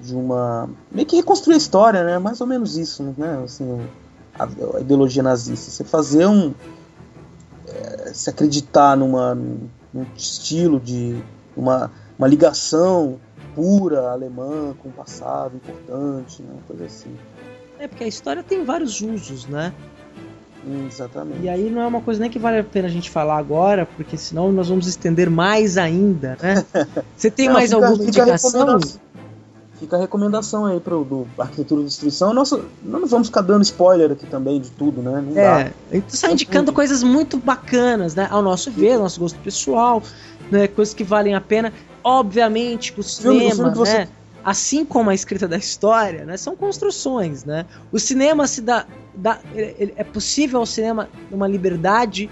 E: de uma meio que reconstruir a história, né? Mais ou menos isso, né? Assim, a, a ideologia nazista, você fazer um é, se acreditar numa num estilo de uma, uma ligação pura alemã com um passado importante, né? Coisa assim.
C: É, porque a história tem vários usos, né?
E: Exatamente.
C: E aí não é uma coisa nem que vale a pena a gente falar agora, porque senão nós vamos estender mais ainda, né? Você tem
E: Não,
C: mais
E: fica-
C: alguma
E: fica
C: indicação?
E: Fica a recomendação aí pro do Arquitetura e Destruição. Nossa, não nos vamos ficar dando spoiler aqui também de tudo, né? Não
C: É,
E: dá.
C: gente está indicando coisas muito bacanas, né? Ao nosso ver, ao nosso gosto pessoal, né? Coisas que valem a pena. Obviamente que o cinema,
E: filme que você-
C: né? Assim como a escrita da história, né? São construções, né? O cinema se dá, dá é possível ao cinema uma liberdade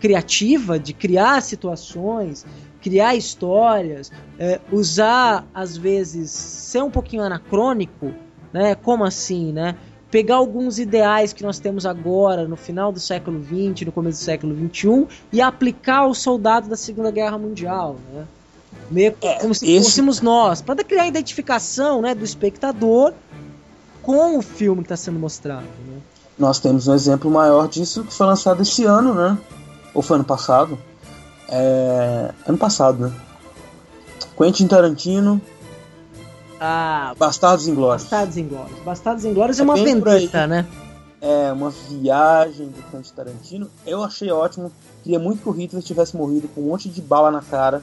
C: criativa de criar situações, criar histórias, é, usar às vezes ser um pouquinho anacrônico, né? Como assim, né? Pegar alguns ideais que nós temos agora no final do século XX, no começo do século XXI e aplicar ao soldado da Segunda Guerra Mundial, né? Meio como se
E: esse-
C: fôssemos nós, para criar a identificação, né, do espectador com o filme que está sendo mostrado. Né?
E: Nós temos um exemplo maior disso que foi lançado esse ano, né? Ou foi ano passado? É... Ano passado, né? Quentin Tarantino,
C: Ah,
E: Bastardos Inglórios.
C: Bastardos Inglórios. Bastardos Inglórios é,
E: É
C: uma vendetta, né?
E: É uma viagem do Quentin Tarantino. Eu achei ótimo. Queria muito que o Hitler tivesse morrido com um monte de bala na cara.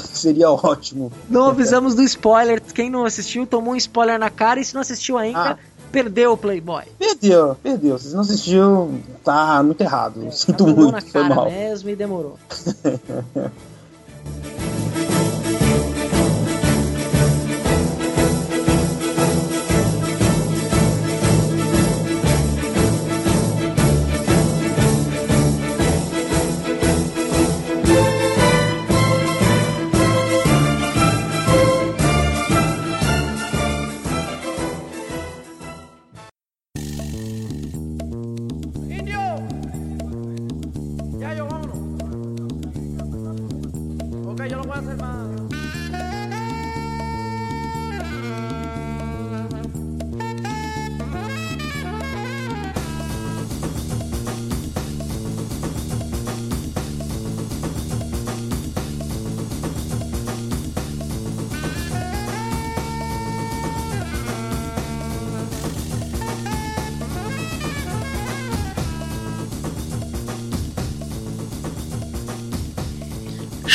E: Seria ótimo.
C: Não avisamos do spoiler. Quem não assistiu tomou um spoiler na cara e se não assistiu ainda,
E: Ah.
C: perdeu o Playboy.
E: Perdeu, perdeu. Se não assistiu, tá muito errado. Sinto
C: Tomou na
E: muito, foi
C: cara
E: mal.
C: mesmo e demorou.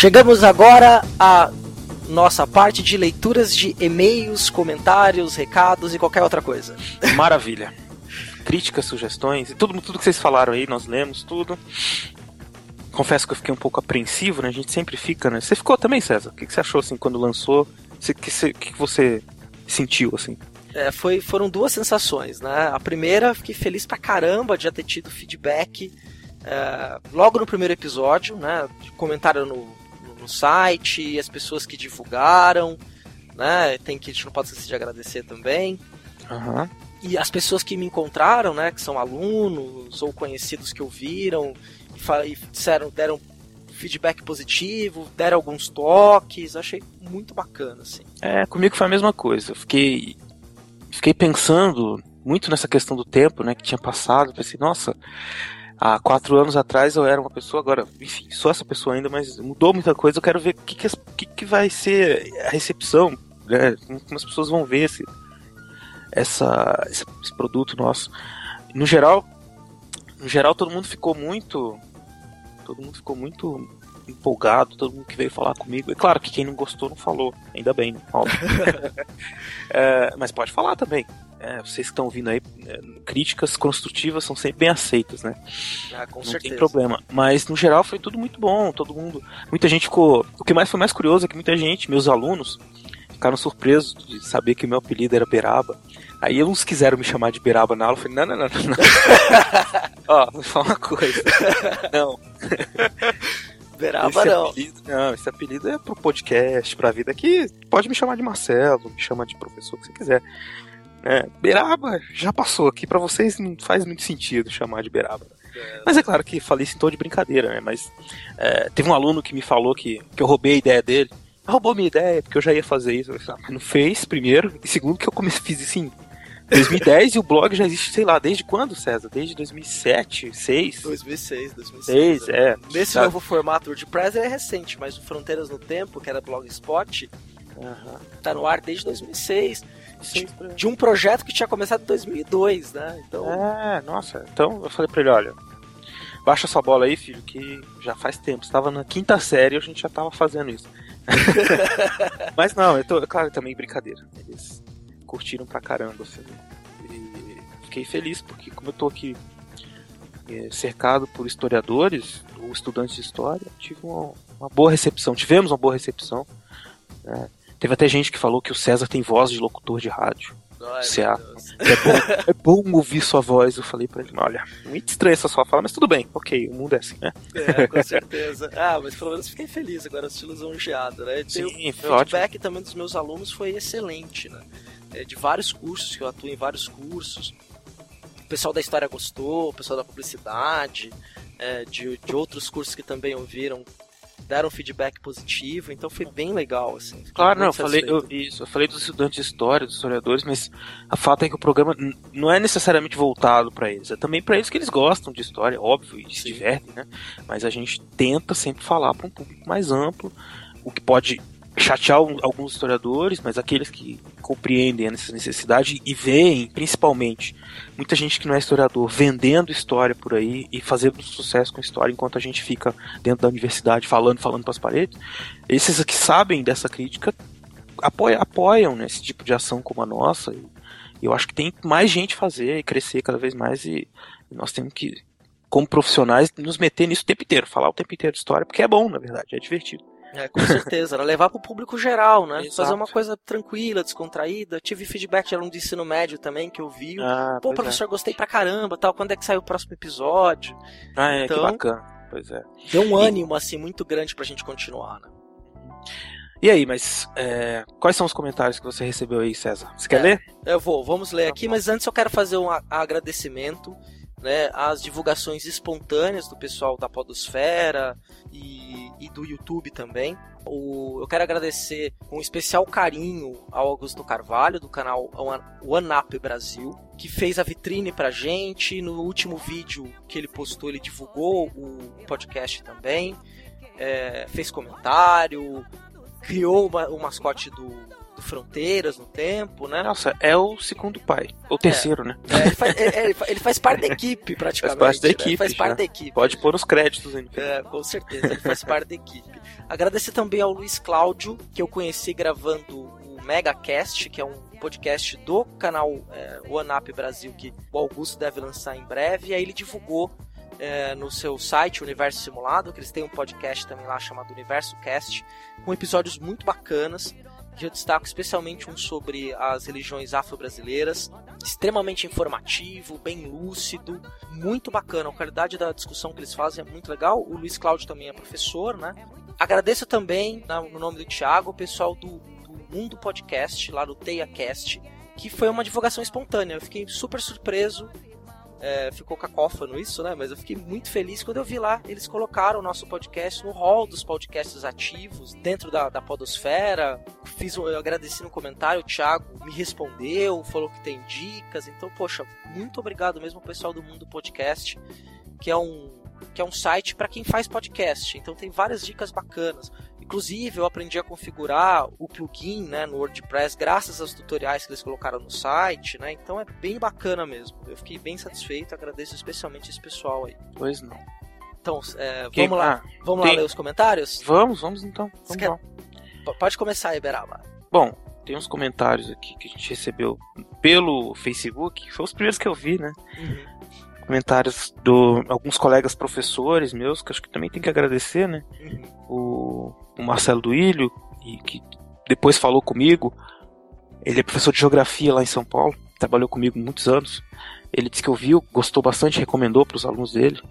D: Chegamos agora à nossa parte de leituras de e-mails, comentários, recados e qualquer outra coisa.
A: Maravilha. Críticas, sugestões, e tudo, tudo que vocês falaram aí, nós lemos tudo. Confesso que eu fiquei um pouco apreensivo, né? A gente sempre fica, né? Você ficou também, César? O que, que você achou, assim, quando lançou? O que, você- que, você sentiu, assim?
D: É, foi, foram duas sensações, né? A primeira, fiquei feliz pra caramba de já ter tido feedback é, logo no primeiro episódio, né? Comentaram no, no, site, as pessoas que divulgaram, né? Tem que a gente não pode esquecer de agradecer também.
A: Aham.
D: E as pessoas que me encontraram, né? Que são alunos ou conhecidos que ouviram e, e disseram, deram feedback positivo, deram alguns toques, achei muito bacana, assim.
A: É, comigo foi a mesma coisa. Eu fiquei, fiquei pensando muito nessa questão do tempo, né, que tinha passado. Pensei, nossa, há quatro anos atrás eu era uma pessoa, agora, enfim, sou essa pessoa ainda, mas mudou muita coisa. Eu quero ver o que, que, que, que vai ser a recepção, né, como as pessoas vão ver esse, essa, esse, esse produto nosso. No geral, no geral todo mundo ficou muito, todo mundo ficou muito empolgado, todo mundo que veio falar comigo. É claro que quem não gostou não falou, ainda bem, né? É, mas pode falar também. É, vocês que estão ouvindo aí, é, críticas construtivas são sempre bem aceitas, né?
D: Ah, com
A: não
D: certeza.
A: tem problema. Mas no geral foi tudo muito bom, todo mundo. Muita gente ficou. O que mais foi mais curioso é que muita gente, meus alunos, ficaram surpresos de saber que o meu apelido era Beraba. Aí uns quiseram me chamar de Beraba na aula, eu falei, não, não, não, não. Ó, vou falar uma coisa. Não.
D: Beraba
A: esse
D: não.
A: Apelido, não, esse apelido é pro podcast, pra vida aqui. Pode me chamar de Marcelo, me chama de professor, o que você quiser. É, Beraba já passou aqui pra vocês, não faz muito sentido chamar de Beraba. Mas é claro que falei isso em tom de brincadeira, né? Mas é, teve um aluno que me falou que, que eu roubei a ideia dele. Ah, roubou minha ideia, porque eu já ia fazer isso. Falei, ah, mas não fez, primeiro. E segundo, que eu comecei, fiz isso em 2010 e o blog já existe, sei lá, desde quando, César? Desde 2007, 2006?
D: 2006, 2006.
A: Seis, é.
D: Nesse
A: Tá.
D: novo formato WordPress ele é recente, mas o Fronteiras no Tempo, que era Blogspot,
A: Aham.
C: Tá no ar desde 2006. De, de um projeto que tinha começado em 2002, né? Então,
A: É, nossa. Então eu falei pra ele, olha, baixa sua bola aí, filho, que já faz tempo. Estava na quinta série e a gente já tava fazendo isso. Mas não, eu tô, claro, também brincadeira. Eles curtiram pra caramba, assim. E fiquei feliz, porque como eu tô aqui eh, cercado por historiadores ou estudantes de história, tive uma, uma boa recepção. Tivemos uma boa recepção. né? Teve até gente que falou que o César tem voz de locutor de rádio.
C: Ai, Deus.
A: é, bom, é bom ouvir sua voz. Eu falei pra ele, olha, muito estranha essa sua fala, mas tudo bem, ok, o mundo é assim, né?
C: É, com certeza. Ah, mas pelo menos fiquei feliz agora, assisti lisonjeado, né?
A: Sim,
C: o feedback também dos meus alunos foi excelente, né? É, de vários cursos, que eu atuo em vários cursos. O pessoal da história gostou, o pessoal da publicidade, é, de, de outros cursos que também ouviram, deram feedback positivo, então foi bem legal, assim.
A: Claro, não, eu falei, eu, isso, eu falei dos estudantes de história, dos historiadores, mas a fato é que o programa não é necessariamente voltado pra eles, é também pra eles que eles gostam de história, óbvio, e se divertem, né? Mas a gente tenta sempre falar pra um público mais amplo, o que pode chatear alguns historiadores, mas aqueles que compreendem essa necessidade e veem, principalmente, muita gente que não é historiador vendendo história por aí e fazendo sucesso com história enquanto a gente fica dentro da universidade falando, falando para as paredes. Esses que sabem dessa crítica apoiam, apoiam né, esse tipo de ação como a nossa. E eu acho que tem mais gente fazer e crescer cada vez mais e nós temos que, como profissionais, nos meter nisso o tempo inteiro, falar o tempo inteiro de história, porque é bom, na verdade, é divertido.
C: É, com certeza, era levar pro público geral, né?
A: Exato.
C: Fazer uma coisa tranquila, descontraída. Tive feedback de aluno de ensino médio também que eu vi.
A: Ah,
C: Pô,
A: é.
C: professor, gostei pra caramba, tal. Quando é que sai o próximo episódio?
A: Ah, é,
C: Então-
A: que bacana. Pois é.
C: Deu um ânimo, assim, muito grande pra gente continuar, né?
A: E aí, mas é, quais são os comentários que você recebeu aí, César? Você quer
C: É.
A: ler?
C: Eu vou, vamos ler aqui, mas antes eu quero fazer um agradecimento né, às divulgações espontâneas do pessoal da Podosfera e, e do YouTube também. O, eu quero agradecer com especial carinho ao Augusto Carvalho, do canal One- One Up Brasil, que fez a vitrine pra gente. No último vídeo que ele postou, ele divulgou o podcast também, é, fez comentário, criou uma- o mascote do Fronteiras no tempo, né?
A: Nossa, é o segundo pai. Ou terceiro, né?
C: É, ele, faz, é, ele fa- ele faz parte da equipe, praticamente.
A: Faz parte da
C: né?
A: equipe.
C: Faz parte
A: já.
C: da equipe.
A: Pode pôr nos créditos ainda.
C: É, com certeza, ele faz parte da equipe. Agradecer também ao Luiz Cláudio, que eu conheci gravando o MegaCast, que é um podcast do canal é, One Up Brasil, que o Augusto deve lançar em breve. E aí ele divulgou é, no seu site, Universo Simulado, que eles têm um podcast também lá chamado Universo Cast, com episódios muito bacanas. Eu destaco especialmente um sobre as religiões afro-brasileiras, extremamente informativo, bem lúcido, muito bacana. A qualidade da discussão que eles fazem é muito legal. O Luiz Cláudio também é professor, né? Agradeço também, no nome do Thiago, o pessoal do, do Mundo Podcast, lá do TeiaCast, que foi uma divulgação espontânea. Eu fiquei super surpreso. É, ficou cacófano isso, né? Mas eu fiquei muito feliz quando eu vi lá. Eles colocaram o nosso podcast no hall dos podcasts ativos, dentro da, da Podosfera. Fiz, um- eu agradeci no comentário, o Thiago me respondeu, falou que tem dicas. Então, poxa, muito obrigado mesmo ao pessoal do Mundo Podcast, que é um, que é um site para quem faz podcast. Então tem várias dicas bacanas. Inclusive, eu aprendi a configurar o plugin né, no WordPress graças aos tutoriais que eles colocaram no site, né? Então é bem bacana mesmo. Eu fiquei bem satisfeito, agradeço especialmente esse pessoal aí.
A: Pois não.
C: Então, é,
A: Quem-
C: vamos lá.
A: ah,
C: vamos
A: tem-
C: lá ler os comentários?
A: Vamos, vamos então. Vamos
C: quer- Pode começar aí, Beraba.
A: Bom, tem uns comentários aqui que a gente recebeu pelo Facebook, foi os primeiros que eu vi, né? Comentários do alguns colegas professores meus, que acho que também tem que agradecer, né? O, o Marcelo Duílio, e que depois falou comigo. Ele é professor de geografia lá em São Paulo, trabalhou comigo muitos anos. Ele disse que ouviu, gostou bastante, recomendou para os alunos dele.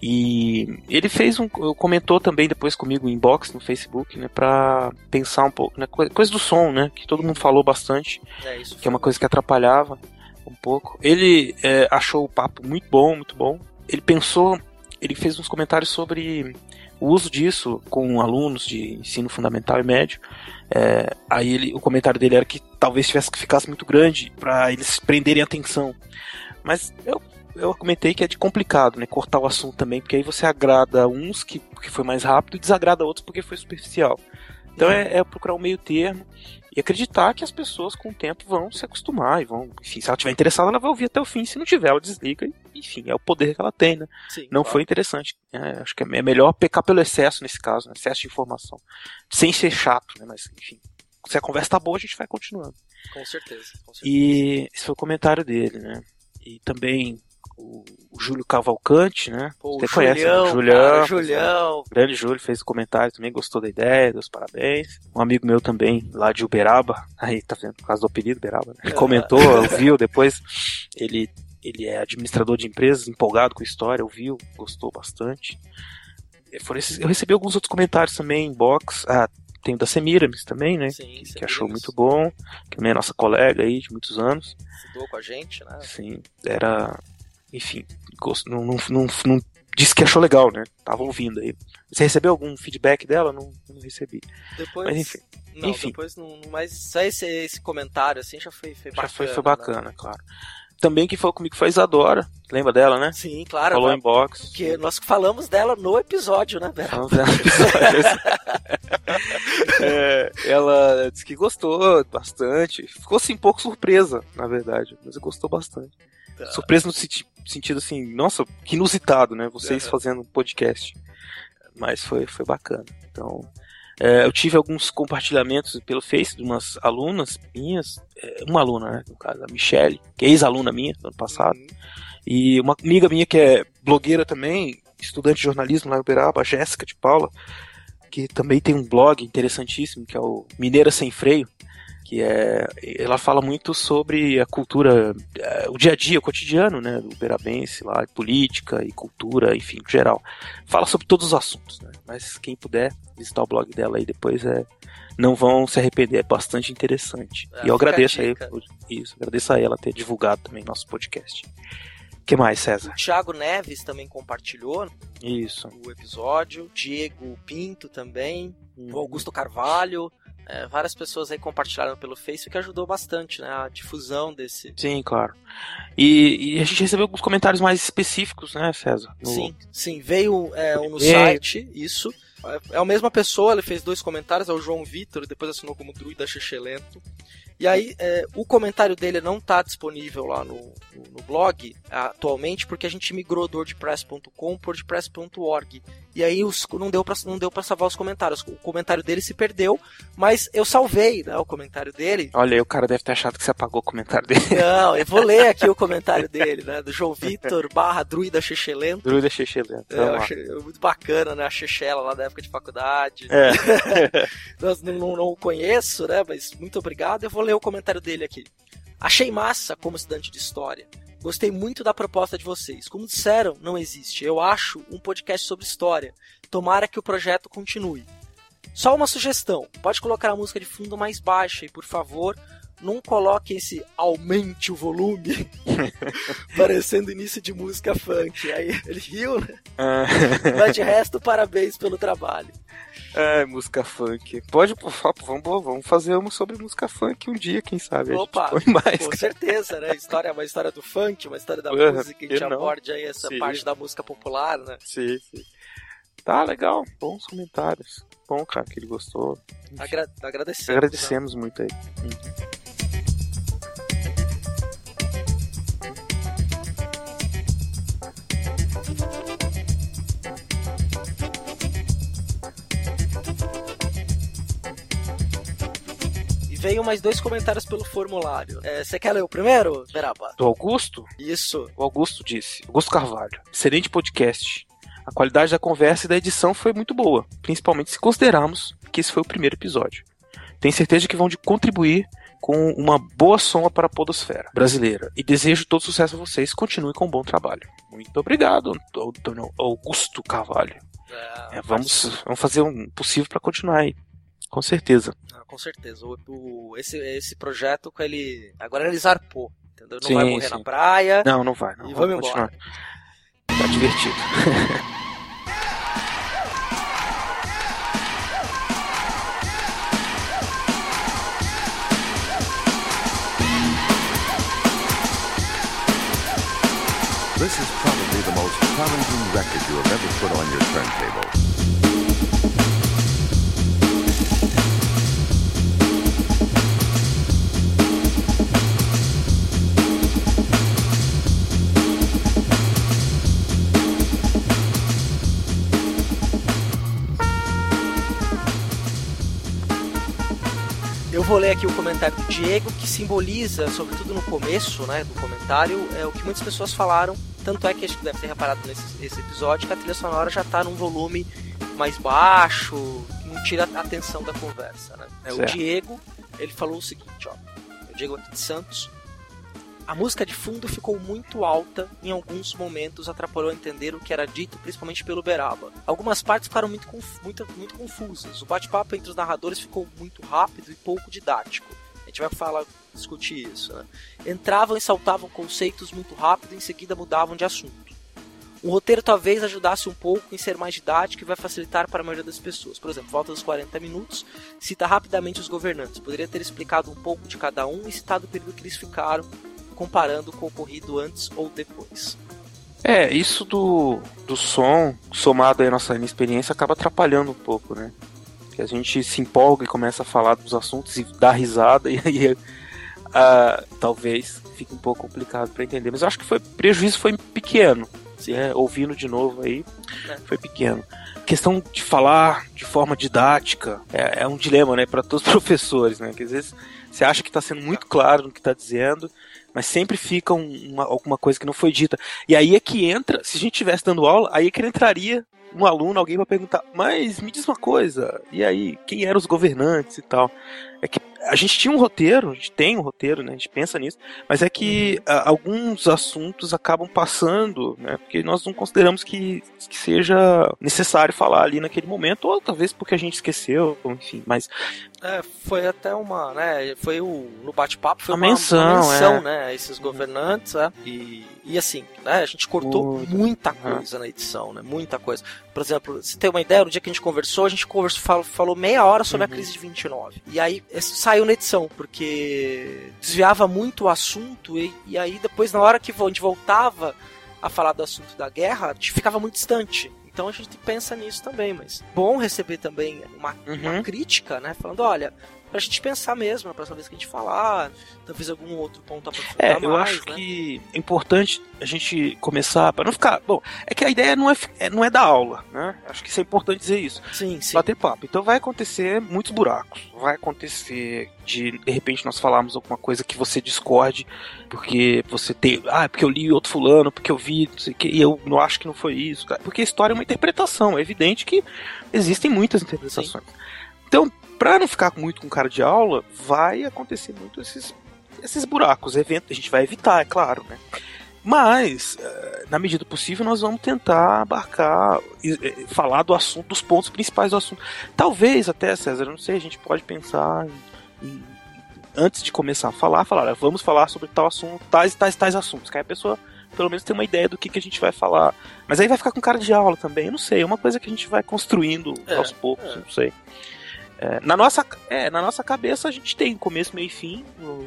A: E ele fez um, comentou também depois comigo em inbox no Facebook, né, para pensar um pouco, né, coisa, coisa do som, né, que todo mundo falou bastante,
C: É, isso
A: que é uma coisa que atrapalhava um pouco. Ele é, achou o papo muito bom, muito bom. Ele pensou, ele fez uns comentários sobre o uso disso com alunos de ensino fundamental e médio. É, aí ele, o comentário dele era que talvez tivesse que ficasse muito grande para eles prenderem atenção. Mas eu, eu comentei que é de complicado, né? Cortar o assunto também, porque aí você agrada uns que, que foi mais rápido e desagrada outros porque foi superficial. Então é, é procurar um meio termo e acreditar que as pessoas com o tempo vão se acostumar e vão, enfim, se ela tiver interessada, ela vai ouvir até o fim. Se não tiver, ela desliga e, enfim, é o poder que ela tem, né?
C: Sim,
A: não
C: claro.
A: foi interessante. É, acho que é melhor pecar pelo excesso nesse caso, né? excesso de informação. Sem ser chato, né? Mas, enfim, se a conversa tá boa, a gente vai continuando.
C: Com certeza. Com certeza.
A: E esse foi o comentário dele, né? E também o, o Júlio Cavalcante, né?
C: Pô,
A: Você conhece, né?
C: Julião,
A: Julião,
C: cara, Julião.
A: O grande Júlio fez o comentário também, gostou da ideia, dos parabéns. Um amigo meu também, lá de Uberaba, aí tá vendo, por causa do apelido Uberaba, né? Ele
C: É.
A: comentou, ouviu, depois ele, ele é administrador de empresas, empolgado com a história, ouviu, gostou bastante. Eu recebi alguns outros comentários também, inbox. Ah, tem o da Semiramis também, né?
C: Sim,
A: que, que achou muito bom, que também é nossa colega aí de muitos anos.
C: Estudou com a gente, né?
A: Sim, era. Enfim, não, não, não, não disse que achou legal, né? Tava ouvindo aí. Você recebeu algum feedback dela? Não, não recebi.
C: Depois.
A: Mas enfim.
C: Não,
A: enfim.
C: depois não. Mas só esse, esse comentário assim já foi, foi
A: Já
C: bacana.
A: foi, foi
C: né?
A: bacana, claro. Também quem falou comigo foi a Isadora. Lembra dela, né?
C: Sim, claro.
A: Falou
C: né?
A: em box.
C: Porque nós falamos dela no episódio, né, Vera?
A: Falamos dela no episódio. É, ela disse que gostou bastante. Ficou assim, um pouco surpresa, na verdade. Mas gostou bastante.
C: Tá.
A: Surpresa no senti- sentido assim, nossa, que inusitado, né? Vocês
C: Aham.
A: fazendo um podcast. Mas foi, foi bacana. Então, é, eu tive alguns compartilhamentos pelo Face de umas alunas minhas. é, uma aluna, né? No caso, a Michelle, que é ex-aluna minha do ano passado.
C: Uhum.
A: E uma amiga minha que é blogueira também, estudante de jornalismo lá em Uberaba, a Jéssica de Paula, que também tem um blog interessantíssimo, que é o Mineira Sem Freio, que é. Ela fala muito sobre a cultura, eh, o dia a dia, o cotidiano, né, do uberabense lá, política e cultura, enfim, em geral. Fala sobre todos os assuntos, né? Mas quem puder visitar o blog dela aí depois é. Não vão se arrepender, é bastante interessante.
C: É,
A: e eu agradeço aí, isso, agradeço a ela ter divulgado também nosso podcast. O que mais, César?
C: O Thiago Neves também compartilhou
A: Isso.
C: o episódio. Diego Pinto também.
A: Uhum.
C: O Augusto Carvalho. É, várias pessoas aí compartilharam pelo Face, que ajudou bastante, né? A difusão desse.
A: Sim, claro. E, e a gente recebeu alguns comentários mais específicos, né, César? No-
C: Sim, sim, veio é, um no
A: E-mail.
C: site, isso. É- É a mesma pessoa, ele fez dois comentários, é o João Vitor, depois assinou como Druida Xexelento. E aí, é, o comentário dele não está disponível lá no, no, no blog atualmente, porque a gente migrou do WordPress.com para WordPress.org. E aí os, não deu para não deu para salvar os comentários. O comentário dele se perdeu, mas eu salvei né, o comentário dele.
A: Olha aí, o cara deve ter achado que você apagou o comentário dele.
C: Não, eu vou ler aqui o comentário dele, né? Do João Vitor barra Druida Xexelento.
A: Druida Xexelento.
C: É, eu achei muito bacana, né? A Chechela lá da época de faculdade.
A: É.
C: Não, não, não o conheço, né? Mas muito obrigado. Eu vou ler o comentário dele aqui. Achei massa como estudante de história. Gostei muito da proposta de vocês. Como disseram, não existe. Eu acho um podcast sobre história. Tomara que o projeto continue. Só uma sugestão: pode colocar a música de fundo mais baixa e, por favor, não coloque esse aumente o volume, parecendo início de música funk. Aí ele riu, né?
A: Ah,
C: Mas de resto, parabéns pelo trabalho.
A: é, música funk. Pode, vamos, vamos fazer uma sobre música funk um dia, quem sabe?
C: Opa,
A: mais.
C: com certeza, né? História, uma história do funk, uma história da
A: Aham,
C: música, que a gente
A: não?
C: aborde aí essa
A: Sim.
C: parte da música popular, né?
A: Sim, sim. Tá legal, bons comentários. Bom, cara, que ele gostou.
C: Agra agradecemos. né?
A: Agradecemos muito aí.
C: Veio mais dois comentários pelo formulário. É, Você quer ler o primeiro, Beraba?
A: Do Augusto?
C: Isso.
A: O Augusto disse: Augusto Carvalho, excelente podcast. A qualidade da conversa e da edição foi muito boa, principalmente se considerarmos que esse foi o primeiro episódio. Tenho certeza que vão de contribuir com uma boa soma para a podosfera brasileira e desejo todo sucesso a vocês. Continue com um bom trabalho. Muito obrigado, Antônio Augusto Carvalho. É, vamos, vamos fazer um possível para continuar aí, com certeza.
C: Ah, com certeza. O, o- esse, esse projeto, ele agora ele zarpou. Entendeu? Não
A: Sim,
C: vai morrer
A: sim.
C: na praia.
A: Não, não vai. Não.
C: E
A: vamos
C: vamos embora.
A: continuar. Tá divertido.
N: This is probably the most challenging record you have ever put on your turntable.
C: Vou ler aqui o comentário do Diego, que simboliza, sobretudo no começo né, do comentário, é o que muitas pessoas falaram. Tanto é que a gente deve ter reparado nesse, episódio que a trilha sonora já está num volume mais baixo, que não tira a atenção da conversa. Né? É, o. Diego, ele falou o seguinte, ó. O Diego aqui de Santos. A música de fundo ficou muito alta, em alguns momentos atrapalhou entender o que era dito, principalmente pelo Beraba. Algumas partes ficaram muito, muito, muito confusas. O bate-papo entre os narradores ficou muito rápido e pouco didático. A gente vai falar, discutir isso, né? Entravam e saltavam conceitos muito rápido e em seguida mudavam de assunto. O roteiro talvez ajudasse um pouco em ser mais didático e vai facilitar para a maioria das pessoas. Por exemplo, volta dos 40 minutos, cita rapidamente os governantes. Poderia ter explicado um pouco de cada um e citado o período que eles ficaram, comparando com o ocorrido antes ou depois.
A: É, isso do, do som, somado à nossa inexperiência, acaba atrapalhando um pouco, né? Que a gente se empolga e começa a falar dos assuntos e dá risada, e aí ah, talvez fique um pouco complicado para entender. Mas eu acho que foi prejuízo foi pequeno. né? Ouvindo de novo aí,
C: É.
A: foi pequeno. Questão de falar de forma didática é, é um dilema, né, para todos os professores, né? Que às vezes você acha que está sendo muito claro no que está dizendo, mas sempre fica um- uma, alguma coisa que não foi dita. E aí é que entra, se a gente estivesse dando aula, aí é que entraria um aluno, alguém vai perguntar, mas me diz uma coisa, e aí, quem eram os governantes e tal? É que a gente tinha um roteiro, a gente tem um roteiro, né? A gente pensa nisso, mas é que ah, alguns assuntos acabam passando, né? Porque nós não consideramos que, que seja necessário falar ali naquele momento, ou talvez porque a gente esqueceu, enfim, mas
C: É, foi até uma, né, foi o, no bate-papo, foi
A: A
C: uma
A: menção,
C: uma menção
A: é.
C: né, a esses governantes, né, e, e assim, né, a gente cortou
A: Muito.
C: muita coisa na edição, né, muita coisa. Por exemplo, se tem uma ideia, no dia que a gente conversou, a gente conversou, falou, falou meia hora sobre
A: Uhum.
C: a crise de 29. E aí esse saiu na edição, porque desviava muito o assunto, e, e aí depois, na hora que a gente voltava a falar do assunto da guerra, a gente ficava muito distante. Então a gente pensa nisso também, mas bom receber também uma, uma
A: Uhum.
C: crítica, né? Falando, olha, pra gente pensar mesmo na próxima vez que a gente falar, talvez algum outro ponto aprofundar
A: É, eu
C: mais,
A: acho
C: né?
A: que é importante a gente começar para não ficar. Bom, é que a ideia não é, é- não é da aula, né? Acho que isso é importante dizer isso.
C: Sim, sim.
A: Bater papo. Então vai acontecer muitos buracos. Vai acontecer de de repente nós falarmos alguma coisa que você discorde, porque você tem. Ah, porque eu li outro fulano, porque eu vi, não sei o que, e eu não acho que não foi isso. cara. Porque a história é uma interpretação. É evidente que existem muitas interpretações. Então, pra não ficar muito com cara de aula, vai acontecer muito esses, esses buracos. Evento, a gente vai evitar, é claro, né? Mas, eh, na medida do possível, nós vamos tentar abarcar, e, eh, falar do assunto, dos pontos principais do assunto. Talvez até, César, não sei, a gente pode pensar em, em- antes de começar a falar, falar, olha, vamos falar sobre tal assunto, tais, tais, tais assuntos. Que aí a pessoa, pelo menos, tem uma ideia do que, que a gente vai falar. Mas aí vai ficar com cara de aula também, eu não sei, é uma coisa que a gente vai construindo
C: É,
A: aos poucos,
C: é.
A: não sei. É, na, nossa, é, na nossa cabeça a gente tem começo, meio e fim no,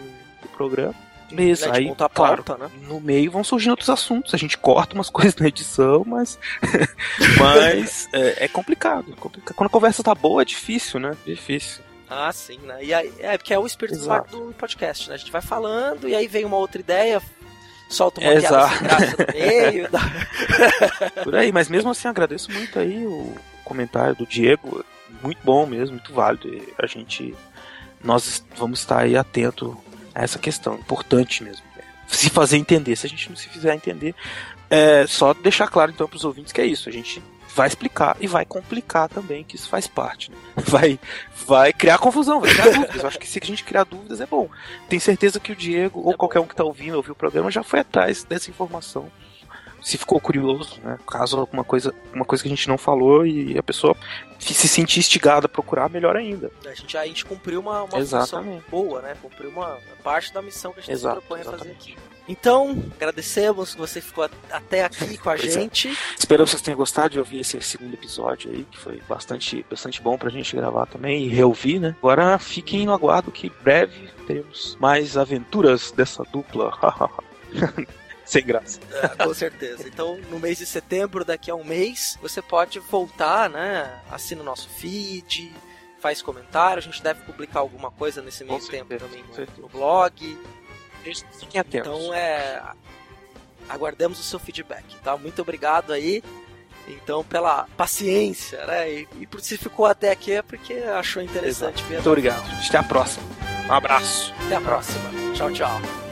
A: do programa. Beleza,
C: Né,
A: aí,
C: a
A: claro,
C: né?
A: no meio vão surgindo outros assuntos. A gente corta umas coisas na edição, mas. mas é, é complicado, é complicado. Quando a conversa tá boa, é difícil, né? Difícil.
C: Ah, sim, né? E aí, é porque é o espírito
A: Exato.
C: do podcast, né? A gente vai falando e aí vem uma outra ideia, solta uma piada
A: exato.
C: graça no meio.
A: Por aí, mas mesmo assim agradeço muito aí o comentário do Diego. Muito bom mesmo, muito válido. E a gente. Nós vamos estar aí atento a essa questão. Importante mesmo. Se fazer entender. Se a gente não se fizer entender, é só deixar claro então para os ouvintes que é isso. A gente vai explicar e vai complicar também, que isso faz parte. né? Vai, vai criar confusão, vai criar dúvidas. Eu acho que se a gente criar dúvidas é bom. Tenho certeza que o Diego, ou qualquer um que está ouvindo, ouviu o programa, já foi atrás dessa informação. Se ficou curioso, né? Caso alguma coisa, uma coisa que a gente não falou e a pessoa se sentir instigada a procurar, melhor ainda.
C: A gente, a gente cumpriu uma, uma função
A: Exatamente.
C: boa, né? Cumpriu uma parte da missão que a gente
A: Exato,
C: propõe a fazer
A: exatamente.
C: aqui. Então, agradecemos que você ficou até aqui com a
A: é.
C: gente.
A: Espero que vocês tenham gostado de ouvir esse segundo episódio aí, que foi bastante, bastante bom pra gente gravar também e reouvir, né? Agora fiquem no aguardo que breve teremos mais aventuras dessa dupla. Sem graça.
C: É, com certeza. Então, no mês de setembro, daqui a um mês, você pode voltar, né? Assina o nosso feed, faz comentário. A gente deve publicar alguma coisa nesse meio tempo também no, no blog.
A: Fiquem atentos.
C: Então, é. Aguardamos o seu feedback, tá? Muito obrigado aí. Então, pela paciência, né? E, e por se ficou até aqui é porque achou interessante ver.
A: Muito obrigado. Até a próxima. Um abraço.
C: Até a próxima. Tchau, tchau.